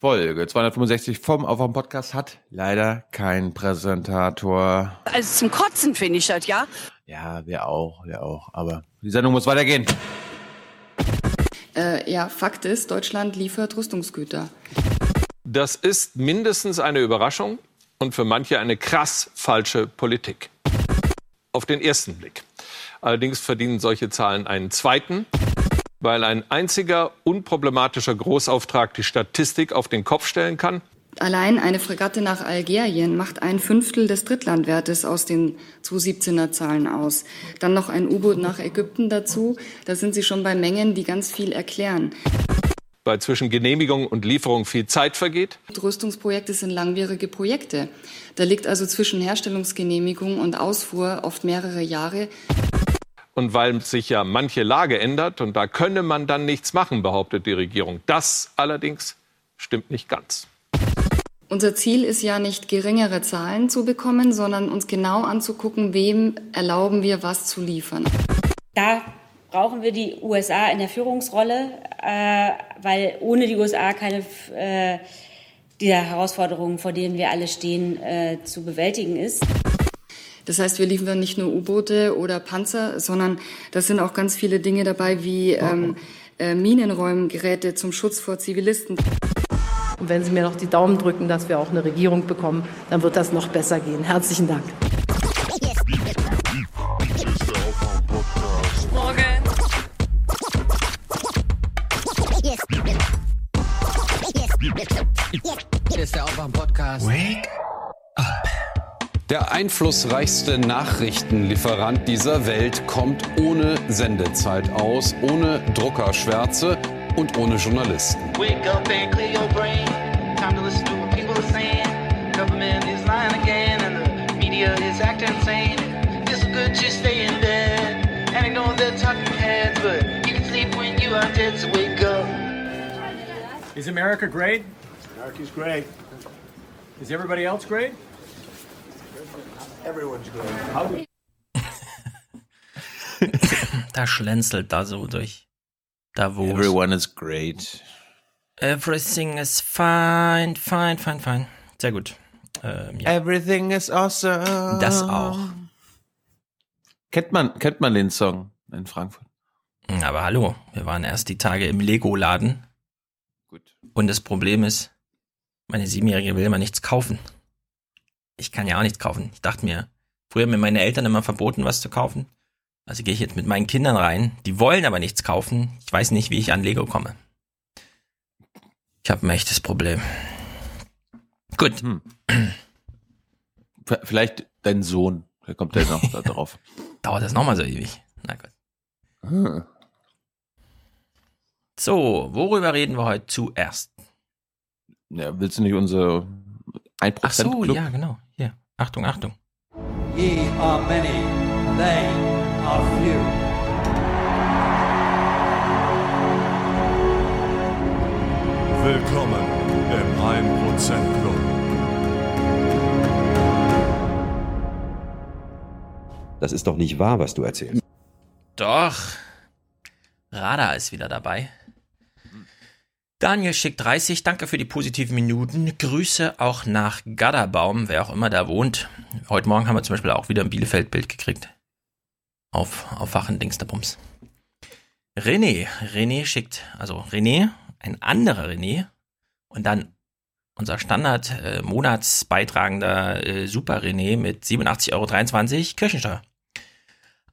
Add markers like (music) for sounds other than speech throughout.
Folge 265 vom Auf dem Podcast hat leider kein Präsentator. Also zum Kotzen finde ich das, ja? Ja, wir auch, wir auch. Aber die Sendung muss weitergehen. Äh, ja, Fakt ist, Deutschland liefert Rüstungsgüter. Das ist mindestens eine Überraschung und für manche eine krass falsche Politik. Auf den ersten Blick. Allerdings verdienen solche Zahlen einen zweiten weil ein einziger unproblematischer Großauftrag die Statistik auf den Kopf stellen kann? Allein eine Fregatte nach Algerien macht ein Fünftel des Drittlandwertes aus den 2017er Zahlen aus. Dann noch ein U-Boot nach Ägypten dazu. Da sind Sie schon bei Mengen, die ganz viel erklären. Weil zwischen Genehmigung und Lieferung viel Zeit vergeht? Rüstungsprojekte sind langwierige Projekte. Da liegt also zwischen Herstellungsgenehmigung und Ausfuhr oft mehrere Jahre. Und weil sich ja manche Lage ändert und da könne man dann nichts machen, behauptet die Regierung. Das allerdings stimmt nicht ganz. Unser Ziel ist ja nicht geringere Zahlen zu bekommen, sondern uns genau anzugucken, wem erlauben wir was zu liefern. Da brauchen wir die USA in der Führungsrolle, äh, weil ohne die USA keine äh, dieser Herausforderungen, vor denen wir alle stehen, äh, zu bewältigen ist. Das heißt, wir liefern nicht nur U-Boote oder Panzer, sondern da sind auch ganz viele Dinge dabei wie ähm, äh, Minenräumgeräte zum Schutz vor Zivilisten. Und wenn Sie mir noch die Daumen drücken, dass wir auch eine Regierung bekommen, dann wird das noch besser gehen. Herzlichen Dank. Morgen. Hier ist der Aufwand-Podcast. Wake up. Der einflussreichste Nachrichtenlieferant dieser Welt kommt ohne Sendezeit aus, ohne Druckerschwärze und ohne Journalisten. Is America great? America's great. Is everybody else great? Everyone's great. (laughs) da schlänzelt da so durch Davos. Everyone is great. Everything is fine, fine, fine, fine. Sehr gut. Ähm, ja. Everything is awesome. Das auch. Kennt man, kennt man den Song in Frankfurt? Aber hallo, wir waren erst die Tage im Lego-Laden. Gut. Und das Problem ist, meine Siebenjährige will immer nichts kaufen. Ich kann ja auch nichts kaufen. Ich dachte mir, früher haben mir meine Eltern immer verboten, was zu kaufen. Also gehe ich jetzt mit meinen Kindern rein. Die wollen aber nichts kaufen. Ich weiß nicht, wie ich an Lego komme. Ich habe ein echtes Problem. Gut. Hm. Vielleicht dein Sohn. Vielleicht kommt der noch da (laughs) drauf. Dauert das nochmal so ewig? Na gut. Hm. So, worüber reden wir heute zuerst? Ja, willst du nicht unsere 1% Ach so, Club? ja, genau. Achtung, Achtung. Ye are many, they are few. Willkommen im 1% Club. Das ist doch nicht wahr, was du erzählst. Doch. Rada ist wieder dabei. Daniel schickt 30, danke für die positiven Minuten. Grüße auch nach Gadderbaum, wer auch immer da wohnt. Heute Morgen haben wir zum Beispiel auch wieder ein Bielefeld-Bild gekriegt. Auf, auf Wachen Dingsterbums. René, René schickt, also René, ein anderer René und dann unser Standard äh, äh, Super René mit 87,23 Euro Kirchensteuer.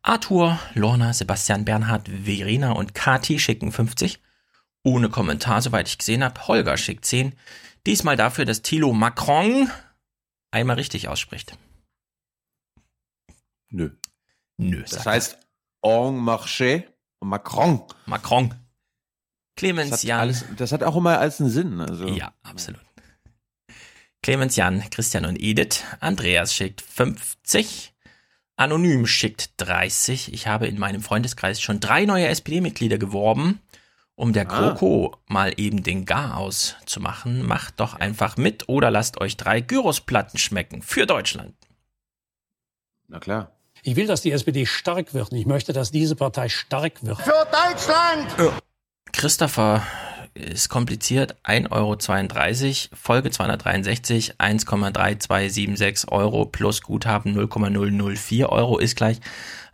Arthur, Lorna, Sebastian, Bernhard, Verena und Kati schicken 50. Ohne Kommentar, soweit ich gesehen habe. Holger schickt 10. Diesmal dafür, dass Thilo Macron einmal richtig ausspricht. Nö. Nö. Das heißt En Marché Macron. Macron. Clemens das hat Jan. Alles, das hat auch immer alles einen Sinn. Also. Ja, absolut. Clemens Jan, Christian und Edith. Andreas schickt 50. Anonym schickt 30. Ich habe in meinem Freundeskreis schon drei neue SPD-Mitglieder geworben. Um der Ah. GroKo mal eben den Garaus zu machen, macht doch einfach mit oder lasst euch drei Gyrosplatten schmecken für Deutschland. Na klar. Ich will, dass die SPD stark wird. Ich möchte, dass diese Partei stark wird. Für Deutschland! Christopher ist kompliziert. 1,32 Euro, Folge 263, 1,3276 Euro plus Guthaben 0,004 Euro ist gleich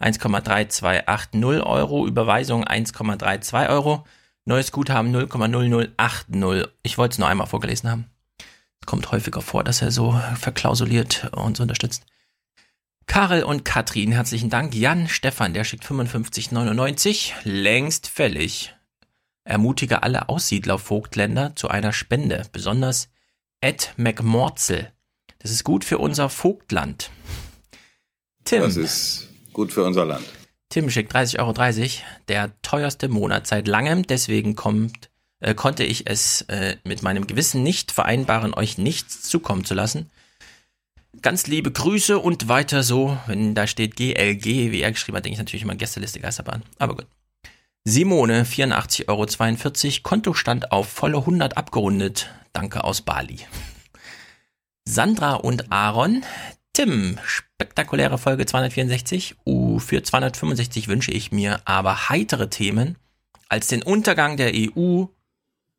1,3280 Euro, Überweisung 1,32 Euro, neues Guthaben 0,0080. Ich wollte es nur einmal vorgelesen haben. Es kommt häufiger vor, dass er so verklausuliert uns unterstützt. Karel und Katrin, herzlichen Dank. Jan Stefan, der schickt 55,99, längst fällig. Ermutige alle Aussiedler-Vogtländer zu einer Spende, besonders Ed McMorzel. Das ist gut für unser Vogtland. Tim. Das ist gut für unser Land. Tim schickt 30,30 Euro, der teuerste Monat seit langem, deswegen kommt, äh, konnte ich es äh, mit meinem Gewissen nicht vereinbaren, euch nichts zukommen zu lassen. Ganz liebe Grüße und weiter so. Wenn da steht GLG, wie er geschrieben hat, denke ich natürlich immer Gästeliste Geisterbahn. Aber gut. Simone, 84,42 Euro, Kontostand auf volle 100 abgerundet. Danke aus Bali. Sandra und Aaron. Tim, spektakuläre Folge 264. Uh, für 265 wünsche ich mir aber heitere Themen als den Untergang der EU,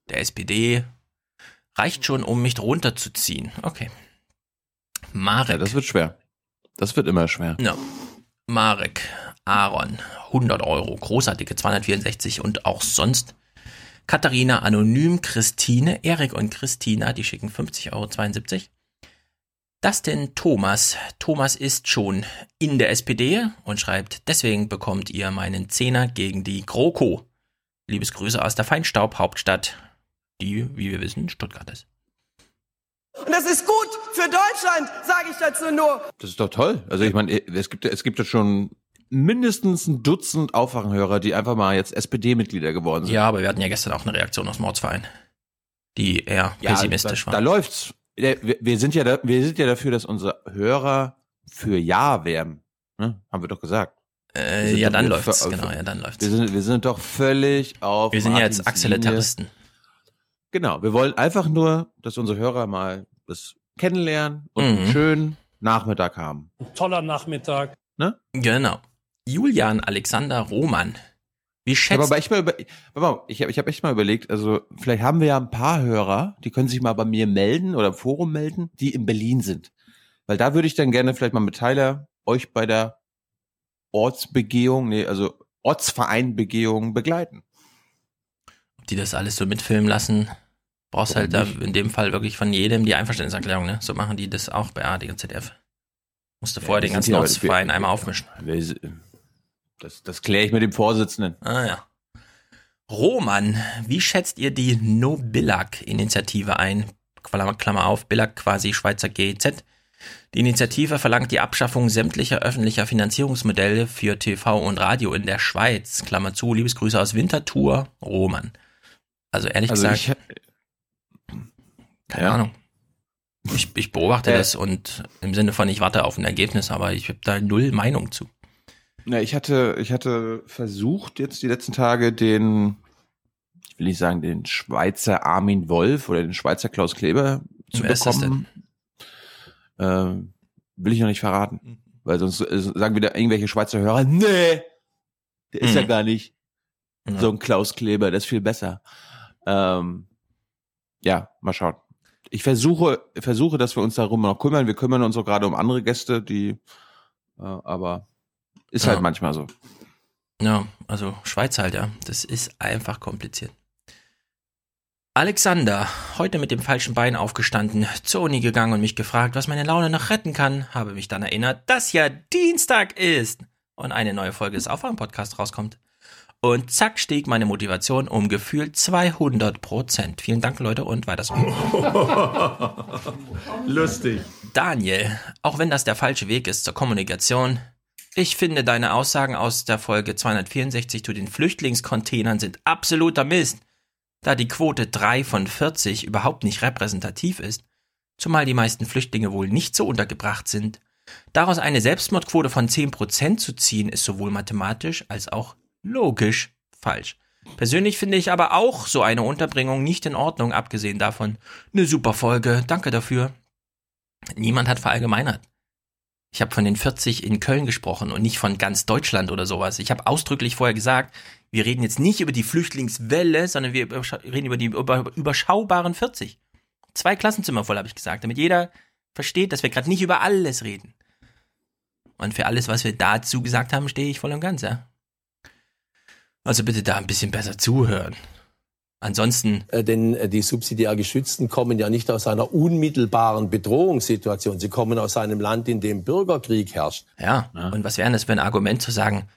der SPD. Reicht schon, um mich runterzuziehen. Okay. Marek. Ja, das wird schwer. Das wird immer schwer. Ja. Marek, Aaron, 100 Euro, großartige 264 und auch sonst. Katharina Anonym, Christine, Erik und Christina, die schicken 50,72 Euro. Das denn Thomas. Thomas ist schon in der SPD und schreibt, deswegen bekommt ihr meinen Zehner gegen die GroKo. Liebesgrüße aus der Feinstaub-Hauptstadt, die, wie wir wissen, Stuttgart ist. Und das ist gut für Deutschland, sage ich dazu nur. Das ist doch toll. Also ich meine, es gibt es gibt ja schon mindestens ein Dutzend Aufwachenhörer, die einfach mal jetzt SPD-Mitglieder geworden sind. Ja, aber wir hatten ja gestern auch eine Reaktion aus dem Ortsverein, die eher ja, pessimistisch da, war. Da läuft's. Wir sind ja da, wir sind ja dafür, dass unsere Hörer für Ja wärmen. Ne? Haben wir doch gesagt. Äh, ja, dann läuft's. Für, genau, ja, dann läuft's. Wir sind, wir sind doch völlig auf. Wir sind ja jetzt Axeletaristen. Genau. Wir wollen einfach nur, dass unsere Hörer mal das kennenlernen und mhm. einen schönen Nachmittag haben. Ein toller Nachmittag. Ne? Genau. Julian Alexander Roman. Wie schätzt aber ich, mal über, ich habe ich hab echt mal überlegt, also vielleicht haben wir ja ein paar Hörer, die können sich mal bei mir melden oder im Forum melden, die in Berlin sind. Weil da würde ich dann gerne vielleicht mal mit Tyler euch bei der Ortsbegehung, nee, also Ortsvereinbegehung begleiten. Ob die das alles so mitfilmen lassen, brauchst Warum halt da in dem Fall wirklich von jedem die Einverständniserklärung, ne? So machen die das auch bei ARD und ZDF. Musste ja, vorher den ganzen Ortsverein einmal aufmischen. Das, das kläre ich mit dem Vorsitzenden. Ah ja. Roman, wie schätzt ihr die No Billag-Initiative ein? Klammer auf, Billag quasi Schweizer GEZ. Die Initiative verlangt die Abschaffung sämtlicher öffentlicher Finanzierungsmodelle für TV und Radio in der Schweiz. Klammer zu, Liebesgrüße aus Winterthur, Roman. Also ehrlich also gesagt, ich, keine ja. Ahnung. Ich, ich beobachte äh, das und im Sinne von, ich warte auf ein Ergebnis, aber ich habe da null Meinung zu. Na, ich hatte, ich hatte versucht, jetzt die letzten Tage den, ich will nicht sagen, den Schweizer Armin Wolf oder den Schweizer Klaus Kleber zu Wer bekommen. Äh, will ich noch nicht verraten. Mhm. Weil sonst äh, sagen wieder irgendwelche Schweizer Hörer, nee, der ist mhm. ja gar nicht ja. so ein Klaus Kleber, der ist viel besser. Ähm, ja, mal schauen ich versuche, versuche, dass wir uns darum noch kümmern. Wir kümmern uns auch gerade um andere Gäste, die, äh, aber ist halt manchmal so. Ja, also Schweiz halt, ja. Das ist einfach kompliziert. Alexander, heute mit dem falschen Bein aufgestanden, zur Uni gegangen und mich gefragt, was meine Laune noch retten kann, habe mich dann erinnert, dass ja Dienstag ist und eine neue Folge des Aufwachen-Podcasts rauskommt. Und zack stieg meine Motivation um gefühlt 200 Prozent. Vielen Dank, Leute, und weiter so. (laughs) Lustig. Daniel, auch wenn das der falsche Weg ist zur Kommunikation, ich finde deine Aussagen aus der Folge 264 zu den Flüchtlingscontainern sind absoluter Mist, da die Quote 3 von 40 überhaupt nicht repräsentativ ist, zumal die meisten Flüchtlinge wohl nicht so untergebracht sind. Daraus eine Selbstmordquote von 10% zu ziehen, ist sowohl mathematisch als auch logisch falsch. Persönlich finde ich aber auch so eine Unterbringung nicht in Ordnung, abgesehen davon. Eine super Folge, danke dafür. Niemand hat verallgemeinert. Ich habe von den 40 in Köln gesprochen und nicht von ganz Deutschland oder sowas. Ich habe ausdrücklich vorher gesagt, Wir reden jetzt nicht über die Flüchtlingswelle, sondern wir reden über die überschaubaren 40. Zwei Klassenzimmer voll, habe ich gesagt, damit jeder versteht, dass wir gerade nicht über alles reden. Und für alles, was wir dazu gesagt haben, stehe ich voll und ganz, ja. Also bitte da ein bisschen besser zuhören. Ansonsten. Äh, denn äh, die subsidiär Geschützten kommen ja nicht aus einer unmittelbaren Bedrohungssituation. Sie kommen aus einem Land, in dem Bürgerkrieg herrscht. Ja. ja. Und was wäre das für ein Argument zu sagen,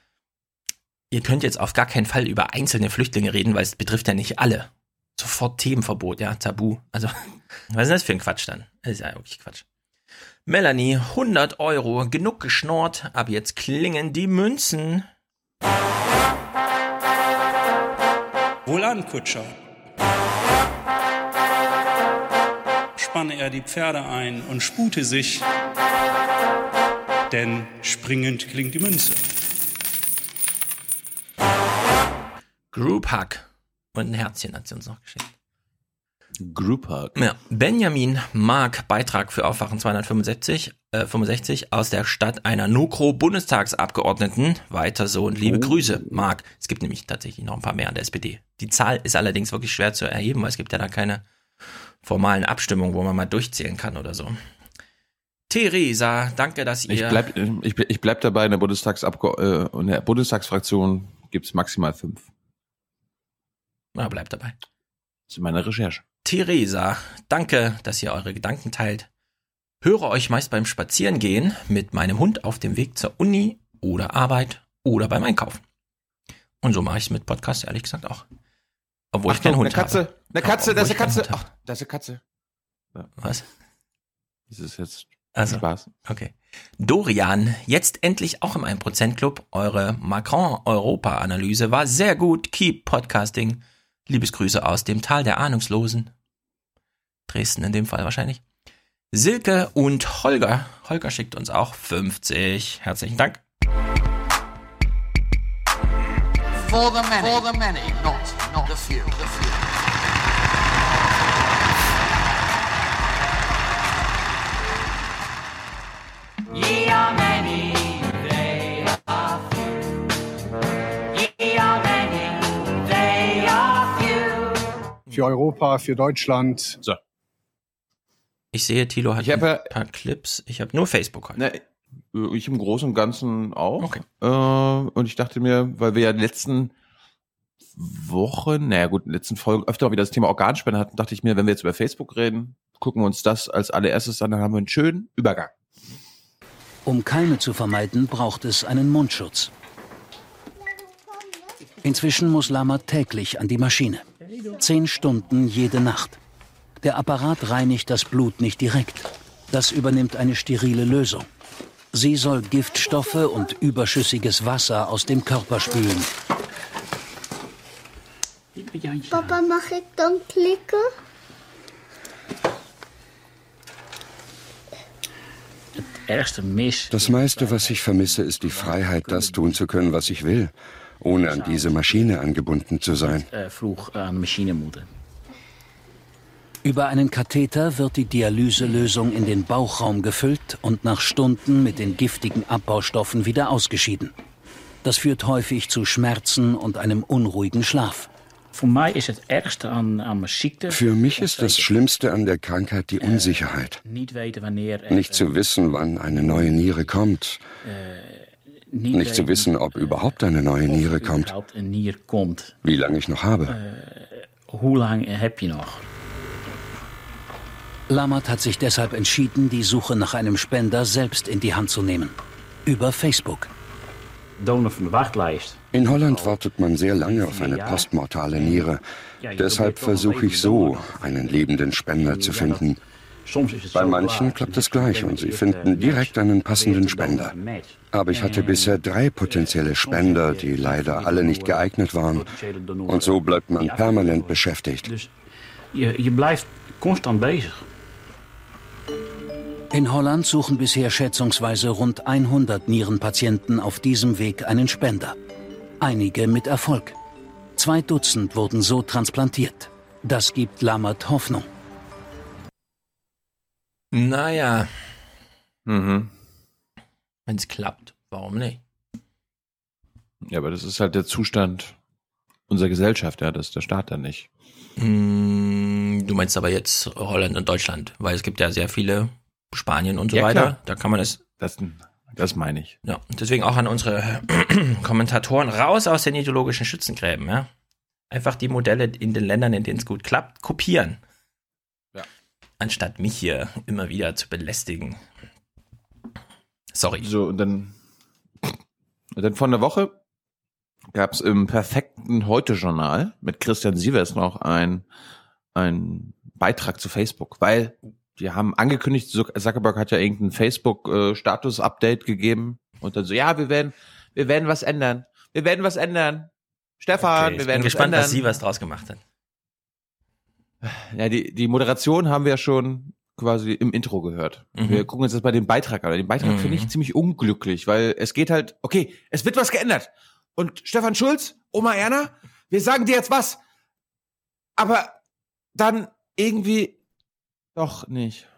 ihr könnt jetzt auf gar keinen Fall über einzelne Flüchtlinge reden, weil es betrifft ja nicht alle. Sofort Themenverbot, ja, Tabu. Also, (laughs) was ist das für ein Quatsch dann? Das ist ja wirklich Quatsch. Melanie, 100 Euro, genug geschnort, ab jetzt klingen die Münzen. Wohlan, Kutscher. Spanne er die Pferde ein und spute sich, denn springend klingt die Münze. Group Hug. Und ein Herzchen hat sie uns noch geschickt. Group Hug. Ja. Benjamin Mark, Beitrag für Aufwachen 265 äh, 65 aus der Stadt einer Nukro-Bundestagsabgeordneten. Weiter so und liebe oh. Grüße, Mark. Es gibt nämlich tatsächlich noch ein paar mehr an der SPD. Die Zahl ist allerdings wirklich schwer zu erheben, weil es gibt ja da keine formalen Abstimmungen, wo man mal durchzählen kann oder so. Theresa, danke, dass ihr. Ich bleib, ich, ich bleib dabei, in der, äh, in der Bundestagsfraktion gibt's maximal fünf. Na, bleib dabei. Das ist meine Recherche. Theresa, danke, dass ihr eure Gedanken teilt. Höre euch meist beim Spazierengehen mit meinem Hund auf dem Weg zur Uni oder Arbeit oder beim Einkaufen. Und so mache ich es mit Podcasts ehrlich gesagt auch. Obwohl Achtung, ich keinen Hund eine Katze, habe. Eine Katze, das ist eine Katze. Ach, das ist eine Katze. Ja. Was? Das ist jetzt also, Spaß. Okay. Dorian, jetzt endlich auch im 1% Club. Eure Macron-Europa-Analyse war sehr gut. Keep Podcasting. Liebesgrüße aus dem Tal der Ahnungslosen. Dresden in dem Fall wahrscheinlich. Silke und Holger. Holger schickt uns auch 50. Herzlichen Dank. For the many, For the many. Not, not the few. The few. Ye are many, they are few. Ye are many, they are few. Für Europa, für Deutschland. So. Ich sehe, Tilo hat ich ein paar Clips. Ich habe nur Facebook heute. Ne, ich im Großen und Ganzen auch. Okay. Äh, und ich dachte mir, weil wir ja die letzten Wochen, naja gut, in den letzten Folgen öfter wieder das Thema Organspende hatten, dachte ich mir, wenn wir jetzt über Facebook reden, gucken wir uns das als allererstes an, dann haben wir einen schönen Übergang. Um Keime zu vermeiden, braucht es einen Mundschutz. Inzwischen muss Lama täglich an die Maschine. Zehn Stunden jede Nacht. Der Apparat reinigt das Blut nicht direkt. Das übernimmt eine sterile Lösung. Sie soll Giftstoffe und überschüssiges Wasser aus dem Körper spülen. Papa, mag ich dann klicken? Das meiste, was ich vermisse, ist die Freiheit, das tun zu können, was ich will, ohne an diese Maschine angebunden zu sein. Über einen Katheter wird die Dialyselösung in den Bauchraum gefüllt und nach Stunden mit den giftigen Abbaustoffen wieder ausgeschieden. Das führt häufig zu Schmerzen und einem unruhigen Schlaf. Für mich ist das Schlimmste an der Krankheit die Unsicherheit. Nicht zu wissen, wann eine neue Niere kommt. Nicht zu wissen, ob überhaupt eine neue Niere kommt. Wie lange ich noch habe. Lammert hat sich deshalb entschieden, die Suche nach einem Spender selbst in die Hand zu nehmen. Über Facebook. In Holland wartet man sehr lange auf eine postmortale Niere. Deshalb versuche ich so, einen lebenden Spender zu finden. Bei manchen klappt es gleich und sie finden direkt einen passenden Spender. Aber ich hatte bisher drei potenzielle Spender, die leider alle nicht geeignet waren. Und so bleibt man permanent beschäftigt. Je bleibt konstant bezig. In Holland suchen bisher schätzungsweise rund 100 Nierenpatienten auf diesem Weg einen Spender. Einige mit Erfolg. Zwei Dutzend wurden so transplantiert. Das gibt Lammert Hoffnung. Naja. Mhm. Wenn es klappt, warum nicht? Ja, aber das ist halt der Zustand unserer Gesellschaft, ja, das ist der Staat dann nicht. Mm, du meinst aber jetzt Holland und Deutschland, weil es gibt ja sehr viele Spanien und so ja, weiter. Klar. Da kann man es. Das, das meine ich. Ja, deswegen auch an unsere (clears throat) Kommentatoren raus aus den ideologischen Schützengräben, ja. Einfach die Modelle in den Ländern, in denen es gut klappt, kopieren. Ja. Anstatt mich hier immer wieder zu belästigen. Sorry. So, und dann, und dann von der Woche gab es im perfekten Heute-Journal mit Christian Sievers noch ein, ein Beitrag zu Facebook, weil die haben angekündigt, Zuckerberg hat ja irgendein Facebook-Status-Update gegeben und dann so, ja, wir werden, wir werden was ändern. Wir werden was ändern. Stefan, okay, wir werden was gespannt, ändern. was sie was draus gemacht hat. Ja, die, die Moderation haben wir schon quasi im Intro gehört. Mhm. Wir gucken uns das bei dem Beitrag an. Den Beitrag mhm. finde ich ziemlich unglücklich, weil es geht halt, okay, es wird was geändert. Und Stefan Schulz, Oma Erna, wir sagen dir jetzt was. Aber dann irgendwie doch nicht.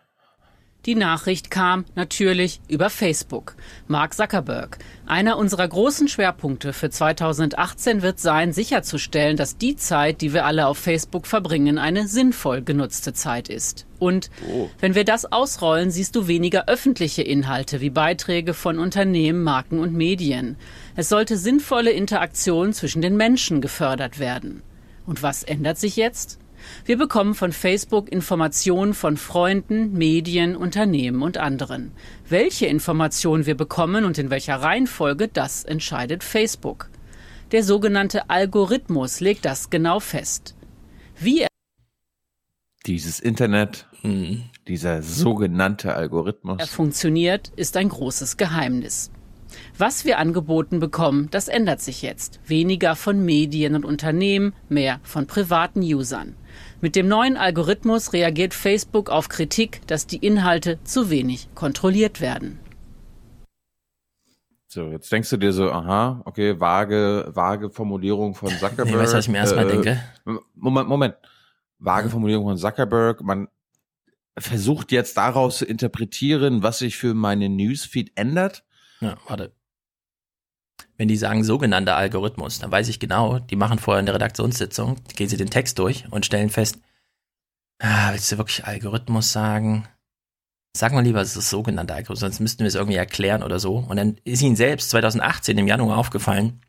Die Nachricht kam natürlich über Facebook. Mark Zuckerberg. Einer unserer großen Schwerpunkte für 2018 wird sein, sicherzustellen, dass die Zeit, die wir alle auf Facebook verbringen, eine sinnvoll genutzte Zeit ist. Und oh. wenn wir das ausrollen, siehst du weniger öffentliche Inhalte wie Beiträge von Unternehmen, Marken und Medien. Es sollte sinnvolle Interaktion zwischen den Menschen gefördert werden. Und was ändert sich jetzt? Wir bekommen von Facebook Informationen von Freunden, Medien, Unternehmen und anderen. Welche Informationen wir bekommen und in welcher Reihenfolge, das entscheidet Facebook. Der sogenannte Algorithmus legt das genau fest. Wie dieses Internet, dieser sogenannte Algorithmus. Er funktioniert, ist ein großes Geheimnis. Was wir angeboten bekommen, das ändert sich jetzt. Weniger von Medien und Unternehmen, mehr von privaten Usern. Mit dem neuen Algorithmus reagiert Facebook auf Kritik, dass die Inhalte zu wenig kontrolliert werden. So, jetzt denkst du dir so, aha, okay, vage, vage Formulierung von Zuckerberg. (laughs) Nee, weißt du, was ich mir erstmal äh, denke? Moment, Moment. Vage Formulierung von Zuckerberg. Man versucht jetzt daraus zu interpretieren, was sich für meine Newsfeed ändert. Ja, warte wenn die sagen sogenannter Algorithmus, dann weiß ich genau, die machen vorher in der Redaktionssitzung, gehen sie den Text durch und stellen fest, ah, willst du wirklich Algorithmus sagen? Sag mal lieber, es ist sogenannter Algorithmus, sonst müssten wir es irgendwie erklären oder so. Und dann ist ihnen selbst 2018 im Januar aufgefallen,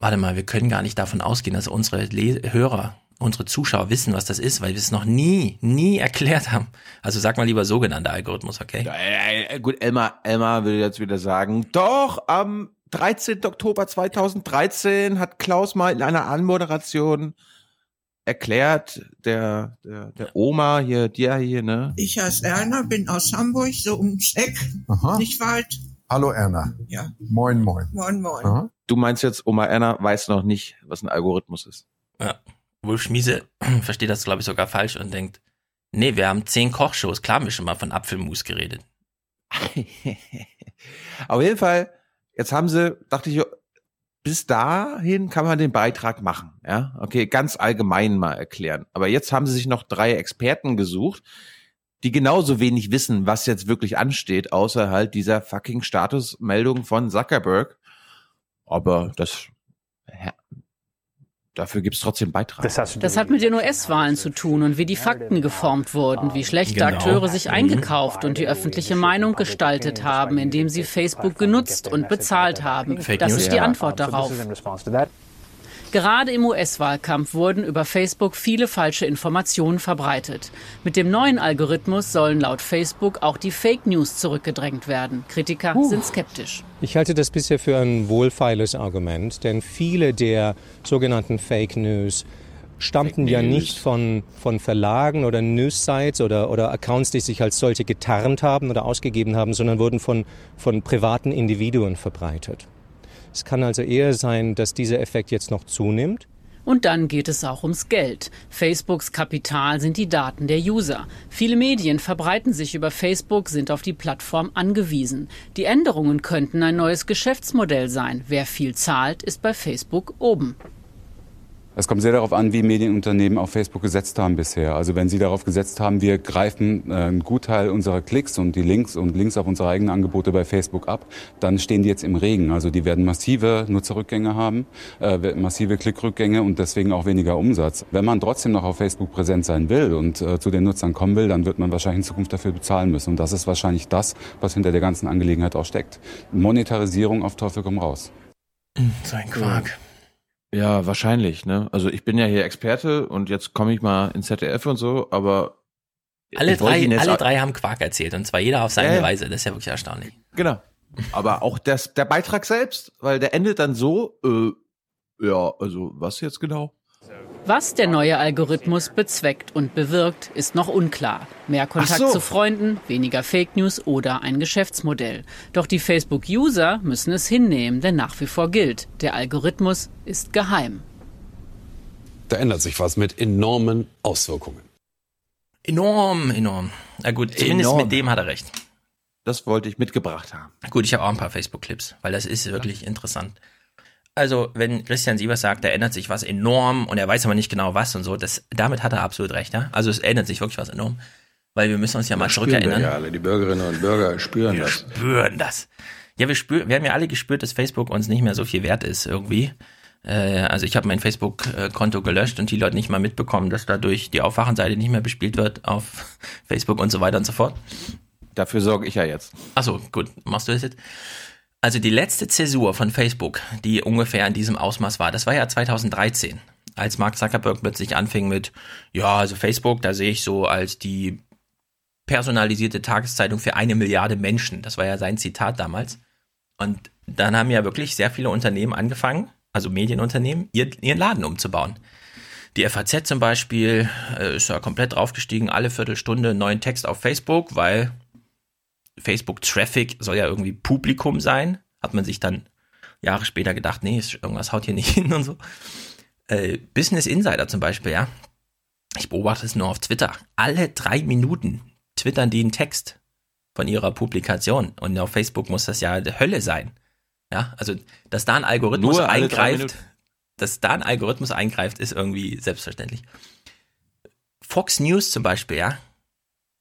warte mal, wir können gar nicht davon ausgehen, dass unsere Le Hörer, unsere Zuschauer wissen, was das ist, weil wir es noch nie, nie erklärt haben. Also sag mal lieber sogenannter Algorithmus, okay? Ja, äh, gut, Elmar, Elmar will jetzt wieder sagen, doch, am 13. Oktober 2013 hat Klaus mal in einer Anmoderation erklärt, der, der, der Oma hier, dir hier, ne? Ich heiße Erna, bin aus Hamburg, so ums Eck, Aha. nicht weit. Hallo Erna. Ja. Moin, moin. Moin, moin. Aha. Du meinst jetzt, Oma Erna weiß noch nicht, was ein Algorithmus ist. Ja. Wolf Schmiese (clears throat) versteht das, glaube ich, sogar falsch und denkt, nee, wir haben zehn Kochshows, klar haben wir schon mal von Apfelmus geredet. (laughs) Auf jeden Fall Jetzt haben sie, dachte ich, bis dahin kann man den Beitrag machen, ja. Okay, ganz allgemein mal erklären. Aber jetzt haben sie sich noch drei Experten gesucht, die genauso wenig wissen, was jetzt wirklich ansteht, außer halt dieser fucking Statusmeldung von Zuckerberg. Aber das Dafür gibt es trotzdem Beitrag. Das, das, hat mit den US-Wahlen zu tun und wie die Fakten geformt wurden, wie schlechte genau. Akteure sich eingekauft und die öffentliche Meinung gestaltet haben, indem sie Facebook genutzt und bezahlt haben. Das ist die Antwort darauf. Gerade im US-Wahlkampf wurden über Facebook viele falsche Informationen verbreitet. Mit dem neuen Algorithmus sollen laut Facebook auch die Fake News zurückgedrängt werden. Kritiker uh. sind skeptisch. Ich halte das bisher für ein wohlfeiles Argument, denn viele der sogenannten Fake News stammten ja nicht von, von Verlagen oder News-Sites oder, oder Accounts, die sich als solche getarnt haben oder ausgegeben haben, sondern wurden von, von privaten Individuen verbreitet. Es kann also eher sein, dass dieser Effekt jetzt noch zunimmt. Und dann geht es auch ums Geld. Facebooks Kapital sind die Daten der User. Viele Medien verbreiten sich über Facebook, sind auf die Plattform angewiesen. Die Änderungen könnten ein neues Geschäftsmodell sein. Wer viel zahlt, ist bei Facebook oben. Es kommt sehr darauf an, wie Medienunternehmen auf Facebook gesetzt haben bisher. Also wenn sie darauf gesetzt haben, wir greifen äh, einen Gutteil unserer Klicks und die Links und Links auf unsere eigenen Angebote bei Facebook ab, dann stehen die jetzt im Regen. Also die werden massive Nutzerrückgänge haben, äh, massive Klickrückgänge und deswegen auch weniger Umsatz. Wenn man trotzdem noch auf Facebook präsent sein will und äh, zu den Nutzern kommen will, dann wird man wahrscheinlich in Zukunft dafür bezahlen müssen. Und das ist wahrscheinlich das, was hinter der ganzen Angelegenheit auch steckt. Monetarisierung auf Teufel komm raus. So ein Quark. Ja, wahrscheinlich, ne? Also ich bin ja hier Experte und jetzt komme ich mal ins ZDF und so, aber alle drei, alle drei haben Quark erzählt und zwar jeder auf seine äh, Weise. Das ist ja wirklich erstaunlich. Genau. Aber auch das, der Beitrag selbst, weil der endet dann so, äh, ja, also was jetzt genau? Was der neue Algorithmus bezweckt und bewirkt, ist noch unklar. Mehr Kontakt so. zu Freunden, weniger Fake News oder ein Geschäftsmodell. Doch die Facebook-User müssen es hinnehmen, denn nach wie vor gilt, der Algorithmus ist geheim. Da ändert sich was mit enormen Auswirkungen. Enorm, enorm. Na gut, zumindest enorm. mit dem hat er recht. Das wollte ich mitgebracht haben. Gut, ich habe auch ein paar Facebook-Clips, weil das ist wirklich ja. interessant. Also, wenn Christian Sievers sagt, da ändert sich was enorm und er weiß aber nicht genau was und so, das, damit hat er absolut recht, ja. Also es ändert sich wirklich was enorm. Weil wir müssen uns ja mal zurückerinnern. Ja, alle die Bürgerinnen und Bürger spüren wir das. spüren das. Ja, wir spüren, wir haben ja alle gespürt, dass Facebook uns nicht mehr so viel wert ist irgendwie. Äh, also ich habe mein Facebook-Konto gelöscht und die Leute nicht mal mitbekommen, dass dadurch die Aufwachenseite nicht mehr bespielt wird auf (laughs) Facebook und so weiter und so fort. Dafür sorge ich ja jetzt. Achso, gut, machst du das jetzt? Also die letzte Zäsur von Facebook, die ungefähr in diesem Ausmaß war, das war ja 2013, als Mark Zuckerberg plötzlich anfing mit, ja, also Facebook, da sehe ich so als die personalisierte Tageszeitung für eine Milliarde Menschen. Das war ja sein Zitat damals. Und dann haben ja wirklich sehr viele Unternehmen angefangen, also Medienunternehmen, ihren Laden umzubauen. Die FAZ zum Beispiel äh, ist ja komplett draufgestiegen, alle Viertelstunde neuen Text auf Facebook, weil Facebook-Traffic soll ja irgendwie Publikum sein. Hat man sich dann Jahre später gedacht, nee, irgendwas haut hier nicht (laughs) hin und so. Äh, Business Insider zum Beispiel, ja. Ich beobachte es nur auf Twitter. Alle drei Minuten twittern die einen Text von ihrer Publikation. Und auf Facebook muss das ja die Hölle sein. Ja, also, dass da ein Algorithmus eingreift, dass da ein Algorithmus eingreift, ist irgendwie selbstverständlich. Fox News zum Beispiel, ja,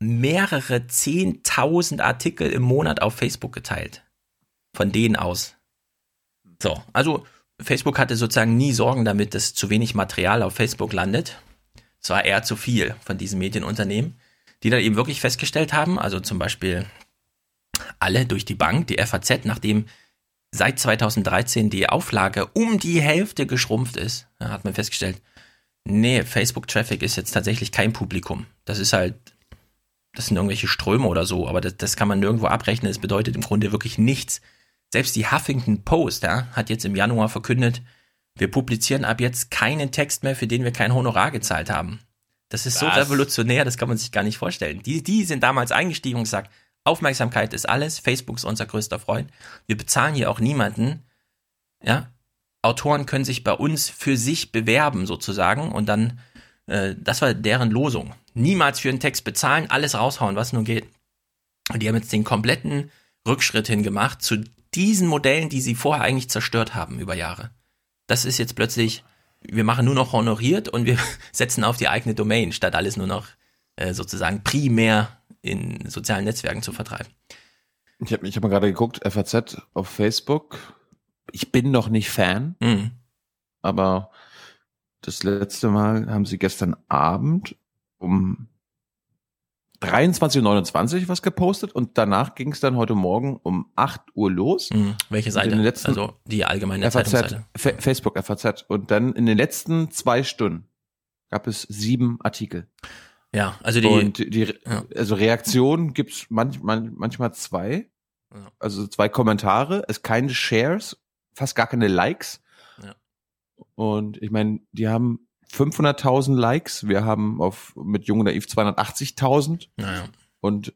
mehrere zehntausend Artikel im Monat auf Facebook geteilt. Von denen aus. So, also Facebook hatte sozusagen nie Sorgen damit, dass zu wenig Material auf Facebook landet. Es war eher zu viel von diesen Medienunternehmen, die dann eben wirklich festgestellt haben, also zum Beispiel alle durch die Bank, die FAZ, nachdem seit 2013 die Auflage um die Hälfte geschrumpft ist, hat man festgestellt, nee, Facebook-Traffic ist jetzt tatsächlich kein Publikum. Das ist halt das sind irgendwelche Ströme oder so, aber das, das kann man nirgendwo abrechnen. Es bedeutet im Grunde wirklich nichts. Selbst die Huffington Post ja, hat jetzt im Januar verkündet, wir publizieren ab jetzt keinen Text mehr, für den wir kein Honorar gezahlt haben. Das ist Was? so revolutionär, das kann man sich gar nicht vorstellen. Die, die sind damals eingestiegen und gesagt, Aufmerksamkeit ist alles, Facebook ist unser größter Freund. Wir bezahlen hier auch niemanden. Ja, Autoren können sich bei uns für sich bewerben sozusagen und dann, äh, das war deren Losung niemals für einen Text bezahlen, alles raushauen, was nur geht. Und die haben jetzt den kompletten Rückschritt hingemacht zu diesen Modellen, die sie vorher eigentlich zerstört haben über Jahre. Das ist jetzt plötzlich, wir machen nur noch honoriert und wir (laughs) setzen auf die eigene Domain, statt alles nur noch äh, sozusagen primär in sozialen Netzwerken zu vertreiben. Ich habe ich hab mal gerade geguckt, FAZ auf Facebook. Ich bin noch nicht Fan, mhm. aber das letzte Mal haben sie gestern Abend um 23.29 Uhr was gepostet und danach ging es dann heute Morgen um 8 Uhr los. Mhm. Welche Seite? also die allgemeine FAZ, Facebook FAZ. Und dann in den letzten zwei Stunden gab es sieben Artikel. Ja, also die, und die ja. also Reaktionen gibt's manch, manch, manchmal zwei. Also zwei Kommentare, es keine Shares, fast gar keine Likes. Und ich meine, die haben 500.000 Likes. Wir haben auf mit Jung Naiv 280.000. Naja. Und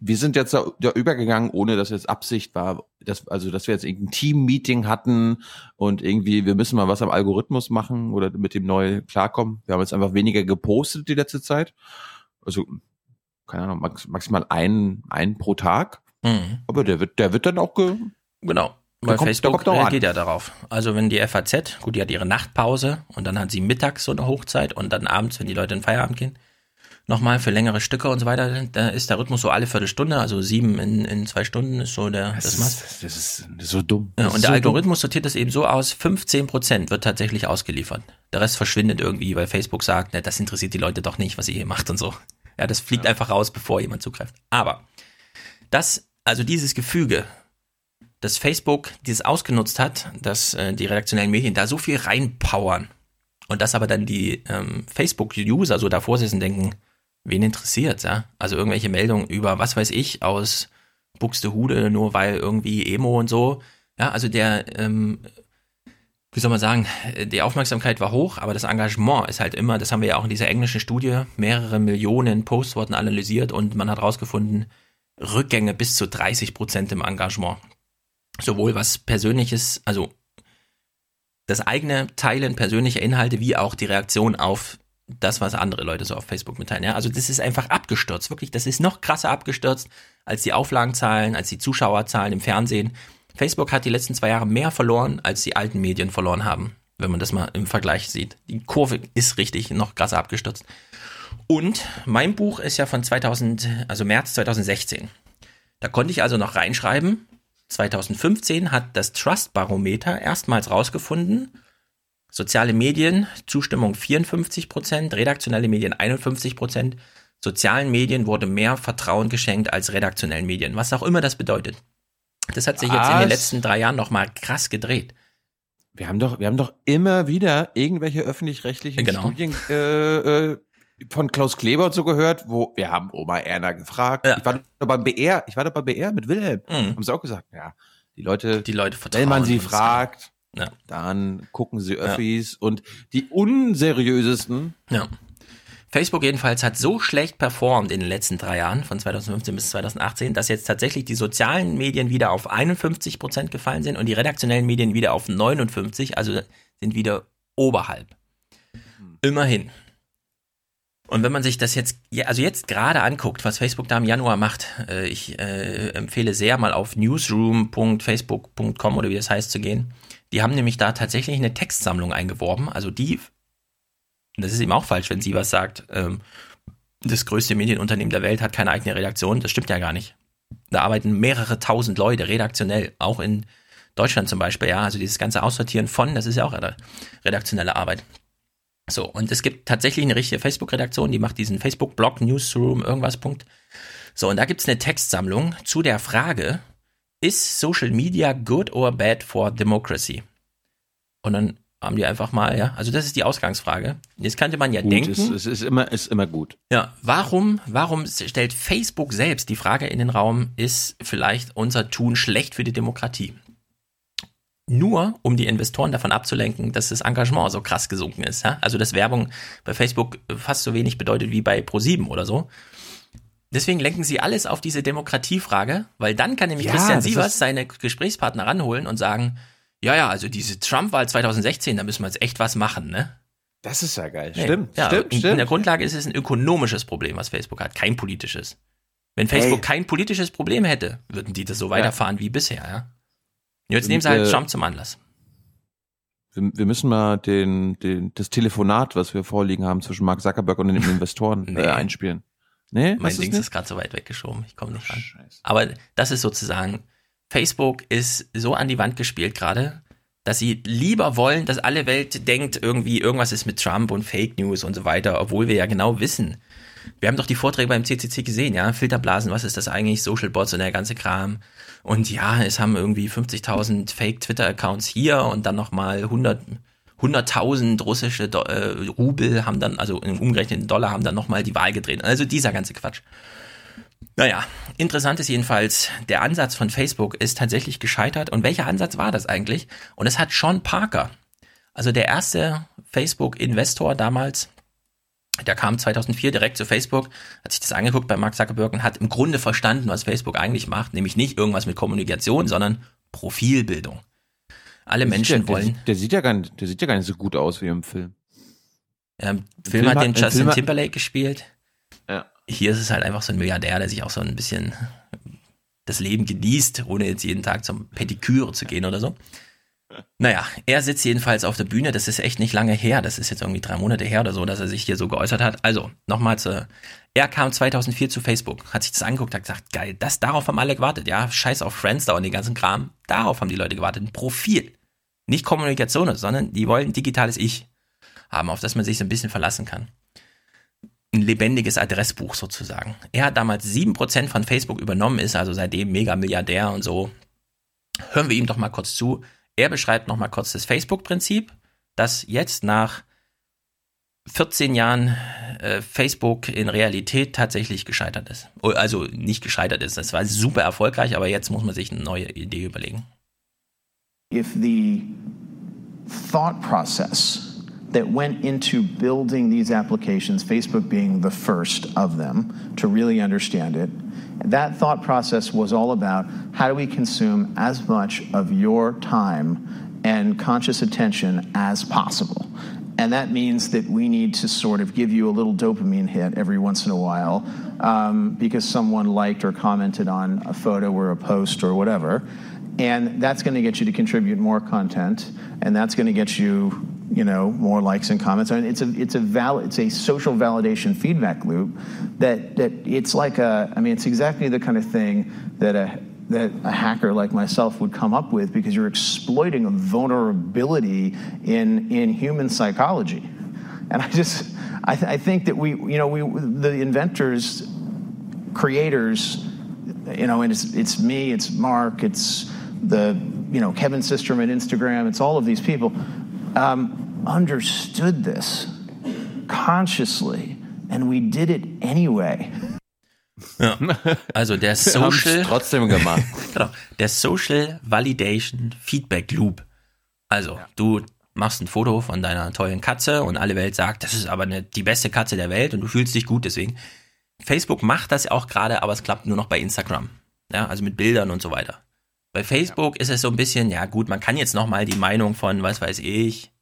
wir sind jetzt da, da übergegangen, ohne dass jetzt Absicht war, dass, also dass wir jetzt irgendein Team-Meeting hatten und irgendwie, wir müssen mal was am Algorithmus machen oder mit dem neu klarkommen. Wir haben jetzt einfach weniger gepostet die letzte Zeit. Also, keine Ahnung, max, maximal einen, einen pro Tag. Mhm. Aber der wird, der wird dann auch ge Genau. Weil kommt- Facebook reagiert an. ja darauf. Also wenn die FAZ, gut, die hat ihre Nachtpause und dann hat sie mittags so eine Hochzeit und dann abends, wenn die Leute in den Feierabend gehen, nochmal für längere Stücke und so weiter, da ist der Rhythmus so alle Viertelstunde, also sieben in, in zwei Stunden ist so der, das, Das Maß. ist, das ist, so dumm. Ja, und der so Algorithmus sortiert das eben so aus, 15% wird tatsächlich ausgeliefert. Der Rest verschwindet irgendwie, weil Facebook sagt, ne, das interessiert die Leute doch nicht, was ihr hier macht und so. Ja, das fliegt einfach raus, bevor jemand zugreift. Aber das, also dieses Gefüge, dass Facebook dieses ausgenutzt hat, dass äh, die redaktionellen Medien da so viel reinpowern und dass aber dann die ähm, Facebook-User so davor sitzen denken, wen interessiert's, ja? Also irgendwelche Meldungen über, was weiß ich, aus Buxtehude, nur weil irgendwie Emo und so. Ja, also der, ähm, wie soll man sagen, die Aufmerksamkeit war hoch, aber das Engagement ist halt immer, das haben wir ja auch in dieser englischen Studie, mehrere Millionen Posts wurden analysiert und man hat rausgefunden, Rückgänge bis zu 30 Prozent im Engagement. Sowohl was persönliches, also das eigene Teilen persönlicher Inhalte, wie auch die Reaktion auf das, was andere Leute so auf Facebook mitteilen. Ja, also das ist einfach abgestürzt, wirklich. Das ist noch krasser abgestürzt als die Auflagenzahlen, als die Zuschauerzahlen im Fernsehen. Facebook hat die letzten zwei Jahre mehr verloren, als die alten Medien verloren haben, wenn man das mal im Vergleich sieht. Die Kurve ist richtig noch krasser abgestürzt. Und mein Buch ist ja von 2000, also März 2016. Da konnte ich also noch reinschreiben. 2015 hat das Trust Barometer erstmals rausgefunden, soziale Medien, Zustimmung 54 Prozent, redaktionelle Medien 51 Prozent, sozialen Medien wurde mehr Vertrauen geschenkt als redaktionellen Medien, was auch immer das bedeutet. Das hat sich jetzt in den Was? letzten drei Jahren nochmal krass gedreht. Wir haben doch, wir haben doch immer wieder irgendwelche öffentlich-rechtlichen Genau. Studien äh, äh, von Klaus Kleber und so gehört, wo wir haben Oma Erna gefragt. Ich war doch beim BR, ich war doch beim BR mit Wilhelm. Mhm. Haben sie auch gesagt, ja, die Leute, die Leute vertrauen wenn man sie fragt, Ja. dann gucken sie Öffis und die unseriösesten. Ja. Facebook jedenfalls hat so schlecht performt in den letzten drei Jahren, von 2015 bis 2018, dass jetzt tatsächlich die sozialen Medien wieder auf 51 Prozent gefallen sind und die redaktionellen Medien wieder auf 59, also sind wieder oberhalb. Immerhin. Und wenn man sich das jetzt, also jetzt gerade anguckt, was Facebook da im Januar macht, äh, ich äh, empfehle sehr mal auf newsroom.facebook.com oder wie das heißt zu gehen. Die haben nämlich da tatsächlich eine Textsammlung eingeworben. Also die, das ist eben auch falsch, wenn sie was sagt, ähm, das größte Medienunternehmen der Welt hat keine eigene Redaktion. Das stimmt ja gar nicht. Da arbeiten mehrere tausend Leute redaktionell, auch in Deutschland zum Beispiel, ja. Also dieses ganze Aussortieren von, das ist ja auch redaktionelle Arbeit. So, und es gibt tatsächlich eine richtige Facebook-Redaktion, die macht diesen Facebook-Blog, Newsroom, irgendwas, Punkt. So, und da gibt's eine Textsammlung zu der Frage, ist Social Media good or bad for democracy? Und dann haben die einfach mal, ja, also das ist die Ausgangsfrage. Jetzt könnte man ja Gut, denken, es, es ist immer, ist immer gut. ja, warum, warum stellt Facebook selbst die Frage in den Raum, ist vielleicht unser Tun schlecht für die Demokratie? Nur, um die Investoren davon abzulenken, dass das Engagement so krass gesunken ist. Ja? Also, dass Werbung bei Facebook fast so wenig bedeutet wie bei ProSieben oder so. Deswegen lenken sie alles auf diese Demokratiefrage, weil dann kann nämlich Ja, Christian Sievers seine Gesprächspartner ranholen und sagen, ja, ja, also diese Trump-Wahl 2016, da müssen wir jetzt echt was machen, ne? Das ist ja geil. Nee, Stimmt, ja, stimmt, in, stimmt. In der Grundlage ist es ein ökonomisches Problem, was Facebook hat, kein politisches. Wenn Facebook Ey. kein politisches Problem hätte, würden die das so weiterfahren wie bisher, ja. Jetzt nehmen sie halt äh, Trump zum Anlass. Wir, wir müssen mal den, den, das Telefonat, was wir vorliegen haben zwischen Mark Zuckerberg und den (laughs) Investoren Nee. äh, einspielen. Nee, Mein nicht? ist gerade so weit weggeschoben, ich komme nicht ran. Aber das ist sozusagen, Facebook ist so an die Wand gespielt gerade, dass sie lieber wollen, dass alle Welt denkt, irgendwie irgendwas ist mit Trump und Fake News und so weiter, obwohl wir ja genau wissen. Wir haben doch die Vorträge beim CCC gesehen, ja, Filterblasen, was ist das eigentlich, Social Bots und der ganze Kram. Und ja, es haben irgendwie 50.000 Fake Twitter Accounts hier und dann nochmal 100 100.000 russische Do äh, Rubel haben dann, also im umgerechneten Dollar, haben dann nochmal die Wahl gedreht. Also dieser ganze Quatsch. Naja, interessant ist jedenfalls, der Ansatz von Facebook ist tatsächlich gescheitert. Und welcher Ansatz war das eigentlich? Und es hat Sean Parker, also der erste Facebook-Investor damals, der kam 2004 direkt zu Facebook, hat sich das angeguckt bei Mark Zuckerberg und hat im Grunde verstanden, was Facebook eigentlich macht, nämlich nicht irgendwas mit Kommunikation, sondern Profilbildung. Alle Der Menschen ja, wollen. Der, sieht- der, sieht ja gar nicht, der sieht ja gar nicht so gut aus wie im Film. Ähm, Im Film, hat den Justin Film hat- Timberlake gespielt. Ja. Hier ist es halt einfach so ein Milliardär, der sich auch so ein bisschen das Leben genießt, ohne jetzt jeden Tag zum Pediküre zu gehen oder so. Naja, er sitzt jedenfalls auf der Bühne. Das ist echt nicht lange her. Das ist jetzt irgendwie drei Monate her oder so, dass er sich hier so geäußert hat. Also, nochmal zu. Er kam 2004 zu Facebook, hat sich das angeguckt, hat gesagt, geil, das, darauf haben alle gewartet. Ja, scheiß auf Friendster und den ganzen Kram. Darauf haben die Leute gewartet. Ein Profil. Nicht Kommunikation, sondern die wollen digitales Ich haben, auf das man sich so ein bisschen verlassen kann. Ein lebendiges Adressbuch sozusagen. Er hat damals 7% von Facebook übernommen, ist also seitdem mega Milliardär und so. Hören wir ihm doch mal kurz zu er beschreibt nochmal kurz das Facebook-Prinzip, das jetzt nach 14 Jahren äh, Facebook in Realität tatsächlich gescheitert ist. Also nicht gescheitert ist. Das war super erfolgreich, aber jetzt muss man sich eine neue Idee überlegen. If the thought process that went into building these applications, Facebook being the first of them to really understand it, that thought process was all about how do we consume as much of your time and conscious attention as possible. And that means that we need to sort of give you a little dopamine hit every once in a while um, because someone liked or commented on a photo or a post or whatever. And that's going to get you to contribute more content, and that's going to get you you know more likes and comments. I mean, it's a it's a valid it's a social validation feedback loop that that it's like a I mean it's exactly the kind of thing that a that a hacker like myself would come up with because you're exploiting a vulnerability in in human psychology, and I just I, th- I think that we you know we the inventors creators you know and it's it's me it's Mark it's the you know Kevin Systerman Instagram it's all of these people um, understood this consciously, and we did it anyway. Ja, (laughs) also der Social trotzdem gemacht. (laughs) genau, der Social Validation Feedback Loop. Also ja. du machst ein Foto von deiner tollen Katze und alle Welt sagt, das ist aber eine, die beste Katze der Welt und du fühlst dich gut deswegen. Facebook macht das auch gerade, aber es klappt nur noch bei Instagram. Ja, also mit Bildern und so weiter. Bei Facebook ja. ist es so ein bisschen, ja gut, man kann jetzt nochmal die Meinung von, was weiß ich,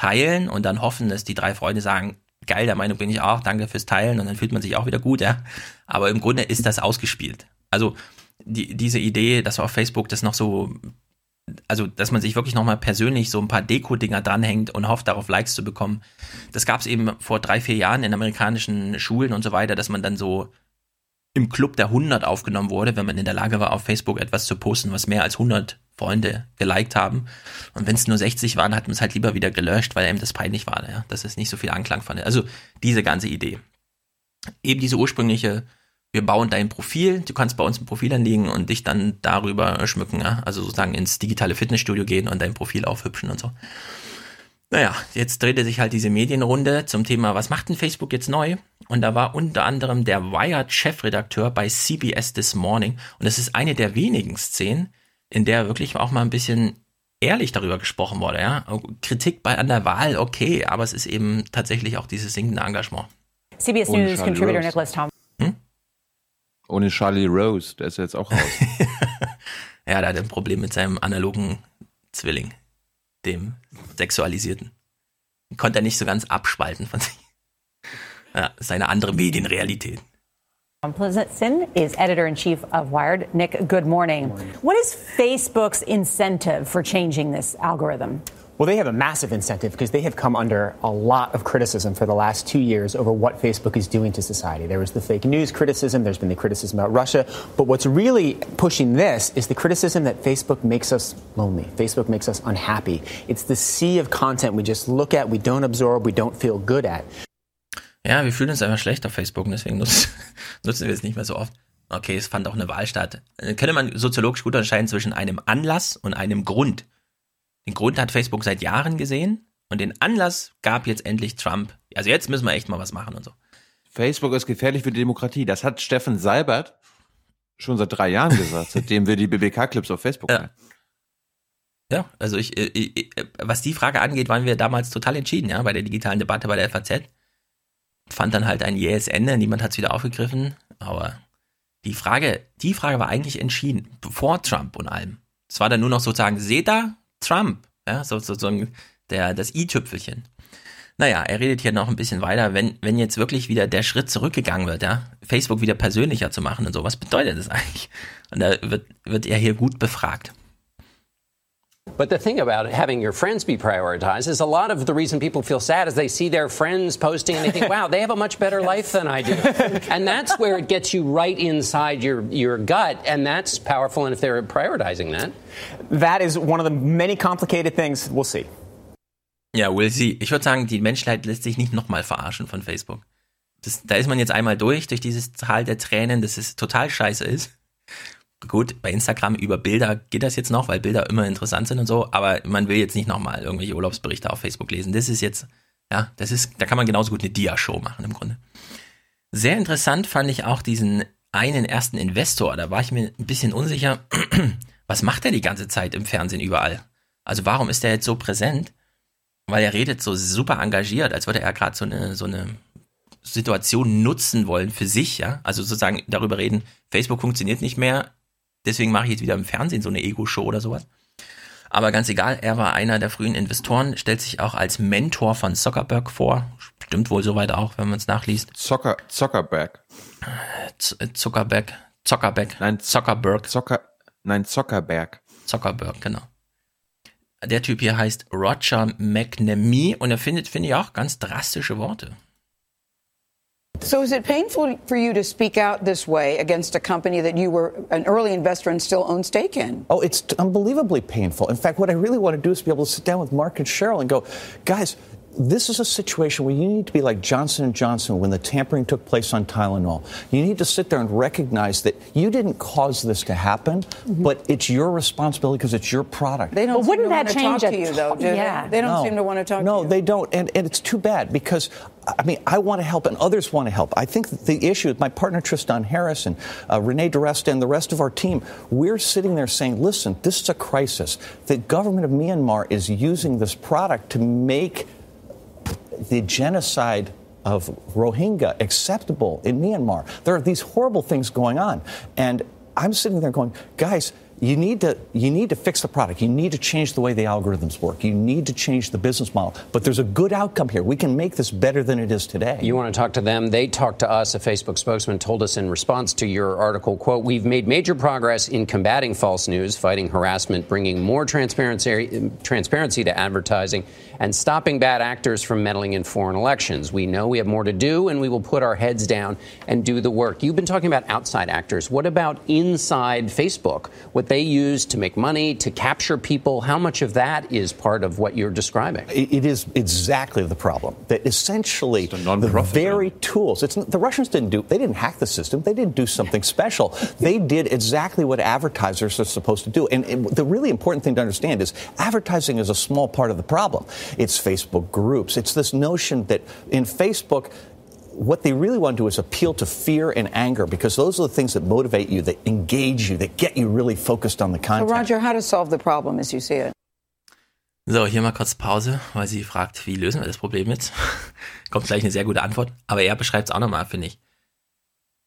teilen und dann hoffen, dass die drei Freunde sagen, geil, der Meinung bin ich auch, danke fürs Teilen und dann fühlt man sich auch wieder gut, ja. Aber im Grunde ist das ausgespielt. Also die, diese Idee, dass auf Facebook das noch so, also dass man sich wirklich nochmal persönlich so ein paar Deko-Dinger dranhängt und hofft, darauf Likes zu bekommen, das gab es eben vor drei, vier Jahren in amerikanischen Schulen und so weiter, dass man dann so im Club der 100 aufgenommen wurde, wenn man in der Lage war, auf Facebook etwas zu posten, was mehr als 100 Freunde geliked haben. Und wenn es nur 60 waren, hat man es halt lieber wieder gelöscht, weil einem das peinlich war, ja? dass es nicht so viel Anklang fand. Also diese ganze Idee. Eben diese ursprüngliche, wir bauen dein Profil, du kannst bei uns ein Profil anlegen und dich dann darüber schmücken, ja? also sozusagen ins digitale Fitnessstudio gehen und dein Profil aufhübschen und so. Naja, jetzt drehte sich halt diese Medienrunde zum Thema, was macht denn Facebook jetzt neu? Und da war unter anderem der Wired-Chefredakteur bei CBS This Morning. Und das ist eine der wenigen Szenen, in der wirklich auch mal ein bisschen ehrlich darüber gesprochen wurde. Ja? Kritik bei an der Wahl, okay, aber es ist eben tatsächlich auch dieses sinkende Engagement. CBS Ohne News Charlie Contributor Rose. Nicholas Tom. Hm? Ohne Charlie Rose, der ist jetzt auch raus. (laughs) ja, der hat ein Problem mit seinem analogen Zwilling dem Sexualisierten. Konnte er nicht so ganz abspalten von sich. Ja, ist eine andere Medienrealität. Pleasantson is editor in chief of Wired. Nick, good morning. good morning. What is Facebook's incentive for changing this algorithm? Well, they have a massive incentive because they have come under a lot of criticism for the last two years over what Facebook is doing to society. There was the fake news criticism, there's been the criticism about Russia, but what's really pushing this is the criticism that Facebook makes us lonely. Facebook makes us unhappy. It's the sea of content we just look at, we don't absorb, we don't feel good at. Ja, wir fühlen uns einfach schlecht auf Facebook und deswegen nutzen, (laughs) nutzen wir es nicht mehr so oft. Okay, es fand auch eine Wahl statt. Äh, könnte man soziologisch gut unterscheiden zwischen einem Anlass und einem Grund. Den Grund hat Facebook seit Jahren gesehen und den Anlass gab jetzt endlich Trump. Also jetzt müssen wir echt mal was machen und so. Facebook ist gefährlich für die Demokratie. Das hat Steffen Seibert schon seit drei Jahren gesagt, (laughs) seitdem wir die BBK-Clips auf Facebook ja. Ja, also ich, ich, was die Frage angeht, waren wir damals total entschieden, ja, bei der digitalen Debatte bei der FAZ. Fand dann halt ein jähes Ende, niemand hat es wieder aufgegriffen, aber die Frage, die Frage war eigentlich entschieden, vor Trump und allem. Es war dann nur noch sozusagen, seht da, Trump, ja, sozusagen der, das i-Tüpfelchen. Naja, er redet hier noch ein bisschen weiter, wenn, wenn jetzt wirklich wieder der Schritt zurückgegangen wird, ja, Facebook wieder persönlicher zu machen und so, was bedeutet das eigentlich? Und da wird, wird er hier gut befragt. But the thing about having your friends be prioritized is a lot of the reason people feel sad is they see their friends posting and they think, wow, they have a much better (laughs) life than I do. and that's where it gets you right inside your, your gut, and that's powerful. And if they're prioritizing that, that is one of the many complicated things. We'll see. Ja, we'll see. Ich würde sagen, die Menschheit lässt sich nicht nochmal verarschen von Facebook. Das, da ist man jetzt einmal durch, durch dieses Tal der Tränen, dass es total scheiße ist. Gut, bei Instagram über Bilder geht das jetzt noch, weil Bilder immer interessant sind und so, aber man will jetzt nicht nochmal irgendwelche Urlaubsberichte auf Facebook lesen. Das ist jetzt, ja, das ist, da kann man genauso gut eine Dia-Show machen im Grunde. Sehr interessant fand ich auch diesen einen ersten Investor, da war ich mir ein bisschen unsicher, (clears throat) was macht er die ganze Zeit im Fernsehen überall? Also warum ist er jetzt so präsent? Weil er redet so super engagiert, als würde er gerade so eine, so eine Situation nutzen wollen für sich, ja. Also sozusagen darüber reden, Facebook funktioniert nicht mehr, deswegen mache ich jetzt wieder im Fernsehen so eine Ego-Show oder sowas. Aber ganz egal, er war einer der frühen Investoren, stellt sich auch als Mentor von Zuckerberg vor. Stimmt wohl soweit auch, wenn man es nachliest. Zucker, Zuckerberg. Z Zuckerberg. Zuckerberg. Nein, Zuckerberg. Zucker, nein, Zuckerberg. Zuckerberg, genau. Der Typ hier heißt Roger McNamee und er findet, finde ich, auch ganz drastische Worte. So is it painful for you to speak out this way against a company that you were an early investor and still own stake in? Oh, it's unbelievably painful. In fact, what I really want to do is be able to sit down with Mark and Cheryl and go, guys, this is a situation where you need to be like Johnson & Johnson when the tampering took place on Tylenol. You need to sit there and recognize that you didn't cause this to happen, mm-hmm. but it's your responsibility because it's your product. They don't. But wouldn't that change talk to you though? Do yeah. They? they don't no. seem to want to talk. No, to they don't, and, and it's too bad because I mean, I want to help, and others want to help. I think the issue is my partner Tristan Harris and uh, Renee DeResta and the rest of our team, we're sitting there saying, listen, this is a crisis. The government of Myanmar is using this product to make the genocide of Rohingya acceptable in Myanmar. There are these horrible things going on. And I'm sitting there going, guys, you need to you need to fix the product. You need to change the way the algorithms work. You need to change the business model. But there's a good outcome here. We can make this better than it is today. You want to talk to them? They talked to us. A Facebook spokesman told us in response to your article, "quote We've made major progress in combating false news, fighting harassment, bringing more transparency transparency to advertising." and stopping bad actors from meddling in foreign elections. We know we have more to do, and we will put our heads down and do the work. You've been talking about outside actors. What about inside Facebook? What they use to make money, to capture people? How much of that is part of what you're describing? it is exactly the problem. That essentially the very tools. It's, the Russians didn't do. They didn't hack the system. They didn't do something special. they did exactly what advertisers are supposed to do. And, and the really important thing to understand is advertising is a small part of the problem. It's Facebook groups. It's this notion that in Facebook, what they really want to do is appeal to fear and anger because those are the things that motivate you, that engage you, that get you really focused on the content. So Roger, how to solve the problem as you see it? So, hier mal kurz Pause, weil sie fragt, wie lösen wir das Problem jetzt? (laughs) Kommt gleich eine sehr gute Antwort, aber er beschreibt es auch nochmal, finde ich.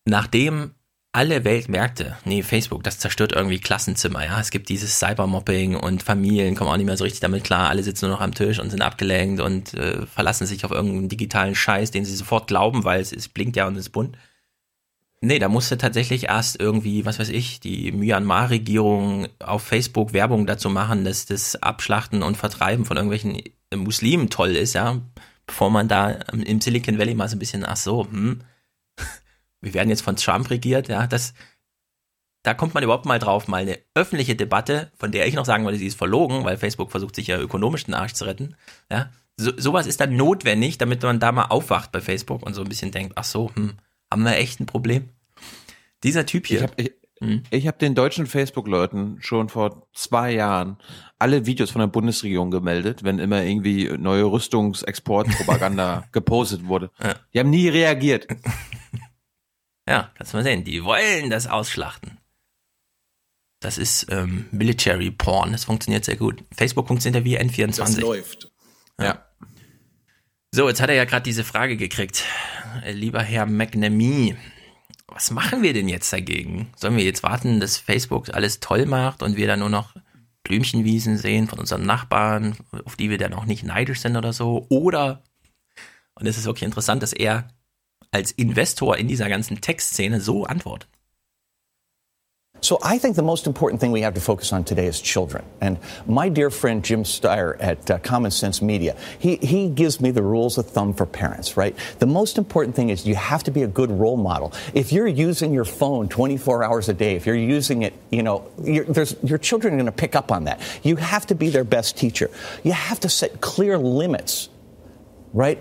Nachdem alle Welt merkte, nee, Facebook, das zerstört irgendwie Klassenzimmer, ja. Es gibt dieses Cybermobbing und Familien kommen auch nicht mehr so richtig damit klar. Alle sitzen nur noch am Tisch und sind abgelenkt und äh, verlassen sich auf irgendeinen digitalen Scheiß, den sie sofort glauben, weil es, es blinkt ja und es ist bunt. Nee, da musste tatsächlich erst irgendwie, was weiß ich, die Myanmar-Regierung auf Facebook Werbung dazu machen, dass das Abschlachten und Vertreiben von irgendwelchen Muslimen toll ist, ja. Bevor man da im Silicon Valley mal so ein bisschen, ach so, hm, wir werden jetzt von Trump regiert, ja, das, da kommt man überhaupt mal drauf, mal eine öffentliche Debatte, von der ich noch sagen würde, sie ist verlogen, weil Facebook versucht sich ja ökonomisch den Arsch zu retten, ja. So, sowas ist dann notwendig, damit man da mal aufwacht bei Facebook und so ein bisschen denkt, ach so, hm, haben wir echt ein Problem? Dieser Typ hier. Ich habe ich, hm? ich hab den deutschen Facebook-Leuten schon vor zwei Jahren alle Videos von der Bundesregierung gemeldet, wenn immer irgendwie neue Rüstungsexportpropaganda (laughs) gepostet wurde. Ja. Die haben nie reagiert. (laughs) Ja, kannst du mal sehen. Die wollen das ausschlachten. Das ist ähm, Military Porn. Das funktioniert sehr gut. Facebook funktioniert ja wie N24. Das läuft. Ja. ja. So, jetzt hat er ja gerade diese Frage gekriegt. Lieber Herr McNamee, was machen wir denn jetzt dagegen? Sollen wir jetzt warten, dass Facebook alles toll macht und wir dann nur noch Blümchenwiesen sehen von unseren Nachbarn, auf die wir dann auch nicht neidisch sind oder so? Oder Und es ist wirklich interessant, dass er als Investor in dieser ganzen Textszene so antwortet. So I think the most important thing we have to focus on today is children. And my dear friend Jim Steyer at uh, Common Sense Media, he, he gives me the rules of thumb for parents, right? The most important thing is you have to be a good role model. If you're using your phone 24 hours a day, if you're using it, you know, your children are going to pick up on that. You have to be their best teacher. You have to set clear limits right?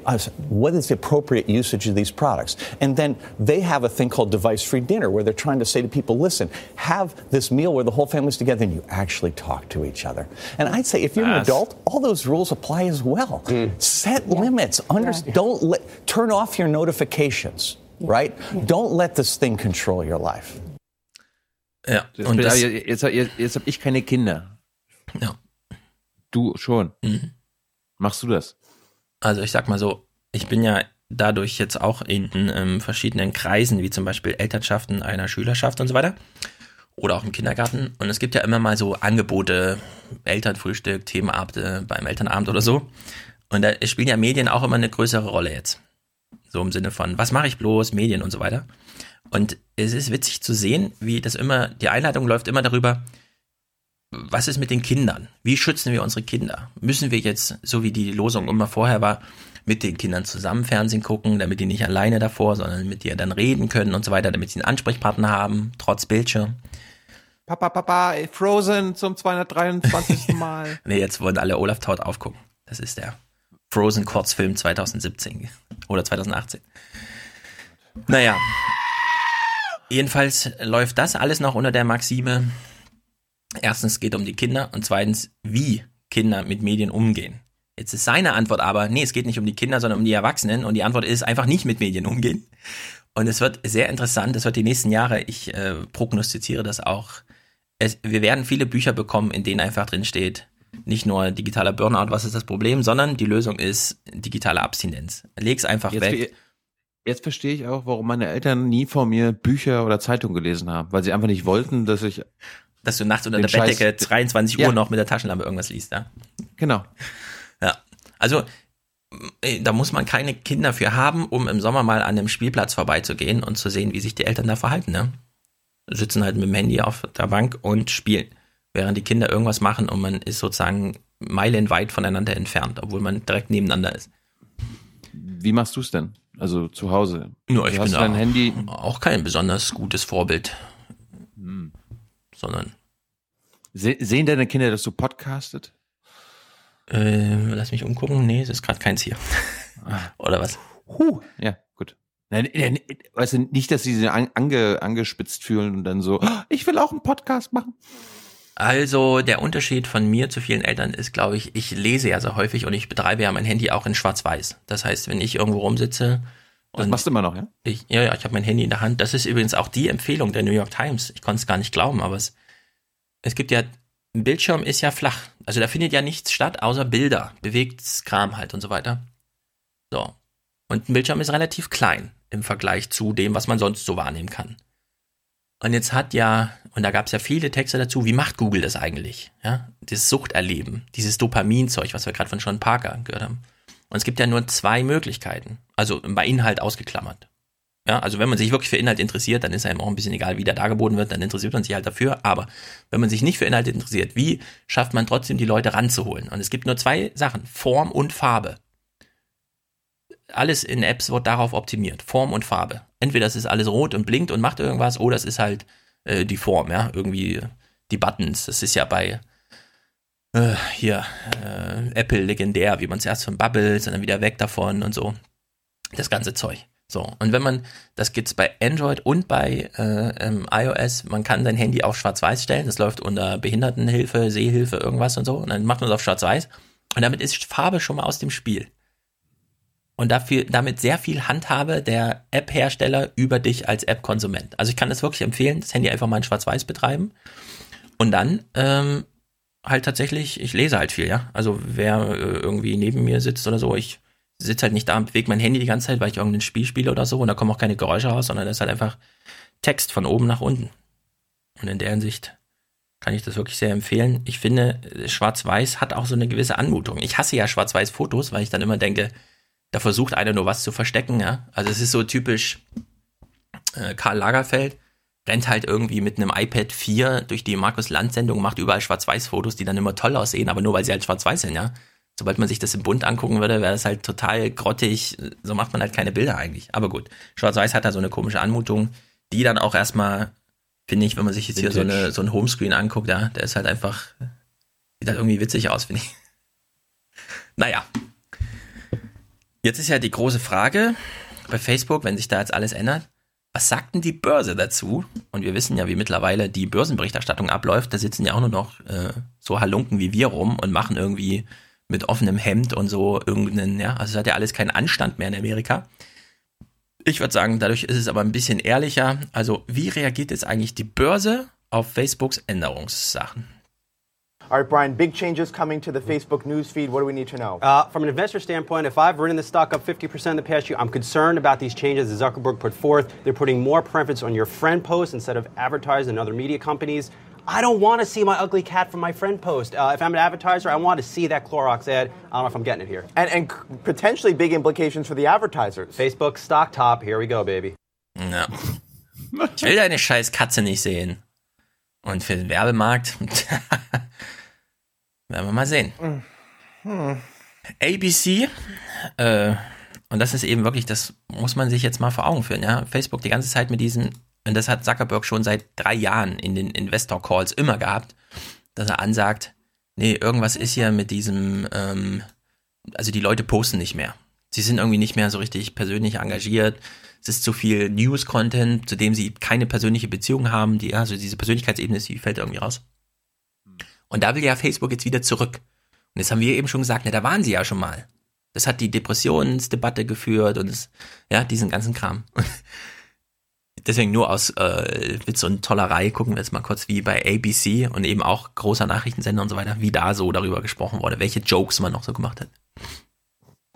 What is the appropriate usage of these products? And then they have a thing called device free dinner where they're trying to say to people, listen, have this meal where the whole family's together and you actually talk to each other. And I'd say if you're an adult, all those rules apply as well. Mm. Set yeah. limits. Under, yeah. Don't let, turn off your notifications, yeah. right? Don't let this thing control your life. Ja, und das, jetzt, jetzt, jetzt habe ich keine Kinder. Ja. Du schon. Mhm. Machst du das? Also ich sag mal so, ich bin ja dadurch jetzt auch in, ähm, verschiedenen Kreisen, wie zum Beispiel Elternschaften einer Schülerschaft und so weiter. Oder auch im Kindergarten. Und es gibt ja immer mal so Angebote, Elternfrühstück, Themenabende beim Elternabend oder so. Und da spielen ja Medien auch immer eine größere Rolle jetzt. So im Sinne von, was mache ich bloß, Medien und so weiter. Und es ist witzig zu sehen, wie das immer, die Einleitung läuft immer darüber, was ist mit den Kindern? Wie schützen wir unsere Kinder? Müssen wir jetzt, so wie die Losung immer vorher war, mit den Kindern zusammen Fernsehen gucken, damit die nicht alleine davor, sondern mit dir dann reden können und so weiter, damit sie einen Ansprechpartner haben, trotz Bildschirm. Papa, Papa, Frozen zum 223. (laughs) Mal. nee, jetzt wollen alle Olaf Taut aufgucken. Das ist der Frozen Kurzfilm 2017 oder 2018. Naja. Jedenfalls läuft das alles noch unter der Maxime, Erstens geht um die Kinder und zweitens, wie Kinder mit Medien umgehen. Jetzt ist seine Antwort aber, nee, es geht nicht um die Kinder, sondern um die Erwachsenen und die Antwort ist einfach nicht mit Medien umgehen. Und es wird sehr interessant, es wird die nächsten Jahre, ich äh, prognostiziere das auch, es, wir werden viele Bücher bekommen, in denen einfach drin steht, nicht nur digitaler Burnout, was ist das Problem, sondern die Lösung ist digitale Abstinenz. Leg's einfach jetzt, weg. Jetzt verstehe ich auch, warum meine Eltern nie vor mir Bücher oder Zeitungen gelesen haben, weil sie einfach nicht wollten, dass ich dass du nachts unter der Scheiß Bettdecke 23 Uhr noch mit der Taschenlampe irgendwas liest, ja? Genau. Ja. Also, äh, da muss man keine Kinder für haben, um im Sommer mal an einem Spielplatz vorbeizugehen und zu sehen, wie sich die Eltern da verhalten, ne? Sitzen halt mit dem Handy auf der Bank und spielen, während die Kinder irgendwas machen und man ist sozusagen meilenweit voneinander entfernt, obwohl man direkt nebeneinander ist. Wie machst du es denn? Also zu Hause? Nur, ich bin dein Handy auch kein besonders gutes Vorbild. Hm sondern. Se sehen deine Kinder, dass du podcastet? Äh, lass mich umgucken. Nee, es ist gerade keins hier. Ah. (laughs) Oder was? Huh, ja, gut. Nein, nein, weißt du, nicht, dass sie sich ange, angespitzt fühlen und dann so, oh, ich will auch einen Podcast machen. Also der Unterschied von mir zu vielen Eltern ist, glaube ich, ich lese ja so häufig und ich betreibe ja mein Handy auch in Schwarz-Weiß. Das heißt, wenn ich irgendwo rumsitze das machst du immer noch, ja? Ich, ja, ja, ich habe mein Handy in der Hand. Das ist übrigens auch die Empfehlung der New York Times. Ich konnte es gar nicht glauben, aber es, es gibt ja, ein Bildschirm ist ja flach. Also da findet ja nichts statt, außer Bilder, bewegtes Kram halt und so weiter. So. Und ein Bildschirm ist relativ klein im Vergleich zu dem, was man sonst so wahrnehmen kann. Und jetzt hat ja, und da gab es ja viele Texte dazu, wie macht Google das eigentlich? Ja, dieses Suchterleben, dieses Dopaminzeug, was wir gerade von Sean Parker gehört haben. Und es gibt ja nur zwei Möglichkeiten. Also bei Inhalt ausgeklammert. Ja, also wenn man sich wirklich für Inhalt interessiert, dann ist einem auch ein bisschen egal, wie der dargeboten wird, dann interessiert man sich halt dafür. Aber wenn man sich nicht für Inhalt interessiert, wie schafft man trotzdem die Leute ranzuholen? Und es gibt nur zwei Sachen, Form und Farbe. Alles in Apps wird darauf optimiert, Form und Farbe. Entweder es ist alles rot und blinkt und macht irgendwas, oder es ist halt äh, die Form, ja, irgendwie die Buttons. Das ist ja bei äh, hier, äh, Apple legendär, wie man zuerst von Bubbles und dann wieder weg davon und so. Das ganze Zeug. So, und wenn man, das gibt's bei Android und bei äh, ähm, iOS, man kann sein Handy auf schwarz-weiß stellen, das läuft unter Behindertenhilfe, Sehhilfe, irgendwas und so, und dann macht man es auf schwarz-weiß. Und damit ist Farbe schon mal aus dem Spiel. Und dafür, damit sehr viel Handhabe der App-Hersteller über dich als App-Konsument. Also ich kann das wirklich empfehlen, das Handy einfach mal in schwarz-weiß betreiben. Und dann ähm, halt tatsächlich, ich lese halt viel, ja. Also wer äh, irgendwie neben mir sitzt oder so, ich sitze halt nicht da und bewege mein Handy die ganze Zeit, weil ich irgendein Spiel spiele oder so und da kommen auch keine Geräusche raus, sondern das ist halt einfach Text von oben nach unten. Und in der Hinsicht kann ich das wirklich sehr empfehlen. Ich finde, Schwarz-Weiß hat auch so eine gewisse Anmutung. Ich hasse ja Schwarz-Weiß-Fotos, weil ich dann immer denke, da versucht einer nur was zu verstecken, ja. Also es ist so typisch äh, Karl Lagerfeld, rennt halt irgendwie mit einem iPad 4 durch die Markus Land Sendung, macht überall Schwarz-Weiß-Fotos, die dann immer toll aussehen, aber nur weil sie halt schwarz-weiß sind, ja. Sobald man sich das im Bund angucken würde, wäre das halt total grottig. So macht man halt keine Bilder eigentlich. Aber gut, Schwarz-Weiß hat da so eine komische Anmutung, die dann auch erstmal, finde ich, wenn man sich jetzt Vintage. hier so, eine, so ein Homescreen anguckt, ja, der ist halt einfach, sieht halt irgendwie witzig aus, finde ich. (laughs) Naja. Jetzt ist ja die große Frage bei Facebook, wenn sich da jetzt alles ändert. Was sagt denn die Börse dazu? Und wir wissen ja, wie mittlerweile die Börsenberichterstattung abläuft. Da sitzen ja auch nur noch äh, so Halunken wie wir rum und machen irgendwie mit offenem Hemd und so irgendeinen, ja, also es hat ja alles keinen Anstand mehr in Amerika. Ich würde sagen, dadurch ist es aber ein bisschen ehrlicher. Also, wie reagiert jetzt eigentlich die Börse auf Facebooks Änderungssachen? All right, Brian, big changes coming to the Facebook newsfeed. What do we need to know? Uh, from an investor standpoint, if I've ridden the stock up 50% in the past year, I'm concerned about these changes that Zuckerberg put forth. They're putting more preference on your friend posts instead of advertising in other media companies. I don't want to see my ugly cat from my friend post. Uh, if I'm an advertiser, I want to see that Clorox ad. I don't know if I'm getting it here. And, and potentially big implications for the advertisers. Facebook stock top. Here we go, baby. Ja. Ich will deine scheiß Katze nicht sehen. Und für den Werbemarkt (laughs) Werden wir mal sehen. Hm. ABC, äh, und das ist eben wirklich, das muss man sich jetzt mal vor Augen führen, ja. Facebook die ganze Zeit mit diesem, und das hat Zuckerberg schon seit drei Jahren in den Investor Calls immer gehabt, dass er ansagt, nee, irgendwas ist hier mit diesem, ähm, also die Leute posten nicht mehr. Sie sind irgendwie nicht mehr so richtig persönlich engagiert. Es ist zu viel News-Content, zu dem sie keine persönliche Beziehung haben. Die, also diese Persönlichkeitsebene, die fällt irgendwie raus. Und da will ja Facebook jetzt wieder zurück. Und das haben wir eben schon gesagt, na, da waren sie ja schon mal. Das hat die Depressionsdebatte geführt und es, ja, diesen ganzen Kram. (laughs) Deswegen nur aus äh, Witz und Tollerei gucken wir jetzt mal kurz wie bei ABC und eben auch großer Nachrichtensender und so weiter, wie da so darüber gesprochen wurde, welche Jokes man noch so gemacht hat.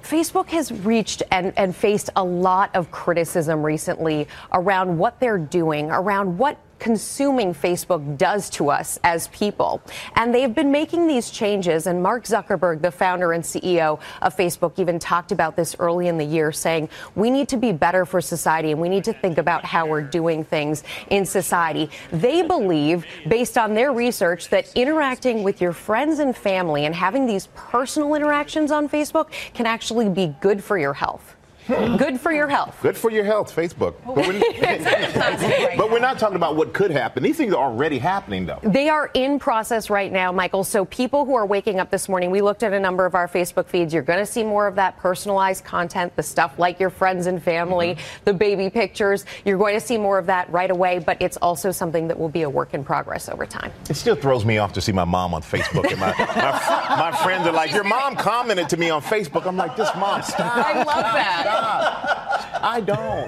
Facebook has reached and, and faced a lot of criticism recently around what they're doing, around what consuming Facebook does to us as people. And they've been making these changes. And Mark Zuckerberg, the founder and CEO of Facebook, even talked about this early in the year, saying we need to be better for society and we need to think about how we're doing things in society. They believe, based on their research, that interacting with your friends and family and having these personal interactions on Facebook can actually be good for your health. Good for your health. Good for your health, Facebook. (laughs) But we're, (laughs) but we're, not talking about what could happen. These things are already happening, though. They are in process right now, Michael. So people who are waking up this morning, we looked at a number of our Facebook feeds. You're going to see more of that personalized content, the stuff like your friends and family, mm-hmm. the baby pictures. You're going to see more of that right away, but it's also something that will be a work in progress over time. It still throws me off to see my mom on Facebook. And my, my, my friends are like, Your mom commented to me on Facebook. I'm like, This mom, stop. I love that. (laughs) I don't.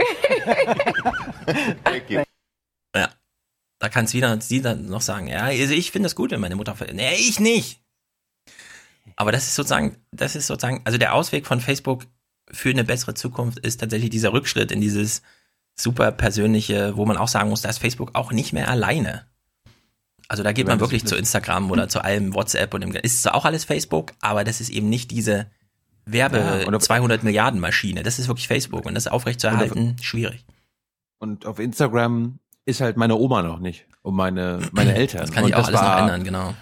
Thank you. Ja. Da kann es wieder sie dann noch sagen, ja, also ich finde es gut, wenn meine Mutter. Nee, ich nicht. Aber das ist sozusagen, das ist sozusagen, also der Ausweg von Facebook für eine bessere Zukunft ist tatsächlich dieser Rückschritt in dieses super persönliche, wo man auch sagen muss, da ist Facebook auch nicht mehr alleine. Also da geht man wirklich zu Instagram oder zu allem WhatsApp und dem, ist zwar auch alles Facebook, aber das ist eben nicht diese Werbe ja, oder 200 Milliarden Maschine. Das ist wirklich Facebook und das aufrechtzuerhalten schwierig. Und auf Instagram ist halt meine Oma noch nicht und meine meine (clears throat) Eltern. Das kann ich auch alles war, noch ändern, genau.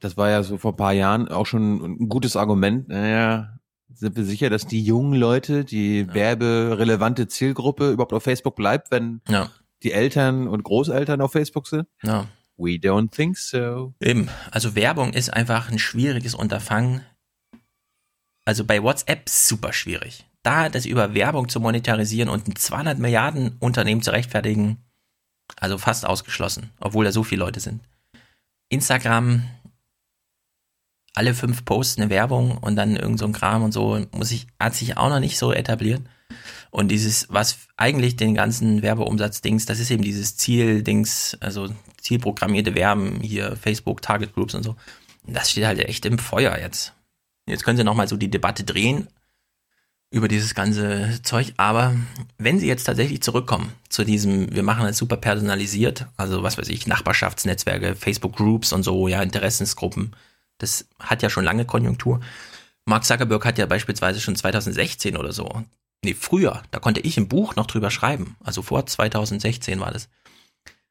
Das war ja so vor paar Jahren auch schon ein gutes Argument. Naja, sind wir sicher, dass die jungen Leute, die ja. werberelevante Zielgruppe überhaupt auf Facebook bleibt, wenn ja. die Eltern und Großeltern auf Facebook sind? Ja. We don't think so. Eben. Also Werbung ist einfach ein schwieriges Unterfangen. Also bei WhatsApp super schwierig. Da das über Werbung zu monetarisieren und ein 200 Milliarden Unternehmen zu rechtfertigen, also fast ausgeschlossen, obwohl da so viele Leute sind. Instagram, alle fünf Posts eine Werbung und dann irgend so ein Kram und so, muss ich, hat sich auch noch nicht so etabliert. Und dieses, was eigentlich den ganzen Werbeumsatz-Dings, das ist eben dieses Ziel-Dings, also zielprogrammierte Werben, hier Facebook, Target Groups und so. Das steht halt echt im Feuer jetzt. Jetzt können sie nochmal so die Debatte drehen über dieses ganze Zeug. Aber wenn sie jetzt tatsächlich zurückkommen zu diesem, wir machen es super personalisiert, also was weiß ich, Nachbarschaftsnetzwerke, Facebook Groups und so, ja, Interessensgruppen, das hat ja schon lange Konjunktur. Mark Zuckerberg hat ja beispielsweise schon 2016 oder so, nee, früher, da konnte ich im Buch noch drüber schreiben, also vor 2016 war das,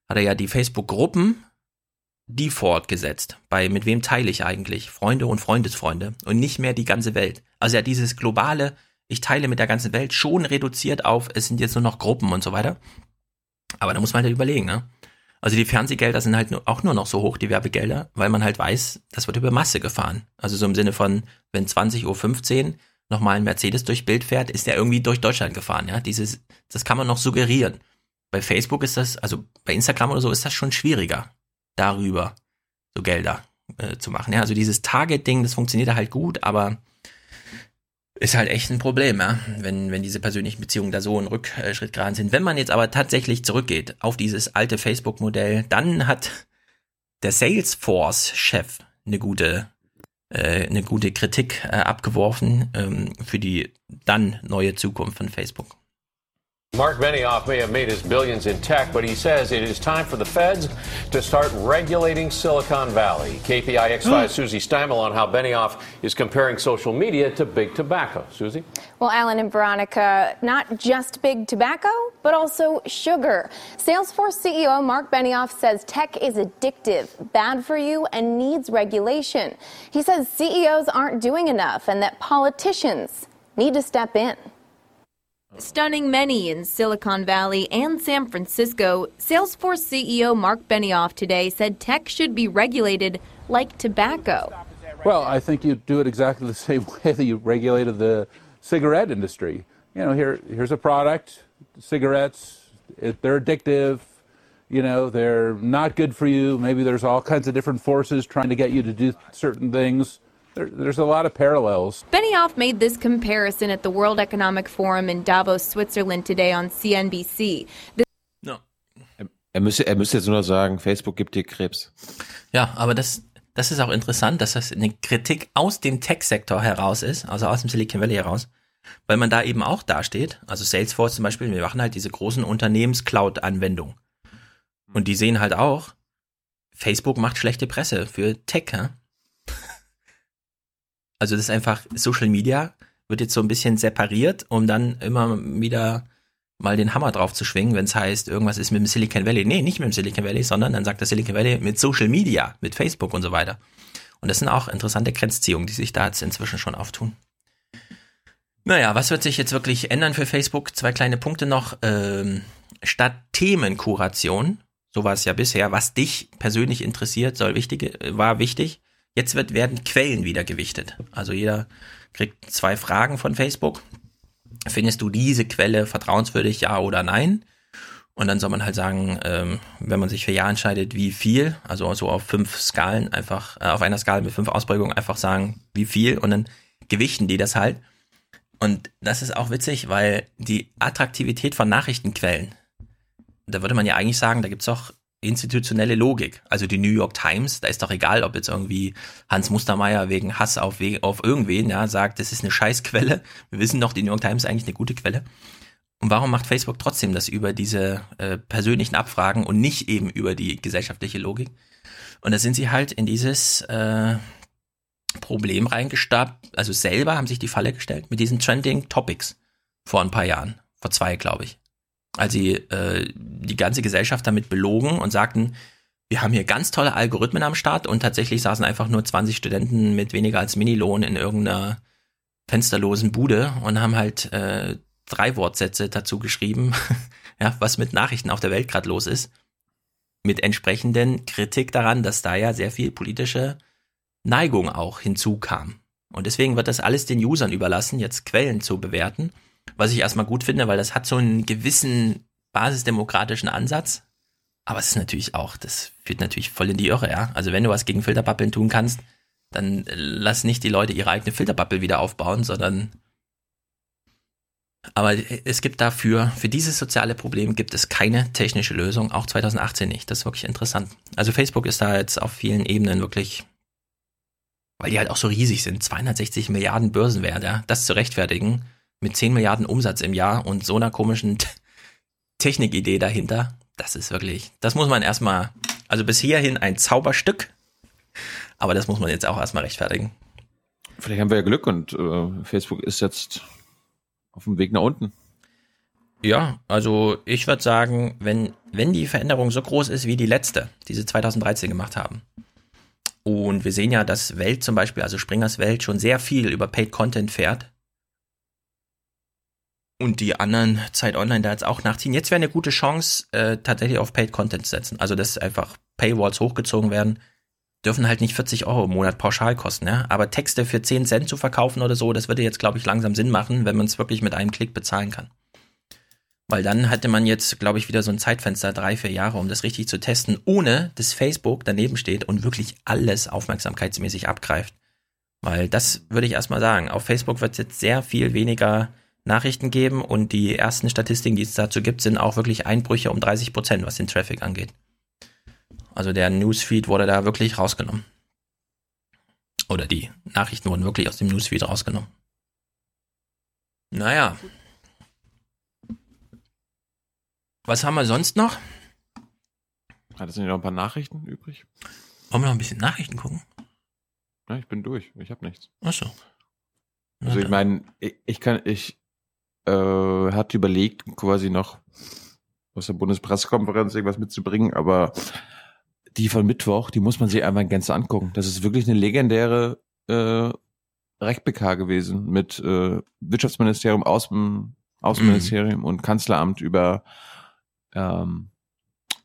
hat er ja die Facebook-Gruppen Default gesetzt. Bei mit wem teile ich eigentlich? Freunde und Freundesfreunde und nicht mehr die ganze Welt. Also ja, dieses globale, ich teile mit der ganzen Welt schon reduziert auf, es sind jetzt nur noch Gruppen und so weiter. Aber da muss man halt überlegen, ne? Also die Fernsehgelder sind halt auch nur noch so hoch, die Werbegelder, weil man halt weiß, das wird über Masse gefahren. Also so im Sinne von, wenn 20.15 Uhr nochmal ein Mercedes durch Bild fährt, ist der irgendwie durch Deutschland gefahren, ja? Dieses, das kann man noch suggerieren. Bei Facebook ist das, also bei Instagram oder so ist das schon schwieriger darüber so Gelder äh, zu machen. Ja, also dieses Target-Ding, das funktioniert halt gut, aber ist halt echt ein Problem, ja, wenn, wenn diese persönlichen Beziehungen da so ein Rückschritt gerade sind. Wenn man jetzt aber tatsächlich zurückgeht auf dieses alte Facebook-Modell, dann hat der Salesforce-Chef eine gute, äh, eine gute Kritik äh, abgeworfen ähm, für die dann neue Zukunft von Facebook. Mark Benioff may have made his billions in tech, but he says it is time for the feds to start regulating Silicon Valley. KPIX 5 hmm. Susie Steimel on how Benioff is comparing social media to big tobacco. Susie? Well, Alan and Veronica, not just big tobacco, but also sugar. Salesforce CEO Mark Benioff says tech is addictive, bad for you, and needs regulation. He says CEOs aren't doing enough and that politicians need to step in. Stunning many in Silicon Valley and San Francisco, Salesforce CEO Mark Benioff today said tech should be regulated like tobacco. Well, I think you do it exactly the (laughs) same way that you regulated the cigarette industry. You know, here here's a product, cigarettes, they're addictive. You know, they're not good for you. Maybe there's all kinds of different forces trying to get you to do certain things. There, there's a lot of parallels. Benioff made this comparison at the World Economic Forum in Davos, Switzerland today on CNBC. No. Er müsste, er müsste jetzt nur sagen, Facebook gibt dir Krebs. Ja, aber das, das ist auch interessant, dass das eine Kritik aus dem Tech-Sektor heraus ist, also aus dem Silicon Valley heraus, weil man da eben auch dasteht. Also Salesforce zum Beispiel, wir machen halt diese großen Unternehmens-Cloud-Anwendungen. Und die sehen halt auch, Facebook macht schlechte Presse für Tech. Ja? Also das ist einfach Social Media wird jetzt so ein bisschen separiert, um dann immer wieder mal den Hammer drauf zu schwingen, wenn es heißt, irgendwas ist mit dem Silicon Valley. Nee, nicht mit dem Silicon Valley, sondern dann sagt der Silicon Valley mit Social Media, mit Facebook und so weiter. Und das sind auch interessante Grenzziehungen, die sich da jetzt inzwischen schon auftun. Naja, was wird sich jetzt wirklich ändern für Facebook? Zwei kleine Punkte noch. Ähm, statt Themenkuration, so war es ja bisher, was dich persönlich interessiert, soll wichtig, war wichtig, Jetzt wird, werden Quellen wieder gewichtet. Also jeder kriegt zwei Fragen von Facebook. Findest du diese Quelle vertrauenswürdig, ja oder nein? Und dann soll man halt sagen, ähm, wenn man sich für Ja entscheidet, wie viel, also so auf fünf Skalen einfach, äh, auf einer Skala mit fünf Ausprägungen einfach sagen, wie viel und dann gewichten die das halt. Und das ist auch witzig, weil die Attraktivität von Nachrichtenquellen, da würde man ja eigentlich sagen, da gibt's auch institutionelle Logik. Also die New York Times, da ist doch egal, ob jetzt irgendwie Hans Mustermeier wegen Hass auf, auf irgendwen ja, sagt, das ist eine Scheißquelle. Wir wissen doch, die New York Times ist eigentlich eine gute Quelle. Und warum macht Facebook trotzdem das über diese äh, persönlichen Abfragen und nicht eben über die gesellschaftliche Logik? Und da sind sie halt in dieses äh, Problem reingestappt, also selber haben sich die Falle gestellt mit diesen Trending Topics vor ein paar Jahren, vor zwei, glaube ich als sie äh, die ganze Gesellschaft damit belogen und sagten, wir haben hier ganz tolle Algorithmen am Start und tatsächlich saßen einfach nur 20 Studenten mit weniger als Minilohn in irgendeiner fensterlosen Bude und haben halt äh, drei Wortsätze dazu geschrieben, (laughs) ja, was mit Nachrichten auf der Welt gerade los ist, mit entsprechenden Kritik daran, dass da ja sehr viel politische Neigung auch hinzukam. Und deswegen wird das alles den Usern überlassen, jetzt Quellen zu bewerten was ich erstmal gut finde, weil das hat so einen gewissen basisdemokratischen Ansatz. Aber es ist natürlich auch, das führt natürlich voll in die Irre, ja. Also wenn du was gegen Filterbubbeln tun kannst, dann lass nicht die Leute ihre eigene Filterbubble wieder aufbauen, sondern aber es gibt dafür, für dieses soziale Problem gibt es keine technische Lösung, auch 2018 nicht. Das ist wirklich interessant. Also Facebook ist da jetzt auf vielen Ebenen wirklich, weil die halt auch so riesig sind, 260 Milliarden Börsenwert, ja, das zu rechtfertigen, mit 10 Milliarden Umsatz im Jahr und so einer komischen Technikidee dahinter, das ist wirklich, das muss man erstmal, also bis hierhin ein Zauberstück, aber das muss man jetzt auch erstmal rechtfertigen. Vielleicht haben wir ja Glück und äh, Facebook ist jetzt auf dem Weg nach unten. Ja, also ich würde sagen, wenn, wenn die Veränderung so groß ist wie die letzte, die sie 2013 gemacht haben, und wir sehen ja, dass Welt zum Beispiel, also Springers Welt, schon sehr viel über Paid Content fährt. Und die anderen Zeit Online da jetzt auch nachziehen. Jetzt wäre eine gute Chance, äh, tatsächlich auf Paid Content zu setzen. Also, dass einfach Paywalls hochgezogen werden. Dürfen halt nicht 40 Euro im Monat pauschal kosten, ja. Aber Texte für 10 Cent zu verkaufen oder so, das würde jetzt, glaube ich, langsam Sinn machen, wenn man es wirklich mit einem Klick bezahlen kann. Weil dann hätte man jetzt, glaube ich, wieder so ein Zeitfenster, drei, vier Jahre, um das richtig zu testen, ohne dass Facebook daneben steht und wirklich alles aufmerksamkeitsmäßig abgreift. Weil das würde ich erstmal sagen. Auf Facebook wird jetzt sehr viel weniger Nachrichten geben und die ersten Statistiken, die es dazu gibt, sind auch wirklich Einbrüche um 30 Prozent, was den Traffic angeht. Also der Newsfeed wurde da wirklich rausgenommen. Oder die Nachrichten wurden wirklich aus dem Newsfeed rausgenommen. Naja, Was haben wir sonst noch? Hat es nicht noch ein paar Nachrichten übrig? Wollen wir noch ein bisschen Nachrichten gucken? Ja, ich bin durch. Ich habe nichts. Ach so. Also ich meine, ich, ich, kann, ich äh, hatte überlegt, quasi noch aus der Bundespressekonferenz irgendwas mitzubringen, aber die von Mittwoch, die muss man sich einmal ganz angucken. Das ist wirklich eine legendäre äh, RecBK gewesen mit äh, Wirtschaftsministerium, Außen, Außenministerium mhm. und Kanzleramt über ähm,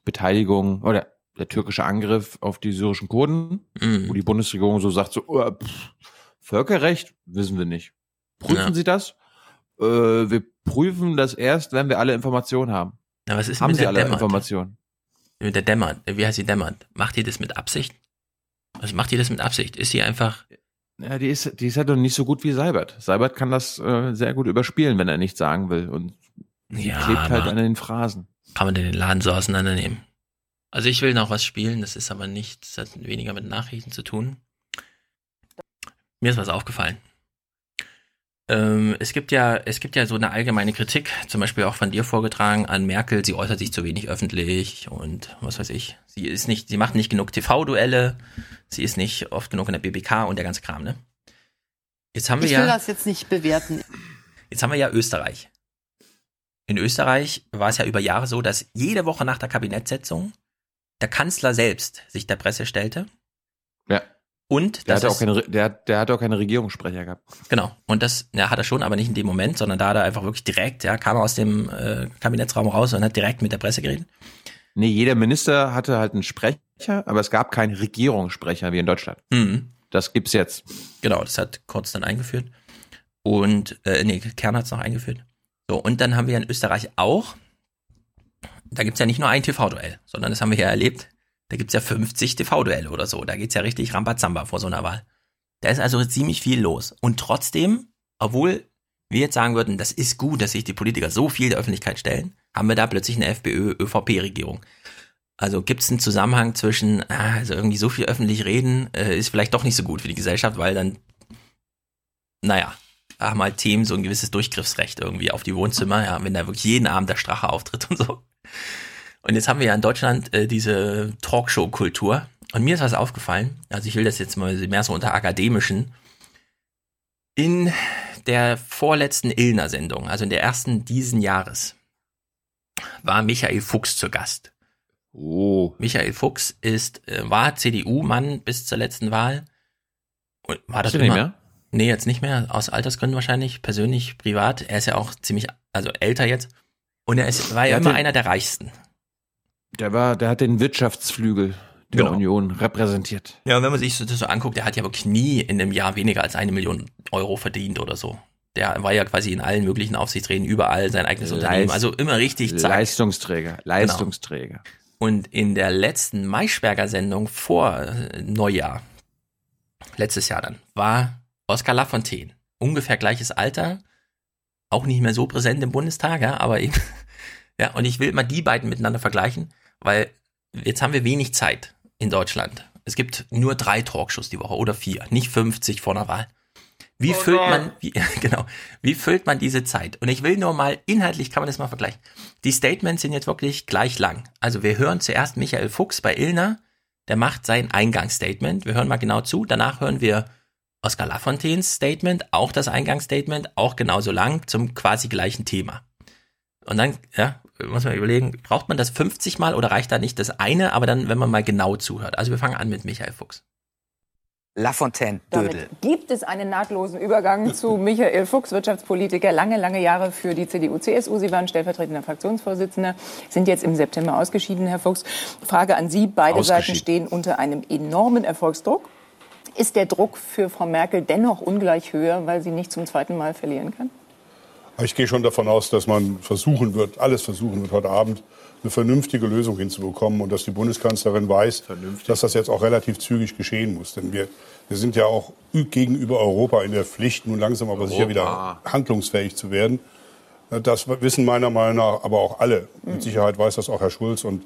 Beteiligung oder der türkische Angriff auf die syrischen Kurden, mhm. wo die Bundesregierung so sagt, so, oh, pff, Völkerrecht wissen wir nicht. Prüfen ja. Sie das? Äh, wir prüfen das erst, wenn wir alle Informationen haben. Ja, was ist haben mit Sie der alle Dämmert? Informationen? Mit der Dämmert, wie heißt sie Dämmert? Macht die das mit Absicht? Also macht die das mit Absicht? Ist sie einfach. Ja, die ist, die ist halt noch nicht so gut wie Seibert. Seibert kann das äh, sehr gut überspielen, wenn er nichts sagen will. Und sie Ja, klebt halt an den Phrasen. Kann man denn den Laden so auseinandernehmen? Also ich will noch was spielen, das ist aber nicht, das hat weniger mit Nachrichten zu tun. Mir ist was aufgefallen. Ähm, es gibt ja, es gibt ja so eine allgemeine Kritik, zum Beispiel auch von dir vorgetragen an Merkel, sie äußert sich zu wenig öffentlich und was weiß ich. Sie ist nicht, sie macht nicht genug TV-Duelle, sie ist nicht oft genug in der BBK und der ganze Kram, ne? Jetzt haben wir Ich ja. will das jetzt nicht bewerten. Jetzt haben wir ja Österreich. In Österreich war es ja über Jahre so, dass jede Woche nach der Kabinettssitzung der Kanzler selbst sich der Presse stellte. Ja. Und Der das hatte, auch keine, der, der hatte auch keine Regierungssprecher gehabt. Genau. Und das ja, hat er schon, aber nicht in dem Moment, sondern da hat er einfach wirklich direkt, ja, kam er aus dem äh, Kabinettsraum raus und hat direkt mit der Presse geredet. Nee, jeder Minister hatte halt einen Sprecher, aber es gab keinen Regierungssprecher wie in Deutschland. Mhm. Das gibt's jetzt. Genau, das hat Kurz dann eingeführt. Und, äh, nee, Kern hat es noch eingeführt. So, und dann haben wir in Österreich auch, da gibt's ja nicht nur ein TV-Duell, sondern das haben wir ja erlebt, da gibt's ja 50 TV-Duelle oder so. Da geht's ja richtig Rambazamba vor so einer Wahl. Da ist also ziemlich viel los. Und trotzdem, obwohl wir jetzt sagen würden, das ist gut, dass sich die Politiker so viel der Öffentlichkeit stellen, haben wir da plötzlich eine FPÖ-ÖVP-Regierung. Also gibt es einen Zusammenhang zwischen, ah, also irgendwie so viel öffentlich reden, äh, ist vielleicht doch nicht so gut für die Gesellschaft, weil dann, naja, haben halt Themen so ein gewisses Durchgriffsrecht irgendwie auf die Wohnzimmer, ja, wenn da wirklich jeden Abend der Strache auftritt und so. Und jetzt haben wir ja in Deutschland äh, diese Talkshow-Kultur. Und mir ist was aufgefallen, also ich will das jetzt mal mehr so unter akademischen. In der vorletzten Illner-Sendung, also in der ersten diesen Jahres, war Michael Fuchs zu Gast. Oh. Michael Fuchs ist, äh, war CDU-Mann bis zur letzten Wahl. Und war das Ist er nicht immer? mehr? Nee, jetzt nicht mehr, aus Altersgründen wahrscheinlich, persönlich, privat. Er ist ja auch ziemlich, also älter jetzt. Und er ist, war ja immer einer der reichsten. Der war, der hat den Wirtschaftsflügel der Genau. Union repräsentiert. Ja, und wenn man sich so, das so anguckt, der hat ja wirklich nie in einem Jahr weniger als eine Million Euro verdient oder so. Der war ja quasi in allen möglichen Aufsichtsräten, überall sein eigenes Leist- Unternehmen. Also immer richtig zack. Leistungsträger, Leistungsträger. Und in der letzten Maischberger-Sendung vor äh, Neujahr, letztes Jahr dann, war Oskar Lafontaine. Ungefähr gleiches Alter, auch nicht mehr so präsent im Bundestag, ja, aber eben. (laughs) Ja, und ich will mal die beiden miteinander vergleichen, weil jetzt haben wir wenig Zeit in Deutschland. Es gibt nur drei Talkshows die Woche oder vier, nicht 50 vor einer Wahl. Wie füllt man, wie, (laughs) genau, wie füllt man diese Zeit? Und ich will nur mal, inhaltlich kann man das mal vergleichen. Die Statements sind jetzt wirklich gleich lang. Also wir hören zuerst Michael Fuchs bei Illner, der macht sein Eingangsstatement. Wir hören mal genau zu. Danach hören wir Oskar Lafontaines Statement, auch das Eingangsstatement, auch genauso lang zum quasi gleichen Thema. Und dann, ja, muss man überlegen, braucht man das 50 Mal oder reicht da nicht das eine, aber dann, wenn man mal genau zuhört. Also wir fangen an mit Michael Fuchs. Lafontaine Dödel. Gibt es einen nahtlosen Übergang zu Michael Fuchs, Wirtschaftspolitiker, lange, lange Jahre für die CDU-CSU. Sie waren stellvertretender Fraktionsvorsitzender, sind jetzt im September ausgeschieden, Herr Fuchs. Frage an Sie. Beide Seiten stehen unter einem enormen Erfolgsdruck. Ist der Druck für Frau Merkel dennoch ungleich höher, weil sie nicht zum zweiten Mal verlieren kann? Ich gehe schon davon aus, dass man versuchen wird, alles versuchen wird, heute Abend eine vernünftige Lösung hinzubekommen und dass die Bundeskanzlerin weiß, Vernünftig. dass das jetzt auch relativ zügig geschehen muss. Denn wir, wir sind ja auch gegenüber Europa in der Pflicht, nun langsam aber sicher wieder handlungsfähig zu werden. Das wissen meiner Meinung nach aber auch alle. Mit Sicherheit weiß das auch Herr Schulz und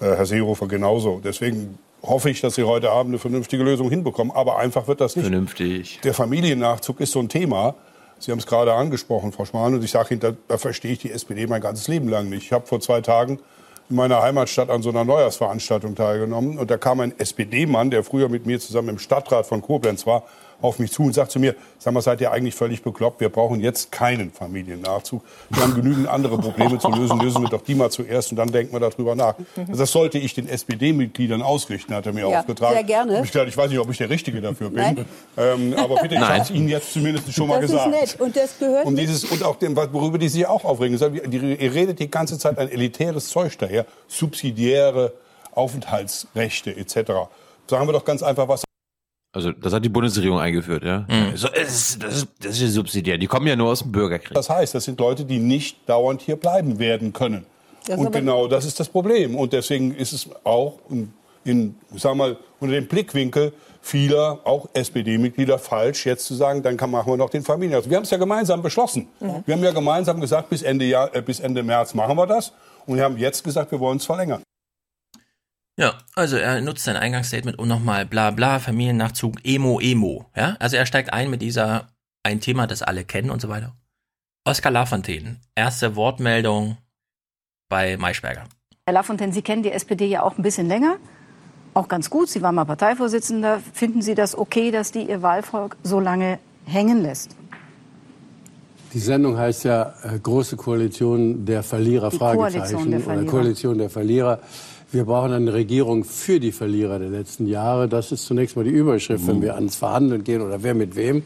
äh, Herr Seehofer genauso. Deswegen hoffe ich, dass Sie heute Abend eine vernünftige Lösung hinbekommen. Aber einfach wird das nicht. Vernünftig. Der Familiennachzug ist so ein Thema. Sie haben es gerade angesprochen, Frau Schmarrn, und ich sage Ihnen, da, da verstehe ich die SPD mein ganzes Leben lang nicht. Ich habe vor zwei Tagen in meiner Heimatstadt an so einer Neujahrsveranstaltung teilgenommen. Und da kam ein SPD-Mann, der früher mit mir zusammen im Stadtrat von Koblenz war, auf mich zu und sagt zu mir, sag mal, seid ihr eigentlich völlig bekloppt? Wir brauchen jetzt keinen Familiennachzug. Wir haben genügend andere Probleme zu lösen. Lösen wir doch die mal zuerst und dann denken wir darüber nach. Also das sollte ich den SPD-Mitgliedern ausrichten, hat er mir Ja, aufgetragen. sehr gerne. Ich, dachte, ich weiß nicht, ob ich der Richtige dafür bin. Ähm, aber bitte, ich habe es Ihnen jetzt zumindest schon mal das gesagt. ist nett. Und das gehört Und dieses und auch dem, worüber die sich auch aufregen. Ihr redet die ganze Zeit ein elitäres Zeug daher, subsidiäre Aufenthaltsrechte etc. Sagen wir doch ganz einfach, was Also das hat die Bundesregierung eingeführt, ja. So, es ist, das, ist, das ist subsidiär. Die kommen ja nur aus dem Bürgerkrieg. das heißt. Das sind Leute, die nicht dauernd hier bleiben werden können. Das und genau das ist das Problem. Und deswegen ist es auch in, in sag mal, unter dem Blickwinkel vieler, auch SPD-Mitglieder, falsch, jetzt zu sagen, dann kann, machen wir noch den Familienhaus. Wir haben es ja gemeinsam beschlossen. Wir haben ja gemeinsam gesagt, bis Ende, Jahr, äh, bis Ende März machen wir das. Und wir haben jetzt gesagt, wir wollen es verlängern. Ja, also er nutzt sein Eingangsstatement um nochmal bla bla, Familiennachzug, Emo, Emo. Ja, also er steigt ein mit dieser, ein Thema, das alle kennen und so weiter. Oskar Lafontaine, erste Wortmeldung bei Maischberger. Herr Lafontaine, Sie kennen die SPD ja auch ein bisschen länger. Auch ganz gut. Sie waren mal Parteivorsitzender. Finden Sie das okay, dass die Ihr Wahlvolk so lange hängen lässt? Die Sendung heißt ja äh, Große Koalition der Verlierer, Die Fragezeichen. Koalition der Oder Verlierer. Koalition der Verlierer. Wir brauchen eine Regierung für die Verlierer der letzten Jahre. Das ist zunächst mal die Überschrift, wenn wir ans Verhandeln gehen oder wer mit wem.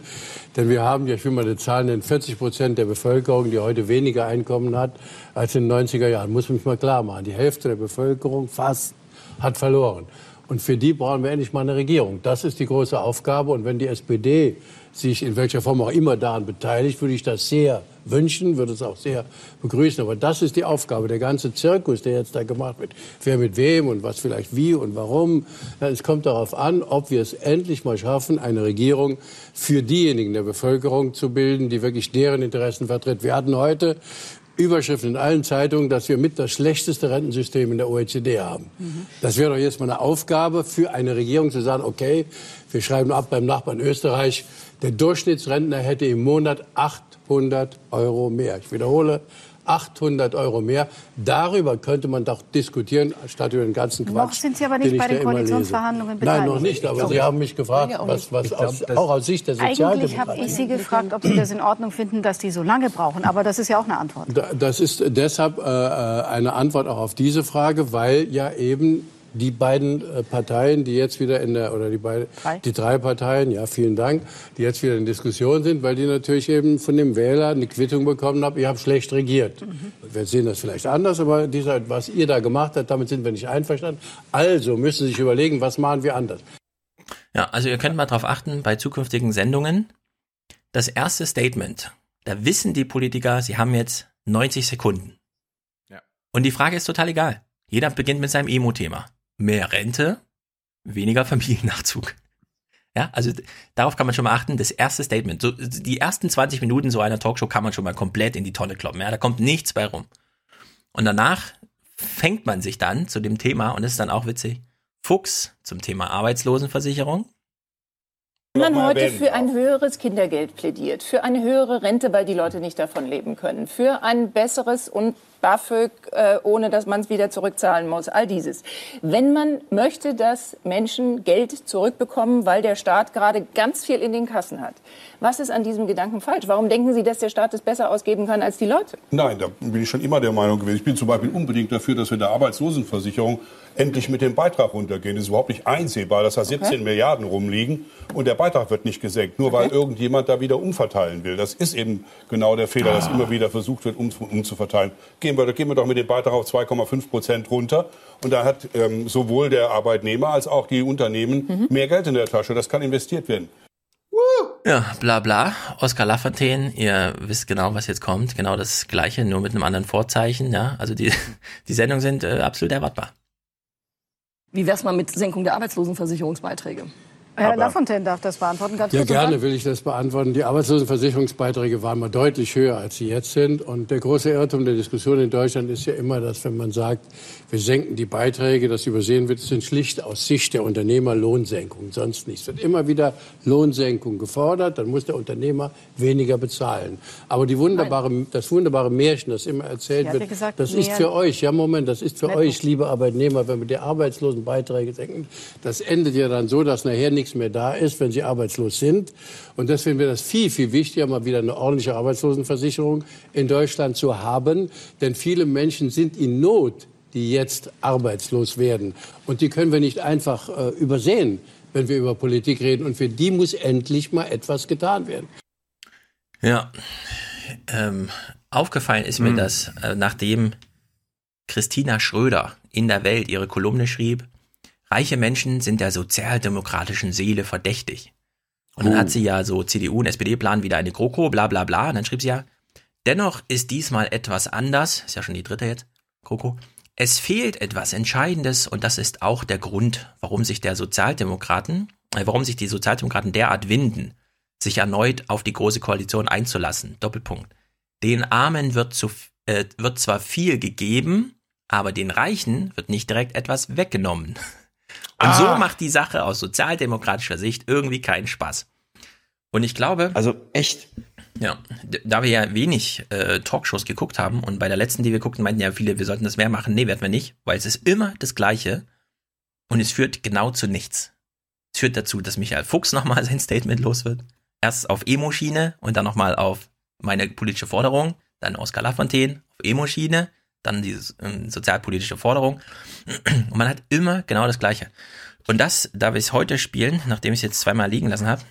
Denn wir haben ja, ich will mal die Zahlen nennen, 40 Prozent der Bevölkerung, die heute weniger Einkommen hat als in den 90er Jahren. Muss man sich mal klar machen. Die Hälfte der Bevölkerung fast hat verloren. Und für die brauchen wir endlich mal eine Regierung. Das ist die große Aufgabe. Und wenn die SPD sich in welcher Form auch immer daran beteiligt, würde ich das sehr wünschen, würde es auch sehr begrüßen. Aber das ist die Aufgabe. Der ganze Zirkus, der jetzt da gemacht wird, wer mit wem und was vielleicht wie und warum. Es kommt darauf an, ob wir es endlich mal schaffen, eine Regierung für diejenigen der Bevölkerung zu bilden, die wirklich deren Interessen vertritt. Wir hatten heute Überschriften in allen Zeitungen, dass wir mit das schlechteste Rentensystem in der OECD haben. Das wäre doch jetzt mal eine Aufgabe für eine Regierung zu sagen, okay, wir schreiben ab beim Nachbarn Österreich, der Durchschnittsrentner hätte im Monat 800 Euro mehr. Ich wiederhole, 800 Euro mehr. Darüber könnte man doch diskutieren, statt über den ganzen Quatsch. Noch sind Sie aber nicht bei den. Koalitionsverhandlungen Nein, noch beteiligt. nicht. Aber. Sie haben mich gefragt, Ja, auch was, was aus, glaub, das- auch aus Sicht der Eigentlich Sozialdemokratie. habe ich Sie gefragt, ob Sie das in Ordnung finden, dass die so lange brauchen. Aber das ist ja auch eine Antwort. Da- Das ist deshalb äh, äh, eine Antwort auch auf diese Frage, weil ja eben die beiden äh, Parteien, die jetzt wieder in der, oder die beiden, Drei. die drei Parteien, ja, vielen Dank, die jetzt wieder in Diskussion sind, weil die natürlich eben von dem Wähler eine Quittung bekommen haben, ihr habt schlecht regiert. Wir sehen das vielleicht anders, aber dieser, was ihr da gemacht habt, damit sind wir nicht einverstanden. Also müssen Sie sich überlegen, was machen wir anders. Ja, also ihr könnt mal drauf achten bei zukünftigen Sendungen. Das erste Statement, da wissen die Politiker, sie haben jetzt 90 Sekunden. Ja. Und die Frage ist total egal. Jeder beginnt mit seinem Emo-Thema. Mehr Rente, weniger Familiennachzug. Ja, also darauf kann man schon mal achten. Das erste Statement, so, die ersten 20 Minuten so einer Talkshow kann man schon mal komplett in die Tonne kloppen. Ja, da kommt nichts bei rum. Und danach fängt man sich dann zu dem Thema, und das ist dann auch witzig, Fuchs zum Thema Arbeitslosenversicherung. Wenn man heute für ein höheres Kindergeld plädiert, für eine höhere Rente, weil die Leute nicht davon leben können, für ein besseres und BAföG, äh, ohne dass man es wieder zurückzahlen muss, all dieses. Wenn man möchte, dass Menschen Geld zurückbekommen, weil der Staat gerade ganz viel in den Kassen hat, was ist an diesem Gedanken falsch? Warum denken Sie, dass der Staat es besser ausgeben kann als die Leute? Nein, da bin ich schon immer der Meinung gewesen. Ich bin zum Beispiel unbedingt dafür, dass wir in der Arbeitslosenversicherung endlich mit dem Beitrag runtergehen. Es ist überhaupt nicht einsehbar, dass da 17 okay. Milliarden rumliegen und der Beitrag wird nicht gesenkt, nur okay. weil irgendjemand da wieder umverteilen will. Das ist eben genau der Fehler, ah. dass immer wieder versucht wird, um, umzuverteilen. Gehen wir, gehen wir doch mit dem Beitrag auf 2,5 Prozent runter und da hat ähm, sowohl der Arbeitnehmer als auch die Unternehmen mhm. mehr Geld in der Tasche. Das kann investiert werden. Ja, bla bla. Oskar Lafontaine, ihr wisst genau, was jetzt kommt. Genau das gleiche, nur mit einem anderen Vorzeichen. Ja, also die, (laughs) die Sendungen sind äh, absolut erwartbar. Wie wär's mal mit Senkung der Arbeitslosenversicherungsbeiträge? Herr Lafontaine darf das beantworten. Ganz ja, gerne will ich das beantworten. Die Arbeitslosenversicherungsbeiträge waren mal deutlich höher, als sie jetzt sind. Und der große Irrtum der Diskussion in Deutschland ist ja immer, dass wenn man sagt, wir senken die Beiträge, das übersehen wird, sind schlicht aus Sicht der Unternehmer Lohnsenkungen, sonst nichts. Es wird immer wieder Lohnsenkung gefordert, dann muss der Unternehmer weniger bezahlen. Aber die wunderbare, das wunderbare Märchen, das immer erzählt wird, gesagt, das ist für euch, ja Moment, das ist für euch, liebe Arbeitnehmer, wenn wir die Arbeitslosenbeiträge senken, das endet ja dann so, dass nachher nichts nichts mehr da ist, wenn sie arbeitslos sind. Und deswegen wäre das viel, viel wichtiger, mal wieder eine ordentliche Arbeitslosenversicherung in Deutschland zu haben. Denn viele Menschen sind in Not, die jetzt arbeitslos werden. Und die können wir nicht einfach äh, übersehen, wenn wir über Politik reden. Und für die muss endlich mal etwas getan werden. Ja, ähm, aufgefallen ist mir, mhm. dass äh, nachdem Christina Schröder in der Welt ihre Kolumne schrieb, reiche Menschen sind der sozialdemokratischen Seele verdächtig. Und dann oh. hat sie ja so CDU und SPD-Plan wieder eine GroKo, bla bla bla. Und dann schrieb sie ja, dennoch ist diesmal etwas anders, ist ja schon die dritte jetzt, GroKo. Es fehlt etwas Entscheidendes und das ist auch der Grund, warum sich der Sozialdemokraten, äh, warum sich die Sozialdemokraten derart winden, sich erneut auf die große Koalition einzulassen. Doppelpunkt. Den Armen wird, zu, äh, wird zwar viel gegeben, aber den Reichen wird nicht direkt etwas weggenommen. (laughs) Und ah. so macht die Sache aus sozialdemokratischer Sicht irgendwie keinen Spaß. Und ich glaube. Also echt. Ja, da wir ja wenig äh, Talkshows geguckt haben und bei der letzten, die wir guckten, meinten ja viele, wir sollten das mehr machen. Nee, werden wir nicht, weil es ist immer das Gleiche und es führt genau zu nichts. Es führt dazu, dass Michael Fuchs (laughs) nochmal sein Statement los wird. Erst auf Emo-Schiene und dann nochmal auf meine politische Forderung, dann Oskar Lafontaine auf Emo-Schiene, dann diese ähm, sozialpolitische Forderung. Und man hat immer genau das Gleiche. Und das, da wir es heute spielen, nachdem ich es jetzt zweimal liegen lassen habe,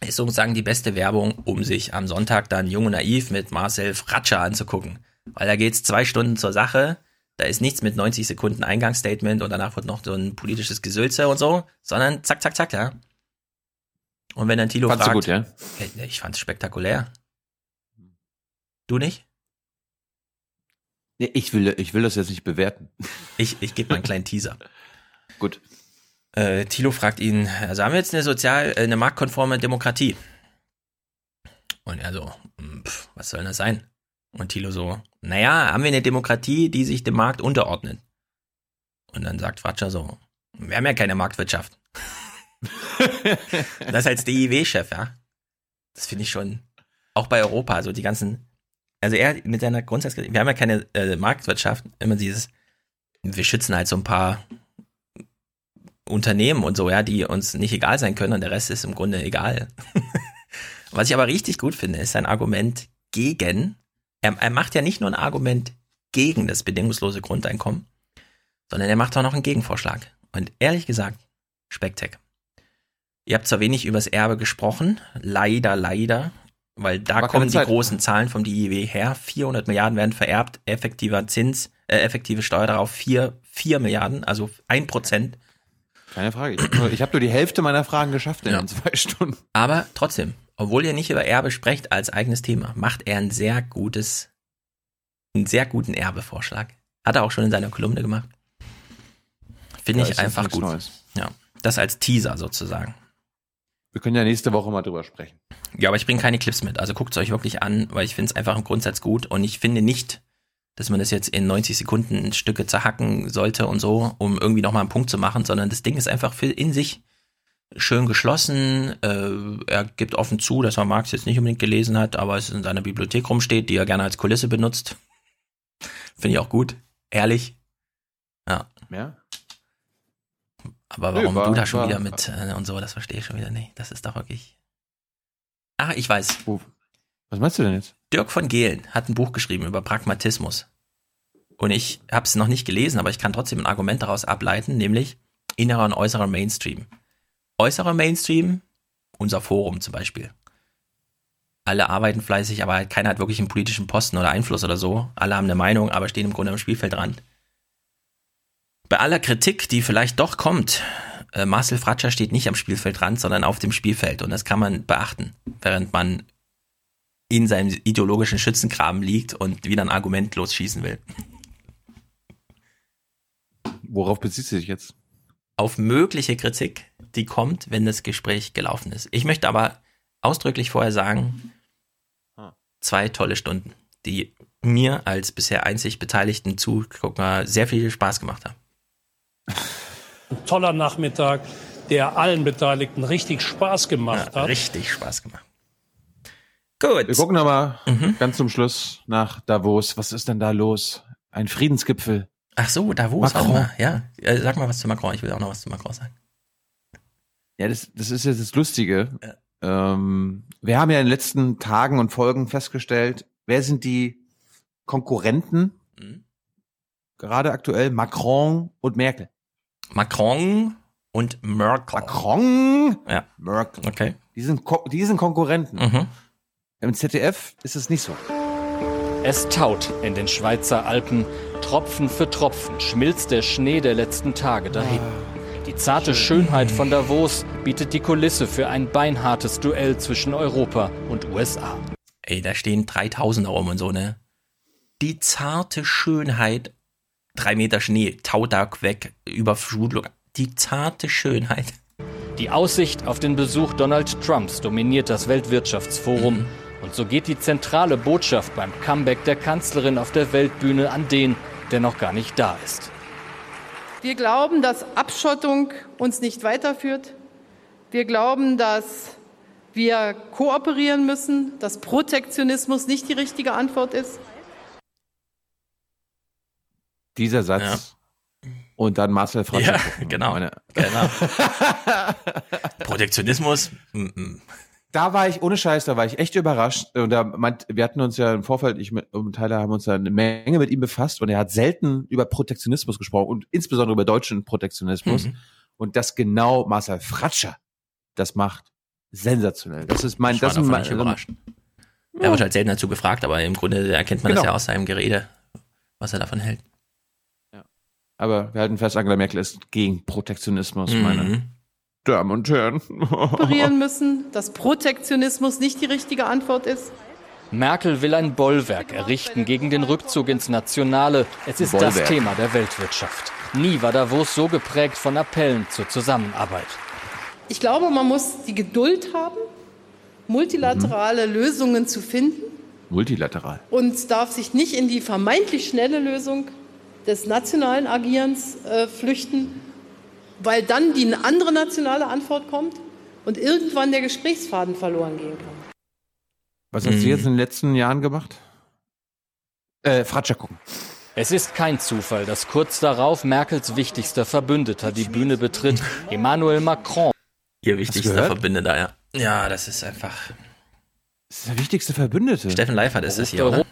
ist sozusagen die beste Werbung, um sich am Sonntag dann Jung und Naiv mit Marcel Fratscher anzugucken. Weil da geht's zwei Stunden zur Sache. Da ist nichts mit 90 Sekunden Eingangsstatement und danach wird noch so ein politisches Gesülze und so, sondern zack, zack, zack, ja. Und wenn dann Tilo Fandst fragt, gut, ja? ich fand's spektakulär. Du nicht? Ich will, ich will das jetzt nicht bewerten. (laughs) Ich, ich gebe mal einen kleinen Teaser. Gut. Äh, Thilo fragt ihn, also haben wir jetzt eine sozial, äh, eine marktkonforme Demokratie? Und er so, hm, pff, was soll das sein? Und Thilo so, naja, haben wir eine Demokratie, die sich dem Markt unterordnet? Und dann sagt Fratscher so, wir haben ja keine Marktwirtschaft. (laughs) das als DIW-Chef, ja. Das finde ich schon, auch bei Europa, also die ganzen also er mit seiner Grundsatz, wir haben ja keine äh, Marktwirtschaft, immer dieses, wir schützen halt so ein paar Unternehmen und so, ja, die uns nicht egal sein können und der Rest ist im Grunde egal. (laughs) Was ich aber richtig gut finde, ist sein Argument gegen, er, er macht ja nicht nur ein Argument gegen das bedingungslose Grundeinkommen, sondern er macht auch noch einen Gegenvorschlag. Und ehrlich gesagt, Spektak. Ihr habt zwar wenig übers Erbe gesprochen, leider, leider, weil da War kommen die großen Zahlen vom DIW her. 400 Milliarden werden vererbt, effektiver Zins, äh, effektive Steuer darauf 4, 4 Milliarden, also 1 Prozent. Keine Frage. Ich habe nur, hab nur, die Hälfte meiner Fragen geschafft in ja. zwei Stunden. Aber trotzdem, obwohl ihr nicht über Erbe sprecht als eigenes Thema, macht er ein sehr gutes, einen sehr guten Erbevorschlag. Hat er auch schon in seiner Kolumne gemacht. Finde ja, ich einfach gut. Neues. Ja, das als Teaser sozusagen. Wir können ja nächste Woche mal drüber sprechen. Ja, aber ich bringe keine Clips mit. Also guckt es euch wirklich an, weil ich finde es einfach im Grundsatz gut und ich finde nicht, dass man das jetzt in 90 Sekunden Stücke zerhacken sollte und so, um irgendwie nochmal einen Punkt zu machen, sondern das Ding ist einfach für in sich schön geschlossen. Äh, er gibt offen zu, dass er Marx jetzt nicht unbedingt gelesen hat, aber es in seiner Bibliothek rumsteht, die er gerne als Kulisse benutzt. Finde ich auch gut. Ehrlich. Ja. Ja. Aber Nö, warum war- du da schon war- wieder mit äh, und so, das verstehe ich schon wieder nicht. Das ist doch wirklich. Ah, ich weiß. Was meinst du denn jetzt? Dirk von Gehlen hat ein Buch geschrieben über Pragmatismus. Und ich habe es noch nicht gelesen, aber ich kann trotzdem ein Argument daraus ableiten, nämlich innerer und äußerer Mainstream. Äußerer Mainstream, unser Forum zum Beispiel. Alle arbeiten fleißig, aber halt keiner hat wirklich einen politischen Posten oder Einfluss oder so. Alle haben eine Meinung, aber stehen im Grunde am Spielfeldrand. Bei aller Kritik, die vielleicht doch kommt, äh, Marcel Fratscher steht nicht am Spielfeldrand, sondern auf dem Spielfeld. Und das kann man beachten, während man in seinem ideologischen Schützengraben liegt und wieder ein Argument losschießen will. Worauf bezieht sie sich jetzt? Auf mögliche Kritik, die kommt, wenn das Gespräch gelaufen ist. Ich möchte aber ausdrücklich vorher sagen, zwei tolle Stunden, die mir als bisher einzig beteiligten Zugucker sehr viel Spaß gemacht haben. Ein toller Nachmittag, der allen Beteiligten richtig Spaß gemacht Ja, hat. richtig Spaß gemacht. Gut. Wir gucken aber Mhm. ganz zum Schluss nach Davos. Was ist denn da los? Ein Friedensgipfel. Ach so, Davos Macron. auch mal. Ja, Äh, sag mal was zu Macron. Ich will auch noch was zu Macron sagen. Ja, das, das ist jetzt das Lustige. Ähm, wir haben ja in den letzten Tagen und Folgen festgestellt, wer sind die Konkurrenten? Mhm. Gerade aktuell Macron und Merkel. Macron und Merkel. Macron, Ja. Merkel. Okay. Die sind, Ko die sind Konkurrenten. Mhm. Im ZDF ist es nicht so. Es taut in den Schweizer Alpen. Tropfen für Tropfen schmilzt der Schnee der letzten Tage dahin. Die zarte Schönheit von Davos bietet die Kulisse für ein beinhartes Duell zwischen Europa und USA. Ey, da stehen 3000 rum und so, ne? Die zarte Schönheit, drei Meter Schnee, Taudag weg, Überflutung. Die zarte Schönheit. Die Aussicht auf den Besuch Donald Trumps dominiert das Weltwirtschaftsforum. Und so geht die zentrale Botschaft beim Comeback der Kanzlerin auf der Weltbühne an den, der noch gar nicht da ist. Wir glauben, dass Abschottung uns nicht weiterführt. Wir glauben, dass wir kooperieren müssen, dass Protektionismus nicht die richtige Antwort ist. Dieser Satz. Und dann Marcel Fratscher. Ja, (laughs) genau. Meine- genau. (laughs) Protektionismus. mm, mm. Da war ich, ohne Scheiß, da war ich echt überrascht. Und da meint, wir hatten uns ja im Vorfeld, ich mit- und Tyler haben uns ja eine Menge mit ihm befasst und er hat selten über Protektionismus gesprochen und insbesondere über deutschen Protektionismus. Mhm. Und das genau Marcel Fratscher das macht. Sensationell. Das ist mein, Ich das ist mein, überrascht. Er wird halt selten dazu gefragt, aber im Grunde erkennt man das Genau. ja aus seinem Gerede, was er davon hält. Aber wir halten fest, Angela Merkel ist gegen Protektionismus, Mhm. meine Damen und Herren. Kooperieren müssen, dass Protektionismus nicht die richtige Antwort ist. Merkel will ein Bollwerk errichten gegen den Rückzug ins Nationale. Es ist das Bollwerk. Thema der Weltwirtschaft. Nie war Davos so geprägt von Appellen zur Zusammenarbeit. Ich glaube, man muss die Geduld haben, multilaterale Lösungen zu finden Multilateral. und darf sich nicht in die vermeintlich schnelle Lösung des nationalen Agierens äh, flüchten, weil dann die andere nationale Antwort kommt und irgendwann der Gesprächsfaden verloren gehen kann. Was hast Mhm. du jetzt in den letzten Jahren gemacht? Äh, Fratscher gucken. Es ist kein Zufall, dass kurz darauf Merkels wichtigster Verbündeter die Bühne betritt, Emmanuel Macron. Ihr wichtigster? Verbündeter, ja. Ja, das ist einfach. Das ist der wichtigste Verbündete. Steffen Leifert ist es hier, oder?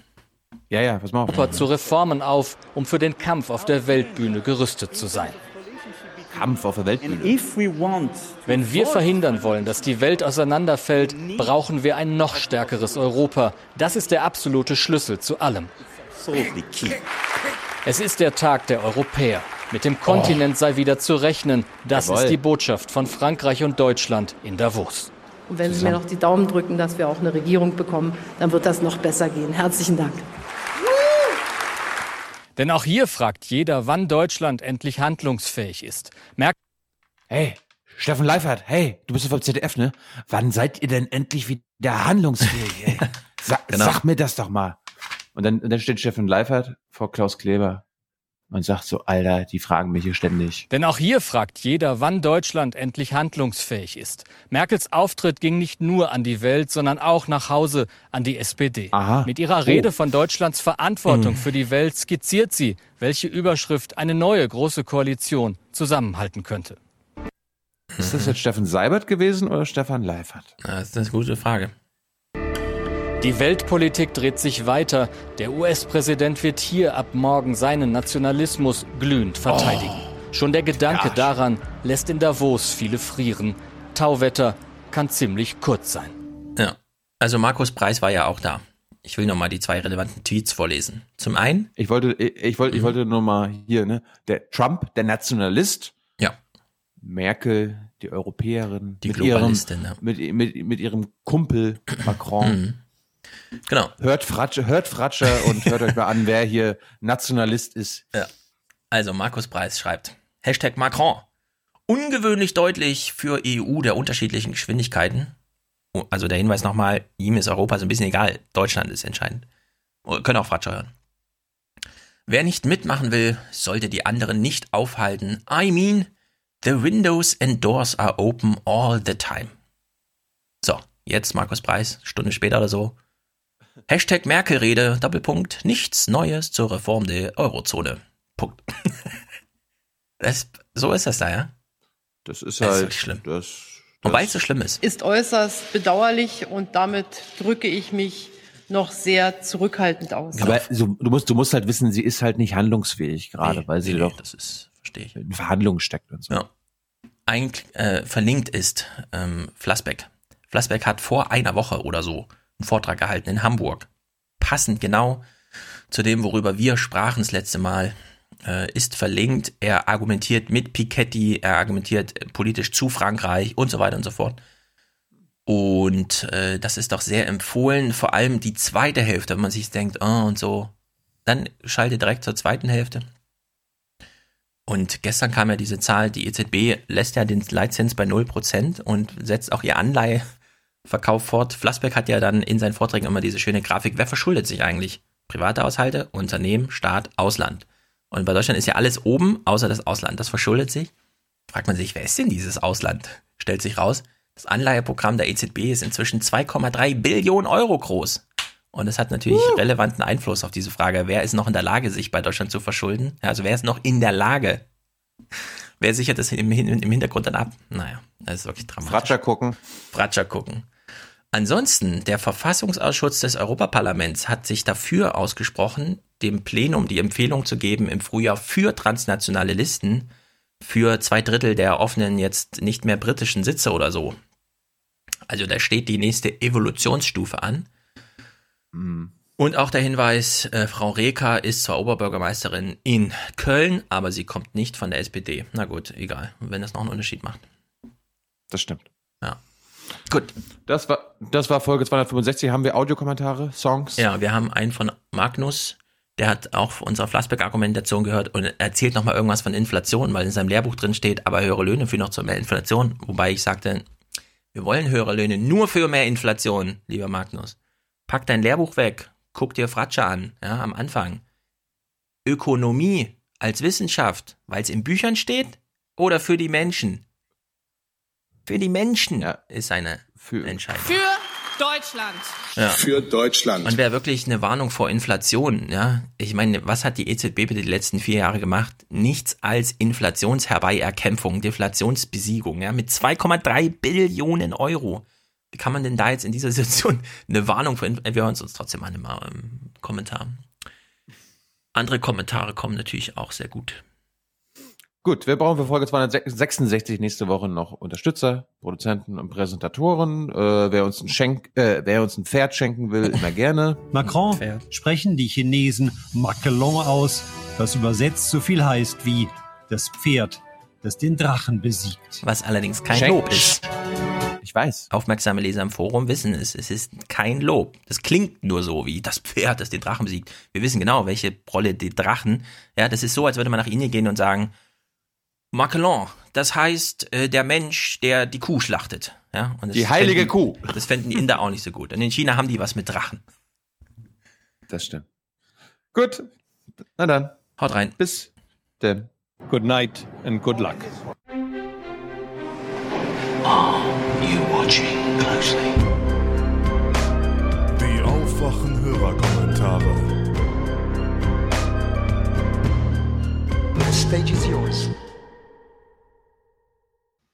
Ja, ja, pass mal auf. Europa zu Reformen auf, um für den Kampf auf der Weltbühne gerüstet zu sein. Kampf auf der Weltbühne. Wenn wir verhindern wollen, dass die Welt auseinanderfällt, brauchen wir ein noch stärkeres Europa. Das ist der absolute Schlüssel zu allem. Es ist der Tag der Europäer. Mit dem Kontinent sei wieder zu rechnen. Das Jawohl. ist die Botschaft von Frankreich und Deutschland in Davos. Und wenn Sie mir noch die Daumen drücken, dass wir auch eine Regierung bekommen, dann wird das noch besser gehen. Herzlichen Dank. Denn auch hier fragt jeder, wann Deutschland endlich handlungsfähig ist. Merkt Hey, Steffen Leifert, hey, du bist doch vom ZDF, ne? Wann seid ihr denn endlich wieder handlungsfähig, ey? (laughs) Sa Genau. Sag mir das doch mal. Und dann, und dann steht Steffen Leifert vor Klaus Kleber. Man sagt so, Alter, die fragen mich hier ständig. Denn auch hier fragt jeder, wann Deutschland endlich handlungsfähig ist. Merkels Auftritt ging nicht nur an die Welt, sondern auch nach Hause an die SPD. Aha. Mit ihrer Oh. Rede von Deutschlands Verantwortung Mhm. für die Welt skizziert sie, welche Überschrift eine neue große Koalition zusammenhalten könnte. Ist das jetzt Steffen Seibert gewesen oder Stefan Leifert? Das ist eine gute Frage. Die Weltpolitik dreht sich weiter. Der US-Präsident wird hier ab morgen seinen Nationalismus glühend verteidigen. Schon der Gedanke daran lässt in Davos viele frieren. Tauwetter kann ziemlich kurz sein. Ja. Also Markus Preis war ja auch da. Ich will nochmal die zwei relevanten Tweets vorlesen. Zum einen. Ich wollte, ich, ich wollte, ich wollte nur mal hier, ne? Der Trump, der Nationalist. Ja. Merkel, die Europäerin. Die mit Globalistin, ihrem, mit, mit, mit ihrem Kumpel Macron. Genau. Hört Fratscher, hört Fratscher und hört euch mal an, (laughs) wer hier Nationalist ist. Ja. Also Markus Preis schreibt, Hashtag Macron. Ungewöhnlich deutlich für EU der unterschiedlichen Geschwindigkeiten. Oh, Also der Hinweis nochmal, ihm ist Europa so ein bisschen egal, Deutschland ist entscheidend. Oh, Können auch Fratscher hören. Wer nicht mitmachen will, sollte die anderen nicht aufhalten. I mean, the windows and doors are open all the time. So, jetzt Markus Preis, Stunde später oder so. Hashtag Merkel-Rede, Doppelpunkt, nichts Neues zur Reform der Eurozone. Punkt. (laughs) Das, so ist das da, ja? Das ist Das ist halt wirklich schlimm. Das, Wobei es so schlimm ist. Ist äußerst bedauerlich und damit drücke ich mich noch sehr zurückhaltend aus. Aber so, du musst, du musst halt wissen, sie ist halt nicht handlungsfähig gerade, Nee, weil sie nee, doch das ist, verstehe ich. in Verhandlungen steckt und so. Ja. Ein, äh, verlinkt ist ähm, Flassbeck. Flassbeck hat vor einer Woche oder so Vortrag gehalten in Hamburg. Passend genau zu dem, worüber wir sprachen das letzte Mal, äh, ist verlinkt. Er argumentiert mit Piketty, er argumentiert politisch zu Frankreich und so weiter und so fort. Und äh, das ist doch sehr empfohlen, vor allem die zweite Hälfte, wenn man sich denkt, oh und so. Dann schalte direkt zur zweiten Hälfte. Und gestern kam ja diese Zahl, die EZB lässt ja den Leitzins bei 0% und setzt auch ihr Anleiheverkauf fort. Flassbeck hat ja dann in seinen Vorträgen immer diese schöne Grafik, wer verschuldet sich eigentlich? Private Haushalte, Unternehmen, Staat, Ausland. Und bei Deutschland ist ja alles oben, außer das Ausland. Das verschuldet sich. Fragt man sich, wer ist denn dieses Ausland? Stellt sich raus, das Anleiheprogramm der EZB ist inzwischen 2,3 Billionen Euro groß. Und es hat natürlich relevanten Einfluss auf diese Frage, wer ist noch in der Lage, sich bei Deutschland zu verschulden? Also wer ist noch in der Lage? Wer sichert das im, im Hintergrund dann ab? Naja, das ist wirklich dramatisch. Fratscher gucken. Fratscher gucken. Ansonsten, der Verfassungsausschuss des Europaparlaments hat sich dafür ausgesprochen, dem Plenum die Empfehlung zu geben, im Frühjahr für transnationale Listen, für zwei Drittel der offenen, jetzt nicht mehr britischen Sitze oder so. Also da steht die nächste Evolutionsstufe an. Und auch der Hinweis, äh, Frau Reker ist zwar Oberbürgermeisterin in Köln, aber sie kommt nicht von der SPD. Na gut, egal, wenn das noch einen Unterschied macht. Das stimmt. Gut. Das war, das war Folge 265. Haben wir Audiokommentare, Songs? Ja, wir haben einen von Magnus, der hat auch unsere Flassbeck-Argumentation gehört und erzählt nochmal irgendwas von Inflation, weil in seinem Lehrbuch drin steht, aber höhere Löhne führen noch zu mehr Inflation. Wobei ich sagte, wir wollen höhere Löhne nur für mehr Inflation, lieber Magnus. Pack dein Lehrbuch weg, guck dir Fratsche an, ja, am Anfang. Ökonomie als Wissenschaft, weil es in Büchern steht oder für die Menschen? Für die Menschen ist eine Entscheidung. Für Deutschland. Ja. Für Deutschland. Und wäre wirklich eine Warnung vor Inflation, ja. Ich meine, was hat die EZB bitte die letzten vier Jahre gemacht? Nichts als Inflationsherbeierkämpfung, Deflationsbesiegung, ja, mit 2,3 Billionen Euro. Wie kann man denn da jetzt in dieser (laughs) Situation eine Warnung vor Inflation? Wir hören es uns trotzdem an im ähm, Kommentar. Andere Kommentare kommen natürlich auch sehr gut. Gut, wir brauchen für Folge 266 nächste Woche noch Unterstützer, Produzenten und Präsentatoren. Äh, wer uns ein Schenk, äh, wer uns ein Pferd schenken will, immer gerne. (laughs) Macron sprechen die Chinesen Maquelon aus, das übersetzt so viel heißt wie das Pferd, das den Drachen besiegt. Was allerdings kein Schenk- Lob ist. Ich weiß. Aufmerksame Leser im Forum wissen es. Es ist kein Lob. Das klingt nur so wie das Pferd, das den Drachen besiegt. Wir wissen genau, welche Rolle die Drachen. Ja, das ist so, als würde man nach Indien gehen und sagen, Maquelon, das heißt äh, der Mensch, der die Kuh schlachtet. Ja, Die heilige fänden- Kuh. Das fänden die Inder auch nicht so gut. Und in China haben die was mit Drachen. Das stimmt. Gut, na dann. Haut rein. Bis Denn Good night and good luck. Are you watching closely? Die aufwachen Hörerkommentare. The stage is yours.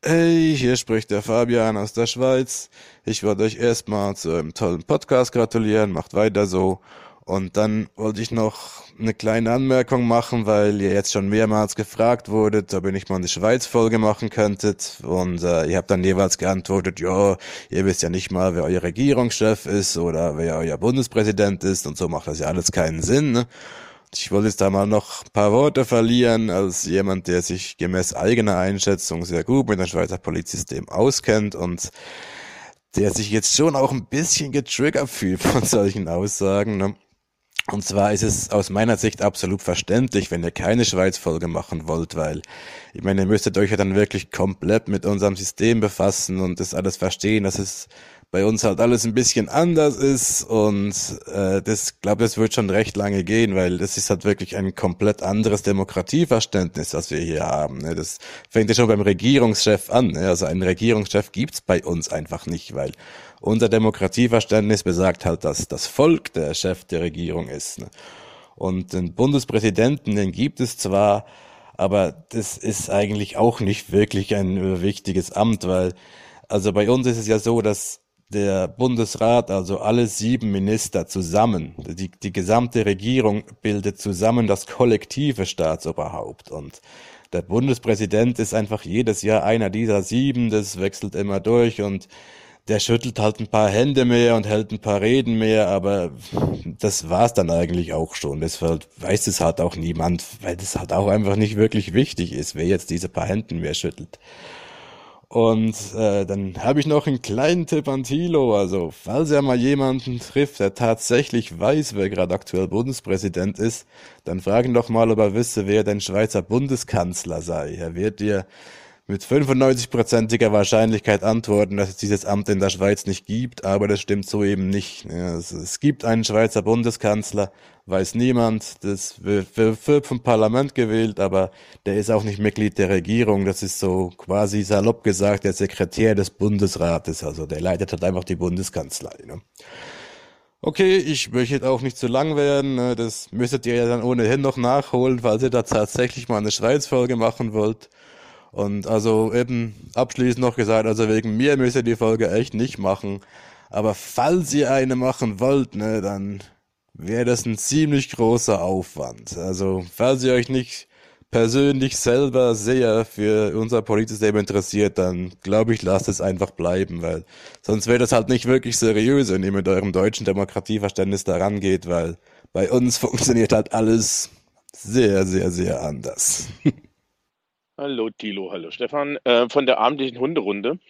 Hey, hier spricht der Fabian aus der Schweiz. Ich wollte euch erstmal zu einem tollen Podcast gratulieren, macht weiter so. Und dann wollte ich noch eine kleine Anmerkung machen, weil ihr jetzt schon mehrmals gefragt wurdet, ob ihr nicht mal eine Schweiz-Folge machen könntet. Und äh, ihr habt dann jeweils geantwortet, ja, ihr wisst ja nicht mal, wer euer Regierungschef ist oder wer euer Bundespräsident ist und so macht das ja alles keinen Sinn. Ne? Ich wollte jetzt da mal noch ein paar Worte verlieren, als jemand, der sich gemäß eigener Einschätzung sehr gut mit dem Schweizer Polizsystem auskennt und der sich jetzt schon auch ein bisschen getriggert fühlt von solchen Aussagen. Ne? Und zwar ist es aus meiner Sicht absolut verständlich, wenn ihr keine Schweiz-Folge machen wollt, weil ich meine, ihr müsstet euch ja dann wirklich komplett mit unserem System befassen und das alles verstehen, dass es bei uns halt alles ein bisschen anders ist und äh, das glaube das wird schon recht lange gehen, weil das ist halt wirklich ein komplett anderes Demokratieverständnis, was wir hier haben. Ne? Das fängt ja schon beim Regierungschef an. Ne? Also einen Regierungschef gibt's bei uns einfach nicht, weil unser Demokratieverständnis besagt halt, dass das Volk der Chef der Regierung ist. Ne? Und den Bundespräsidenten, den gibt es zwar, aber das ist eigentlich auch nicht wirklich ein wichtiges Amt, weil also bei uns ist es ja so, dass der Bundesrat, also alle sieben Minister zusammen, die, die gesamte Regierung bildet zusammen das kollektive Staatsoberhaupt und der Bundespräsident ist einfach jedes Jahr einer dieser sieben, das wechselt immer durch und der schüttelt halt ein paar Hände mehr und hält ein paar Reden mehr, aber das war's dann eigentlich auch schon. Deshalb weiß es halt auch niemand, weil das halt auch einfach nicht wirklich wichtig ist, wer jetzt diese paar Händen mehr schüttelt. Und äh, dann habe ich noch einen kleinen Tipp an Thilo. Also, falls er mal jemanden trifft, der tatsächlich weiß, wer gerade aktuell Bundespräsident ist, dann fragen doch mal, ob er wisse, wer denn Schweizer Bundeskanzler sei. Er wird dir mit 95-prozentiger Wahrscheinlichkeit antworten, dass es dieses Amt in der Schweiz nicht gibt, aber das stimmt so eben nicht. Es, gibt einen Schweizer Bundeskanzler, weiß niemand, das wird, vom Parlament gewählt, aber der ist auch nicht Mitglied der Regierung, das ist so quasi salopp gesagt der Sekretär des Bundesrates, also der leitet halt einfach die Bundeskanzlei. Ne? Okay, ich möchte auch nicht zu lang werden. Ne? Das müsstet ihr ja dann ohnehin noch nachholen, falls ihr da tatsächlich mal eine Schweiz-Folge machen wollt. Und also eben abschließend noch gesagt, also wegen mir müsst ihr die Folge echt nicht machen. Aber falls ihr eine machen wollt, ne, dann wäre das ein ziemlich großer Aufwand. Also falls ihr euch nicht persönlich selber sehr für unser Politsystem interessiert, dann glaube ich, lasst es einfach bleiben, weil sonst wäre das halt nicht wirklich seriös, wenn ihr mit eurem deutschen Demokratieverständnis daran geht, weil bei uns (laughs) funktioniert halt alles sehr, sehr, sehr anders. Hallo Tilo, hallo Stefan äh, von der abendlichen Hunderunde.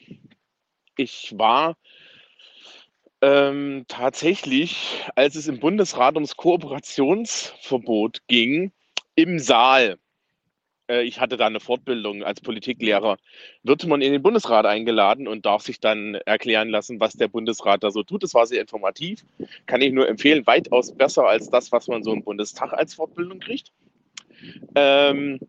Ich war ähm, tatsächlich, als es im Bundesrat ums Kooperationsverbot ging, im Saal. Äh, ich hatte da eine Fortbildung als Politiklehrer. Wird man in den Bundesrat eingeladen und darf sich dann erklären lassen, was der Bundesrat da so tut. Das war sehr informativ. Kann ich nur empfehlen, weitaus besser als das, was man so im Bundestag als Fortbildung kriegt. Ähm,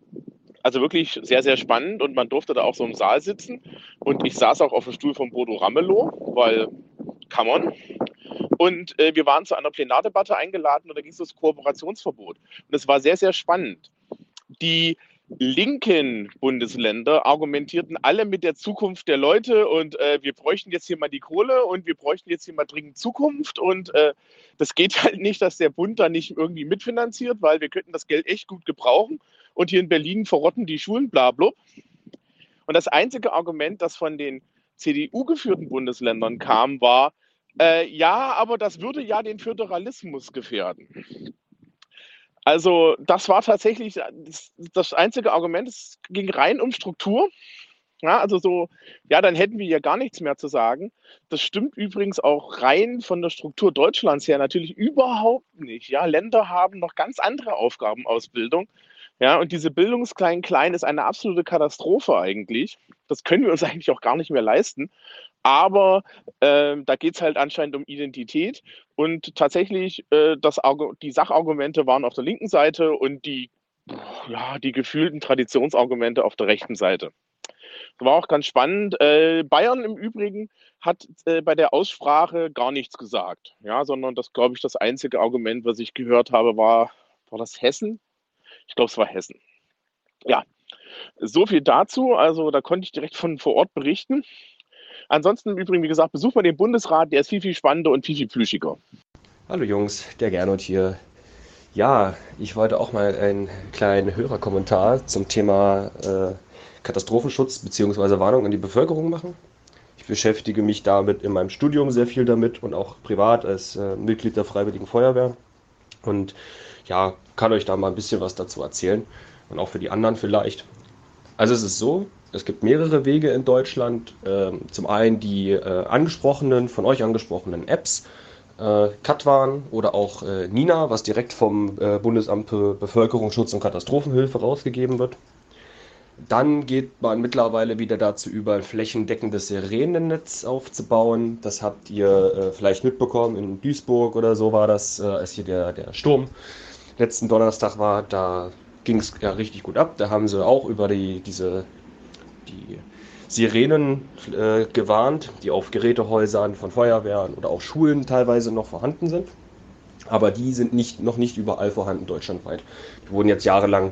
also wirklich sehr, sehr spannend und man durfte da auch so im Saal sitzen. Und ich saß auch auf dem Stuhl von Bodo Ramelow, weil, come on. Und äh, wir waren zu einer Plenardebatte eingeladen und da ging es um das Kooperationsverbot. Und es war sehr, sehr spannend. Die linken Bundesländer argumentierten alle mit der Zukunft der Leute und äh, wir bräuchten jetzt hier mal die Kohle und wir bräuchten jetzt hier mal dringend Zukunft und äh, das geht halt nicht, dass der Bund da nicht irgendwie mitfinanziert, weil wir könnten das Geld echt gut gebrauchen und hier in Berlin verrotten die Schulen, bla, bla. Und das einzige Argument, das von den CDU-geführten Bundesländern kam, war, äh, ja, aber das würde ja den Föderalismus gefährden. Also das war tatsächlich das, einzige Argument. Es ging rein um Struktur. Ja, also so, ja, dann hätten wir ja gar nichts mehr zu sagen. Das stimmt übrigens auch rein von der Struktur Deutschlands her natürlich überhaupt nicht. Ja, Länder haben noch ganz andere Aufgabenausbildung. Ja, und diese Bildungsklein-Klein ist eine absolute Katastrophe eigentlich. Das können wir uns (laughs) eigentlich auch gar nicht mehr leisten. Aber äh, da geht es halt anscheinend um Identität. Und tatsächlich, äh, das, die Sachargumente waren auf der linken Seite und die ja, die gefühlten Traditionsargumente auf der rechten Seite. War auch ganz spannend. Äh, Bayern im Übrigen hat äh, bei der Aussprache gar nichts gesagt, ja, sondern das, glaube ich, das einzige Argument, was ich gehört habe, war, war das Hessen? Ich glaube, es war Hessen. Ja, so viel dazu. Also da konnte ich direkt von vor Ort berichten. Ansonsten im Übrigen, wie gesagt, besucht mal den Bundesrat, der ist viel, viel spannender und viel, viel plüschiger. Hallo Jungs, der Gernot hier. Ja, ich wollte auch mal einen kleinen Hörerkommentar zum Thema äh, Katastrophenschutz bzw. Warnung an die Bevölkerung machen. Ich beschäftige mich damit in meinem Studium sehr viel damit und auch privat als äh, Mitglied der Freiwilligen Feuerwehr. Und ja, kann euch da mal ein bisschen was dazu erzählen und auch für die anderen vielleicht. Also es ist so, es gibt mehrere Wege in Deutschland. Ähm, zum einen die äh, angesprochenen, von euch angesprochenen Apps, äh, Katwan oder auch äh, Nina, was direkt vom Bundesamt für Bevölkerungsschutz und Katastrophenhilfe rausgegeben wird. Dann geht man mittlerweile wieder dazu über, ein flächendeckendes Sirenennetz aufzubauen. Das habt ihr vielleicht mitbekommen. In Duisburg oder so war das, als hier der, der Sturm letzten Donnerstag war. Da ging es ja richtig gut ab. Da haben sie auch über die, diese die Sirenen äh, gewarnt, die auf Gerätehäusern von Feuerwehren oder auch Schulen teilweise noch vorhanden sind. Aber die sind nicht, noch nicht überall vorhanden deutschlandweit. Die wurden jetzt jahrelang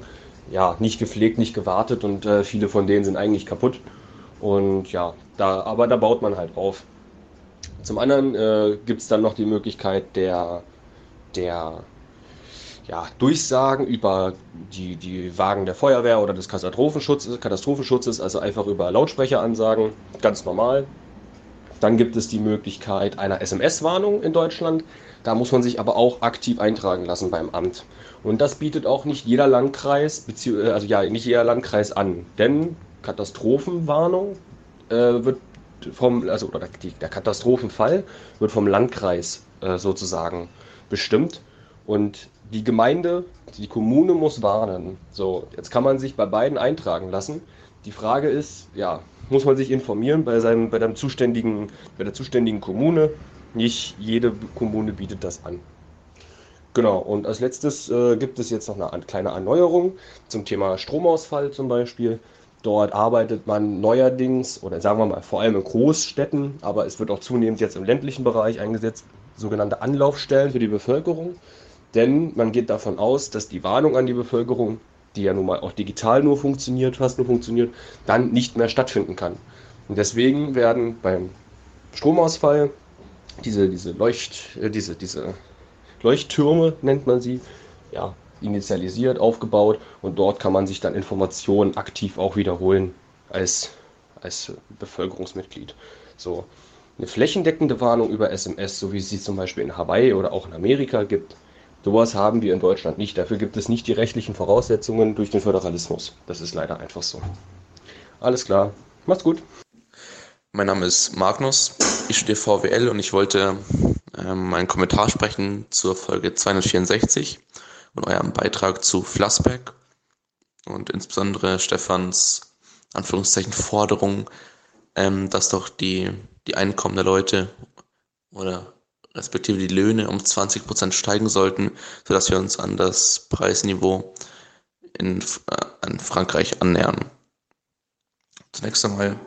ja, nicht gepflegt, nicht gewartet und äh, viele von denen sind eigentlich kaputt. Und ja, da, aber da baut man halt auf. Zum anderen äh, gibt es dann noch die Möglichkeit der, der ja, Durchsagen über die, die Wagen der Feuerwehr oder des Katastrophenschutzes, Katastrophenschutzes, also einfach über Lautsprecheransagen, ganz normal. Dann gibt es die Möglichkeit einer SMS-Warnung in Deutschland. Da muss man sich aber auch aktiv eintragen lassen beim Amt. Und das bietet auch nicht jeder Landkreis, äh, also ja, nicht jeder Landkreis an. Denn Katastrophenwarnung äh, wird vom, also oder der Katastrophenfall wird vom Landkreis äh, sozusagen bestimmt. Und die Gemeinde, die Kommune muss warnen. So, jetzt kann man sich bei beiden eintragen lassen. Die Frage ist, ja, muss man sich informieren bei seinem, bei, zuständigen, bei der zuständigen Kommune. Nicht jede Kommune bietet das an. Genau, und als letztes äh, gibt es jetzt noch eine kleine Erneuerung zum Thema Stromausfall zum Beispiel. Dort arbeitet man neuerdings, oder sagen wir mal vor allem in Großstädten, aber es wird auch zunehmend jetzt im ländlichen Bereich eingesetzt, sogenannte Anlaufstellen für die Bevölkerung. Denn man geht davon aus, dass die Warnung an die Bevölkerung, die ja nun mal auch digital nur funktioniert, fast nur funktioniert, dann nicht mehr stattfinden kann. Und deswegen werden beim Stromausfall diese, diese, Leucht, äh, diese, diese Leuchttürme, nennt man sie, ja, initialisiert, aufgebaut und dort kann man sich dann Informationen aktiv auch wiederholen als, als Bevölkerungsmitglied. So, eine flächendeckende Warnung über SMS, so wie es sie zum Beispiel in Hawaii oder auch in Amerika gibt, sowas haben wir in Deutschland nicht. Dafür gibt es nicht die rechtlichen Voraussetzungen durch den Föderalismus. Das ist leider einfach so. Alles klar, macht's gut. Mein Name ist Magnus, ich studiere VWL und ich wollte ähm, einen Kommentar sprechen zur Folge 264 und eurem Beitrag zu Flassbeck und insbesondere Stefans Anführungszeichen Forderung, ähm, dass doch die, die Einkommen der Leute oder respektive die Löhne um 20 Prozent steigen sollten, sodass wir uns an das Preisniveau in, äh, an Frankreich annähern. Zunächst einmal,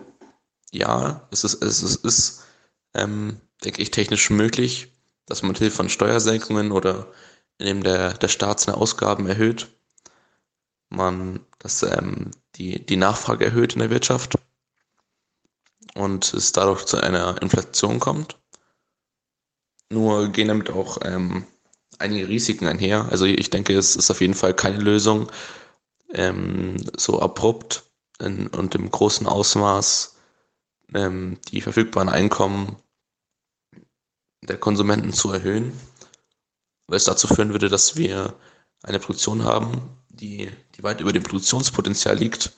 ja, es ist, es ist, ist ähm, denke ich, technisch möglich, dass man mit Hilfe von Steuersenkungen oder indem der, der Staat seine Ausgaben erhöht, man, dass ähm, die, die Nachfrage erhöht in der Wirtschaft und es dadurch zu einer Inflation kommt. Nur gehen damit auch ähm, einige Risiken einher. Also ich denke, es ist auf jeden Fall keine Lösung, ähm, so abrupt in, und im großen Ausmaß ähm, die verfügbaren Einkommen der Konsumenten zu erhöhen, weil es dazu führen würde, dass wir eine Produktion haben, die, die weit über dem Produktionspotenzial liegt.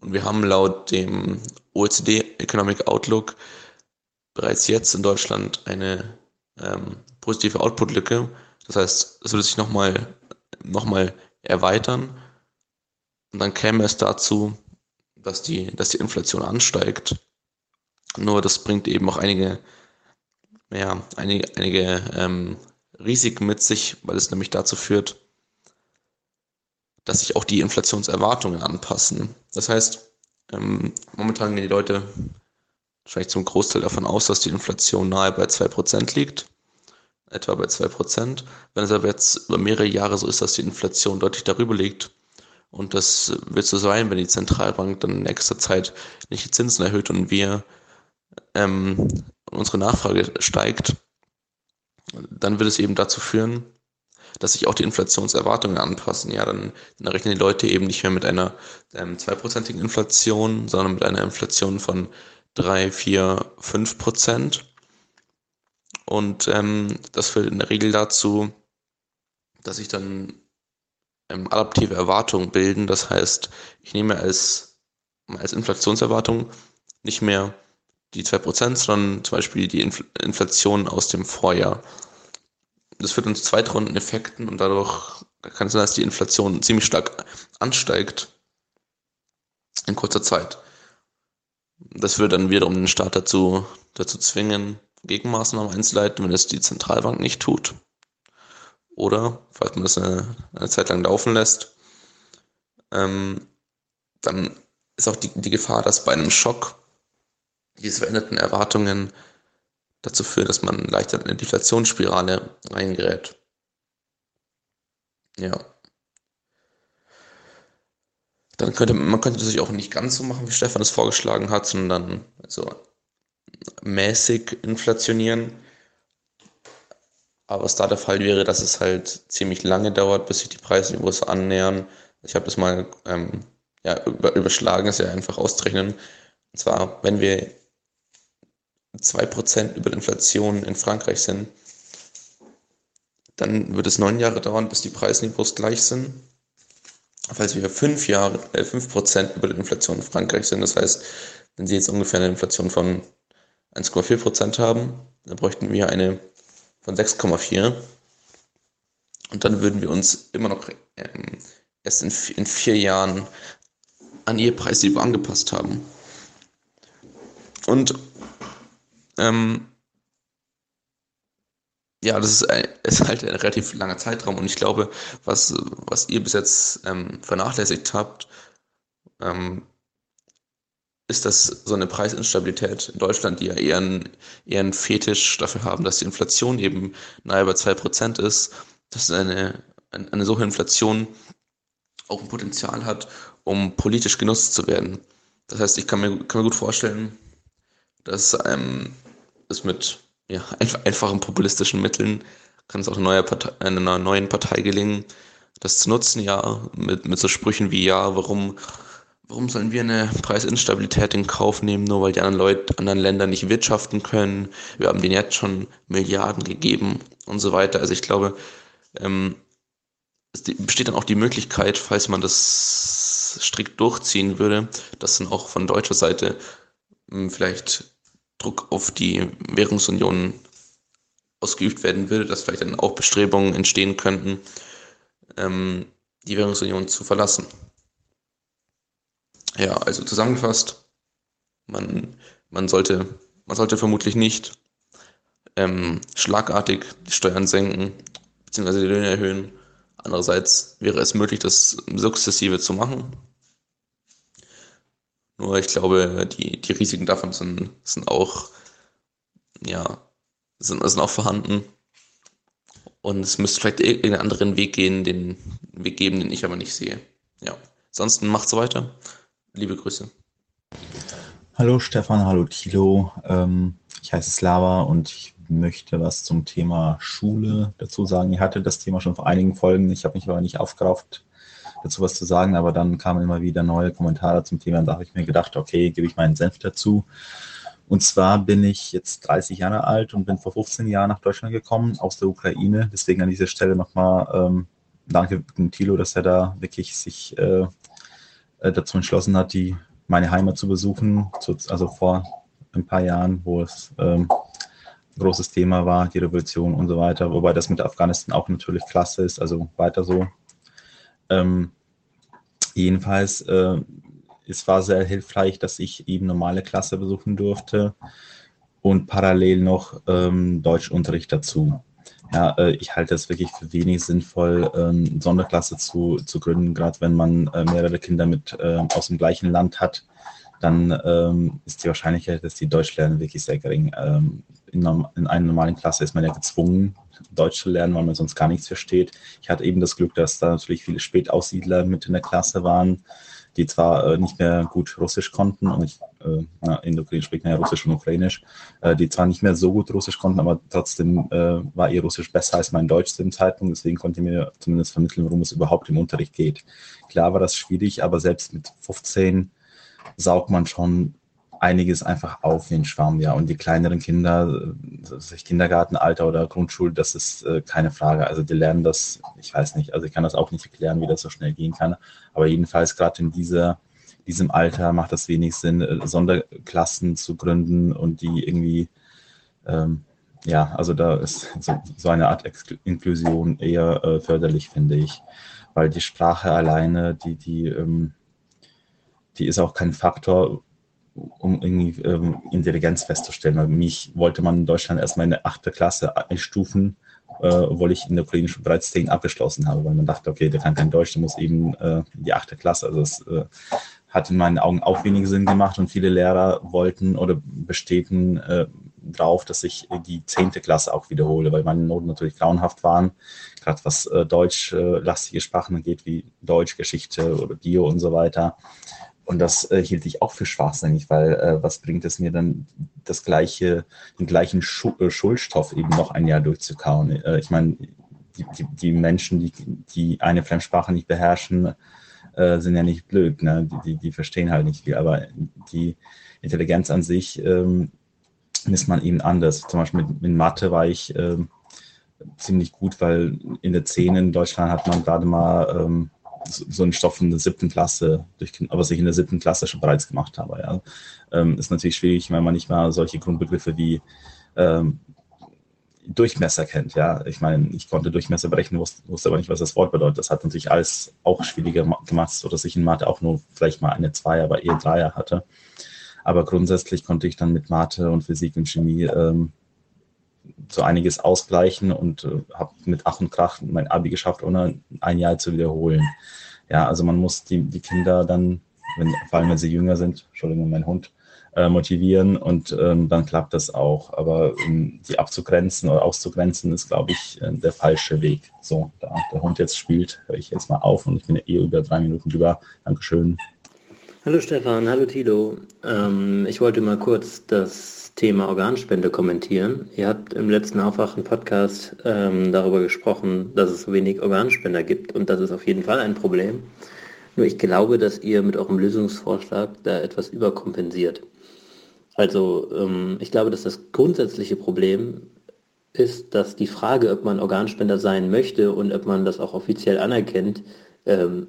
Und wir haben laut dem OECD Economic Outlook bereits jetzt in Deutschland eine ähm, positive Output-Lücke. Das heißt, es würde sich nochmal noch mal erweitern. Und dann käme es dazu, dass die, dass die Inflation ansteigt. Nur das bringt eben auch einige ja, einige, einige ähm, Risiken mit sich, weil es nämlich dazu führt, dass sich auch die Inflationserwartungen anpassen. Das heißt, ähm, momentan gehen die Leute wahrscheinlich zum Großteil davon aus, dass die Inflation nahe bei 2% liegt, etwa bei 2%. Wenn es aber jetzt über mehrere Jahre so ist, dass die Inflation deutlich darüber liegt, und das wird so sein, wenn die Zentralbank dann in nächster Zeit nicht die Zinsen erhöht und wir ähm, unsere Nachfrage steigt, dann wird es eben dazu führen, dass sich auch die Inflationserwartungen anpassen. Ja, dann, dann rechnen die Leute eben nicht mehr mit einer ähm, zweiprozentigen Inflation, sondern mit einer Inflation von drei, vier, fünf Prozent. Und ähm, das führt in der Regel dazu, dass sich dann ähm, adaptive Erwartungen bilden. Das heißt, ich nehme als, als Inflationserwartung nicht mehr die 2%, sondern zum Beispiel die Infl Inflation aus dem Vorjahr. Das führt uns zu Zweitrundeneffekten und dadurch kann es sein, dass die Inflation ziemlich stark ansteigt in kurzer Zeit. Das würde dann wiederum den Staat dazu, dazu zwingen, Gegenmaßnahmen einzuleiten, wenn es die Zentralbank nicht tut. Oder, falls man das eine, eine Zeit lang laufen lässt, ähm, dann ist auch die, die Gefahr, dass bei einem Schock diese veränderten Erwartungen dazu führen, dass man leichter in eine Deflationsspirale reingerät. Ja. Dann könnte man könnte das auch nicht ganz so machen, wie Stefan es vorgeschlagen hat, sondern so mäßig inflationieren. Aber was da der Fall wäre, dass es halt ziemlich lange dauert, bis sich die Preisniveaus annähern. Ich habe das mal ähm, ja, über, überschlagen, ist ja einfach auszurechnen. Und zwar, wenn wir 2% über Inflation in Frankreich sind, dann wird es neun Jahre dauern, bis die Preisniveaus gleich sind. Falls wir fünf Jahre, äh, 5% über der Inflation in Frankreich sind, das heißt, wenn Sie jetzt ungefähr eine Inflation von 1,4% haben, dann bräuchten wir eine von 6,4. Und dann würden wir uns immer noch ähm, erst in, in vier Jahren an ihr Preisniveau angepasst haben. Und ähm, ja, das ist, ein, (laughs) ist halt ein relativ langer Zeitraum und ich glaube, was, was ihr bis jetzt ähm, vernachlässigt habt, ähm, ist das so eine Preisinstabilität in Deutschland, die ja eher einen, eher einen Fetisch dafür haben, dass die Inflation eben nahe bei 2% ist, dass eine, eine solche Inflation auch ein Potenzial hat, um politisch genutzt zu werden. Das heißt, ich kann mir, kann mir gut vorstellen, dass ähm, es mit ja, einfachen populistischen Mitteln kann es auch eine neue einer neuen Partei gelingen, das zu nutzen, ja, mit, mit so Sprüchen wie, ja, warum Warum sollen wir eine Preisinstabilität in Kauf nehmen, nur weil die anderen Leute, anderen Länder nicht wirtschaften können? Wir haben denen jetzt schon Milliarden gegeben und so weiter. Also ich glaube, ähm, es besteht dann auch die Möglichkeit, falls man das strikt durchziehen würde, dass dann auch von deutscher Seite ähm, vielleicht Druck auf die Währungsunion ausgeübt werden würde, dass vielleicht dann auch Bestrebungen entstehen könnten, ähm, die Währungsunion zu verlassen. Ja, also zusammengefasst, man, man, sollte, man sollte vermutlich nicht ähm, schlagartig die Steuern senken bzw. die Löhne erhöhen. Andererseits wäre es möglich, das sukzessive zu machen. Nur ich glaube, die, die Risiken davon sind, sind auch, ja, sind, sind auch vorhanden. Und es müsste vielleicht irgendeinen anderen Weg gehen, den Weg geben, den ich aber nicht sehe. Ja. Ansonsten macht so weiter. Liebe Grüße. Hallo Stefan, hallo Thilo. Ähm, ich heiße Slava und ich möchte was zum Thema Schule dazu sagen. Ihr hattet das Thema schon vor einigen Folgen. Ich habe mich aber nicht aufgerafft, dazu was zu sagen, aber dann kamen immer wieder neue Kommentare zum Thema und da habe ich mir gedacht, okay, gebe ich meinen Senf dazu. Und zwar bin ich jetzt 30 Jahre alt und bin vor 15 Jahren nach Deutschland gekommen aus der Ukraine. Deswegen an dieser Stelle nochmal ähm, danke Thilo, dass er da wirklich sich äh, äh, dazu entschlossen hat, die meine Heimat zu besuchen, zu, also vor ein paar Jahren, wo es ähm, großes Thema war, die Revolution und so weiter, wobei das mit Afghanistan auch natürlich klasse ist, also weiter so. Ähm, jedenfalls, äh, es war sehr hilfreich, dass ich eben normale Klasse besuchen durfte und parallel noch ähm, Deutschunterricht dazu. Ja, äh, ich halte es wirklich für wenig sinnvoll, ähm, Sonderklasse zu, zu gründen, gerade wenn man äh, mehrere Kinder mit äh, aus dem gleichen Land hat, dann ähm, ist die Wahrscheinlichkeit, dass die Deutsch lernen, wirklich sehr gering. Ähm, in, in einer normalen Klasse ist man ja gezwungen, Deutsch zu lernen, weil man sonst gar nichts versteht. Ich hatte eben das Glück, dass da natürlich viele Spätaussiedler mit in der Klasse waren, die zwar äh, nicht mehr gut Russisch konnten, und ich, äh, na, in Ukraine spricht man ja Russisch und Ukrainisch, äh, die zwar nicht mehr so gut Russisch konnten, aber trotzdem äh, war ihr Russisch besser als mein Deutsch zu dem Zeitpunkt, deswegen konnte ich mir zumindest vermitteln, worum es überhaupt im Unterricht geht. Klar war das schwierig, aber selbst mit 15 saugt man schon einiges einfach auf wie ein Schwamm, ja. Und die kleineren Kinder, Kindergartenalter oder Grundschule, das ist äh, keine Frage. Also die lernen das, ich weiß nicht, also ich kann das auch nicht erklären, wie das so schnell gehen kann. Aber jedenfalls gerade in dieser, diesem Alter macht das wenig Sinn, äh, Sonderklassen zu gründen und die irgendwie, ähm, ja, also da ist so, so eine Art Exkl Inklusion eher äh, förderlich, finde ich. Weil die Sprache alleine, die, die, ähm, die ist auch kein Faktor, um irgendwie ähm, Intelligenz festzustellen. Weil mich wollte man in Deutschland erstmal in der achte Klasse einstufen, äh, obwohl ich in der ukrainischen bereits zehn abgeschlossen habe, weil man dachte, okay, der kann kein Deutsch, der muss eben äh, die achte Klasse. Also es äh, hat in meinen Augen auch wenig Sinn gemacht und viele Lehrer wollten oder bestätigen äh, drauf, dass ich die zehnte Klasse auch wiederhole, weil meine Noten natürlich grauenhaft waren, gerade was äh, deutschlastige Sprachen angeht, wie Deutsch, Geschichte oder Dio und so weiter. Und das äh, hielt ich auch für schwachsinnig, weil äh, was bringt es mir dann, das gleiche, den gleichen Schu äh, Schulstoff eben noch ein Jahr durchzukauen? Äh, ich meine, die, die, die, Menschen, die, die eine Fremdsprache nicht beherrschen, äh, sind ja nicht blöd, ne? die, die, verstehen halt nicht viel, aber die Intelligenz an sich ähm, misst man eben anders. Zum Beispiel mit, mit Mathe war ich ähm, ziemlich gut, weil in der 10 in Deutschland hat man gerade mal ähm, so einen Stoff in der siebten Klasse, durch, was ich in der siebten Klasse schon bereits gemacht habe. Ja. Ähm, ist natürlich schwierig, wenn man nicht mal solche Grundbegriffe wie ähm, Durchmesser kennt. Ja, ich meine, ich konnte Durchmesser berechnen, wusste, wusste aber nicht, was das Wort bedeutet. Das hat natürlich alles auch schwieriger gemacht, sodass ich in Mathe auch nur vielleicht mal eine Zwei, aber eher Dreier hatte. Aber grundsätzlich konnte ich dann mit Mathe und Physik und Chemie ähm, so einiges ausgleichen und äh, habe mit Ach und Krach mein Abi geschafft, ohne ein Jahr zu wiederholen. Ja, also man muss die, die Kinder dann, wenn, vor allem wenn sie jünger sind, Entschuldigung, mein Hund, äh, motivieren und ähm, dann klappt das auch. Aber um die abzugrenzen oder auszugrenzen, ist, glaube ich, äh, der falsche Weg. So, da der Hund jetzt spielt, höre ich jetzt mal auf und ich bin eh über drei Minuten drüber. Dankeschön. Hallo Stefan, hallo Tilo. Ähm, ich wollte mal kurz das Thema Organspende kommentieren. Ihr habt im letzten Aufwachen-Podcast ähm, darüber gesprochen, dass es wenig Organspender gibt und das ist auf jeden Fall ein Problem. Nur ich glaube, dass ihr mit eurem Lösungsvorschlag da etwas überkompensiert. Also ähm, ich glaube, dass das grundsätzliche Problem ist, dass die Frage, ob man Organspender sein möchte und ob man das auch offiziell anerkennt, ähm,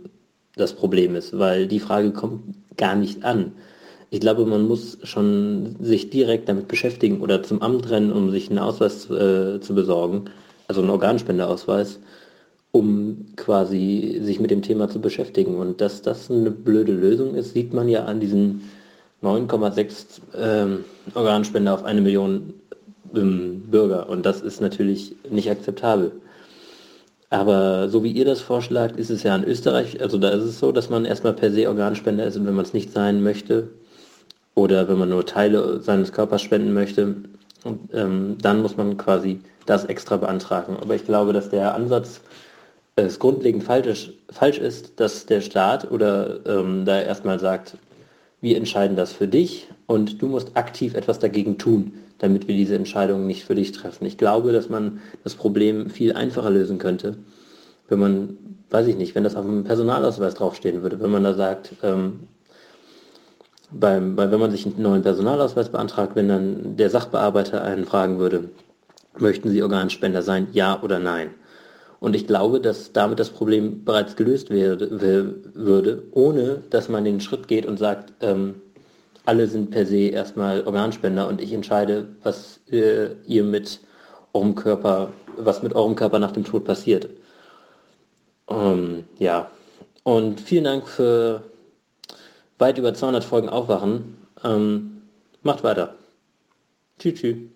das Problem ist, weil die Frage kommt gar nicht an. Ich glaube, man muss schon sich direkt damit beschäftigen oder zum Amt rennen, um sich einen Ausweis äh, zu besorgen, also einen Organspendeausweis, um quasi sich mit dem Thema zu beschäftigen. Und dass das eine blöde Lösung ist, sieht man ja an diesen 9,6 ähm, Organspender auf eine Million ähm, Bürger. Und das ist natürlich nicht akzeptabel. Aber so wie ihr das vorschlagt, ist es ja in Österreich, also da ist es so, dass man erstmal per se Organspender ist und wenn man es nicht sein möchte, oder wenn man nur Teile seines Körpers spenden möchte, ähm, dann muss man quasi das extra beantragen. Aber ich glaube, dass der Ansatz äh, es grundlegend falsch, falsch ist, dass der Staat oder ähm, da erstmal sagt, wir entscheiden das für dich und du musst aktiv etwas dagegen tun, damit wir diese Entscheidung nicht für dich treffen. Ich glaube, dass man das Problem viel einfacher lösen könnte, wenn man, weiß ich nicht, wenn das auf dem Personalausweis draufstehen würde, wenn man da sagt, ähm, beim, bei, wenn man sich einen neuen Personalausweis beantragt, wenn dann der Sachbearbeiter einen fragen würde, möchten Sie Organspender sein, ja oder nein? Und ich glaube, dass damit das Problem bereits gelöst werde, würde, ohne dass man den Schritt geht und sagt, ähm, alle sind per se erstmal Organspender und ich entscheide, was äh, ihr mit eurem Körper, was mit eurem Körper nach dem Tod passiert. Ähm, ja. Und vielen Dank für weit über 200 Folgen aufwachen. Ähm, macht weiter. Tschüss. tschüss.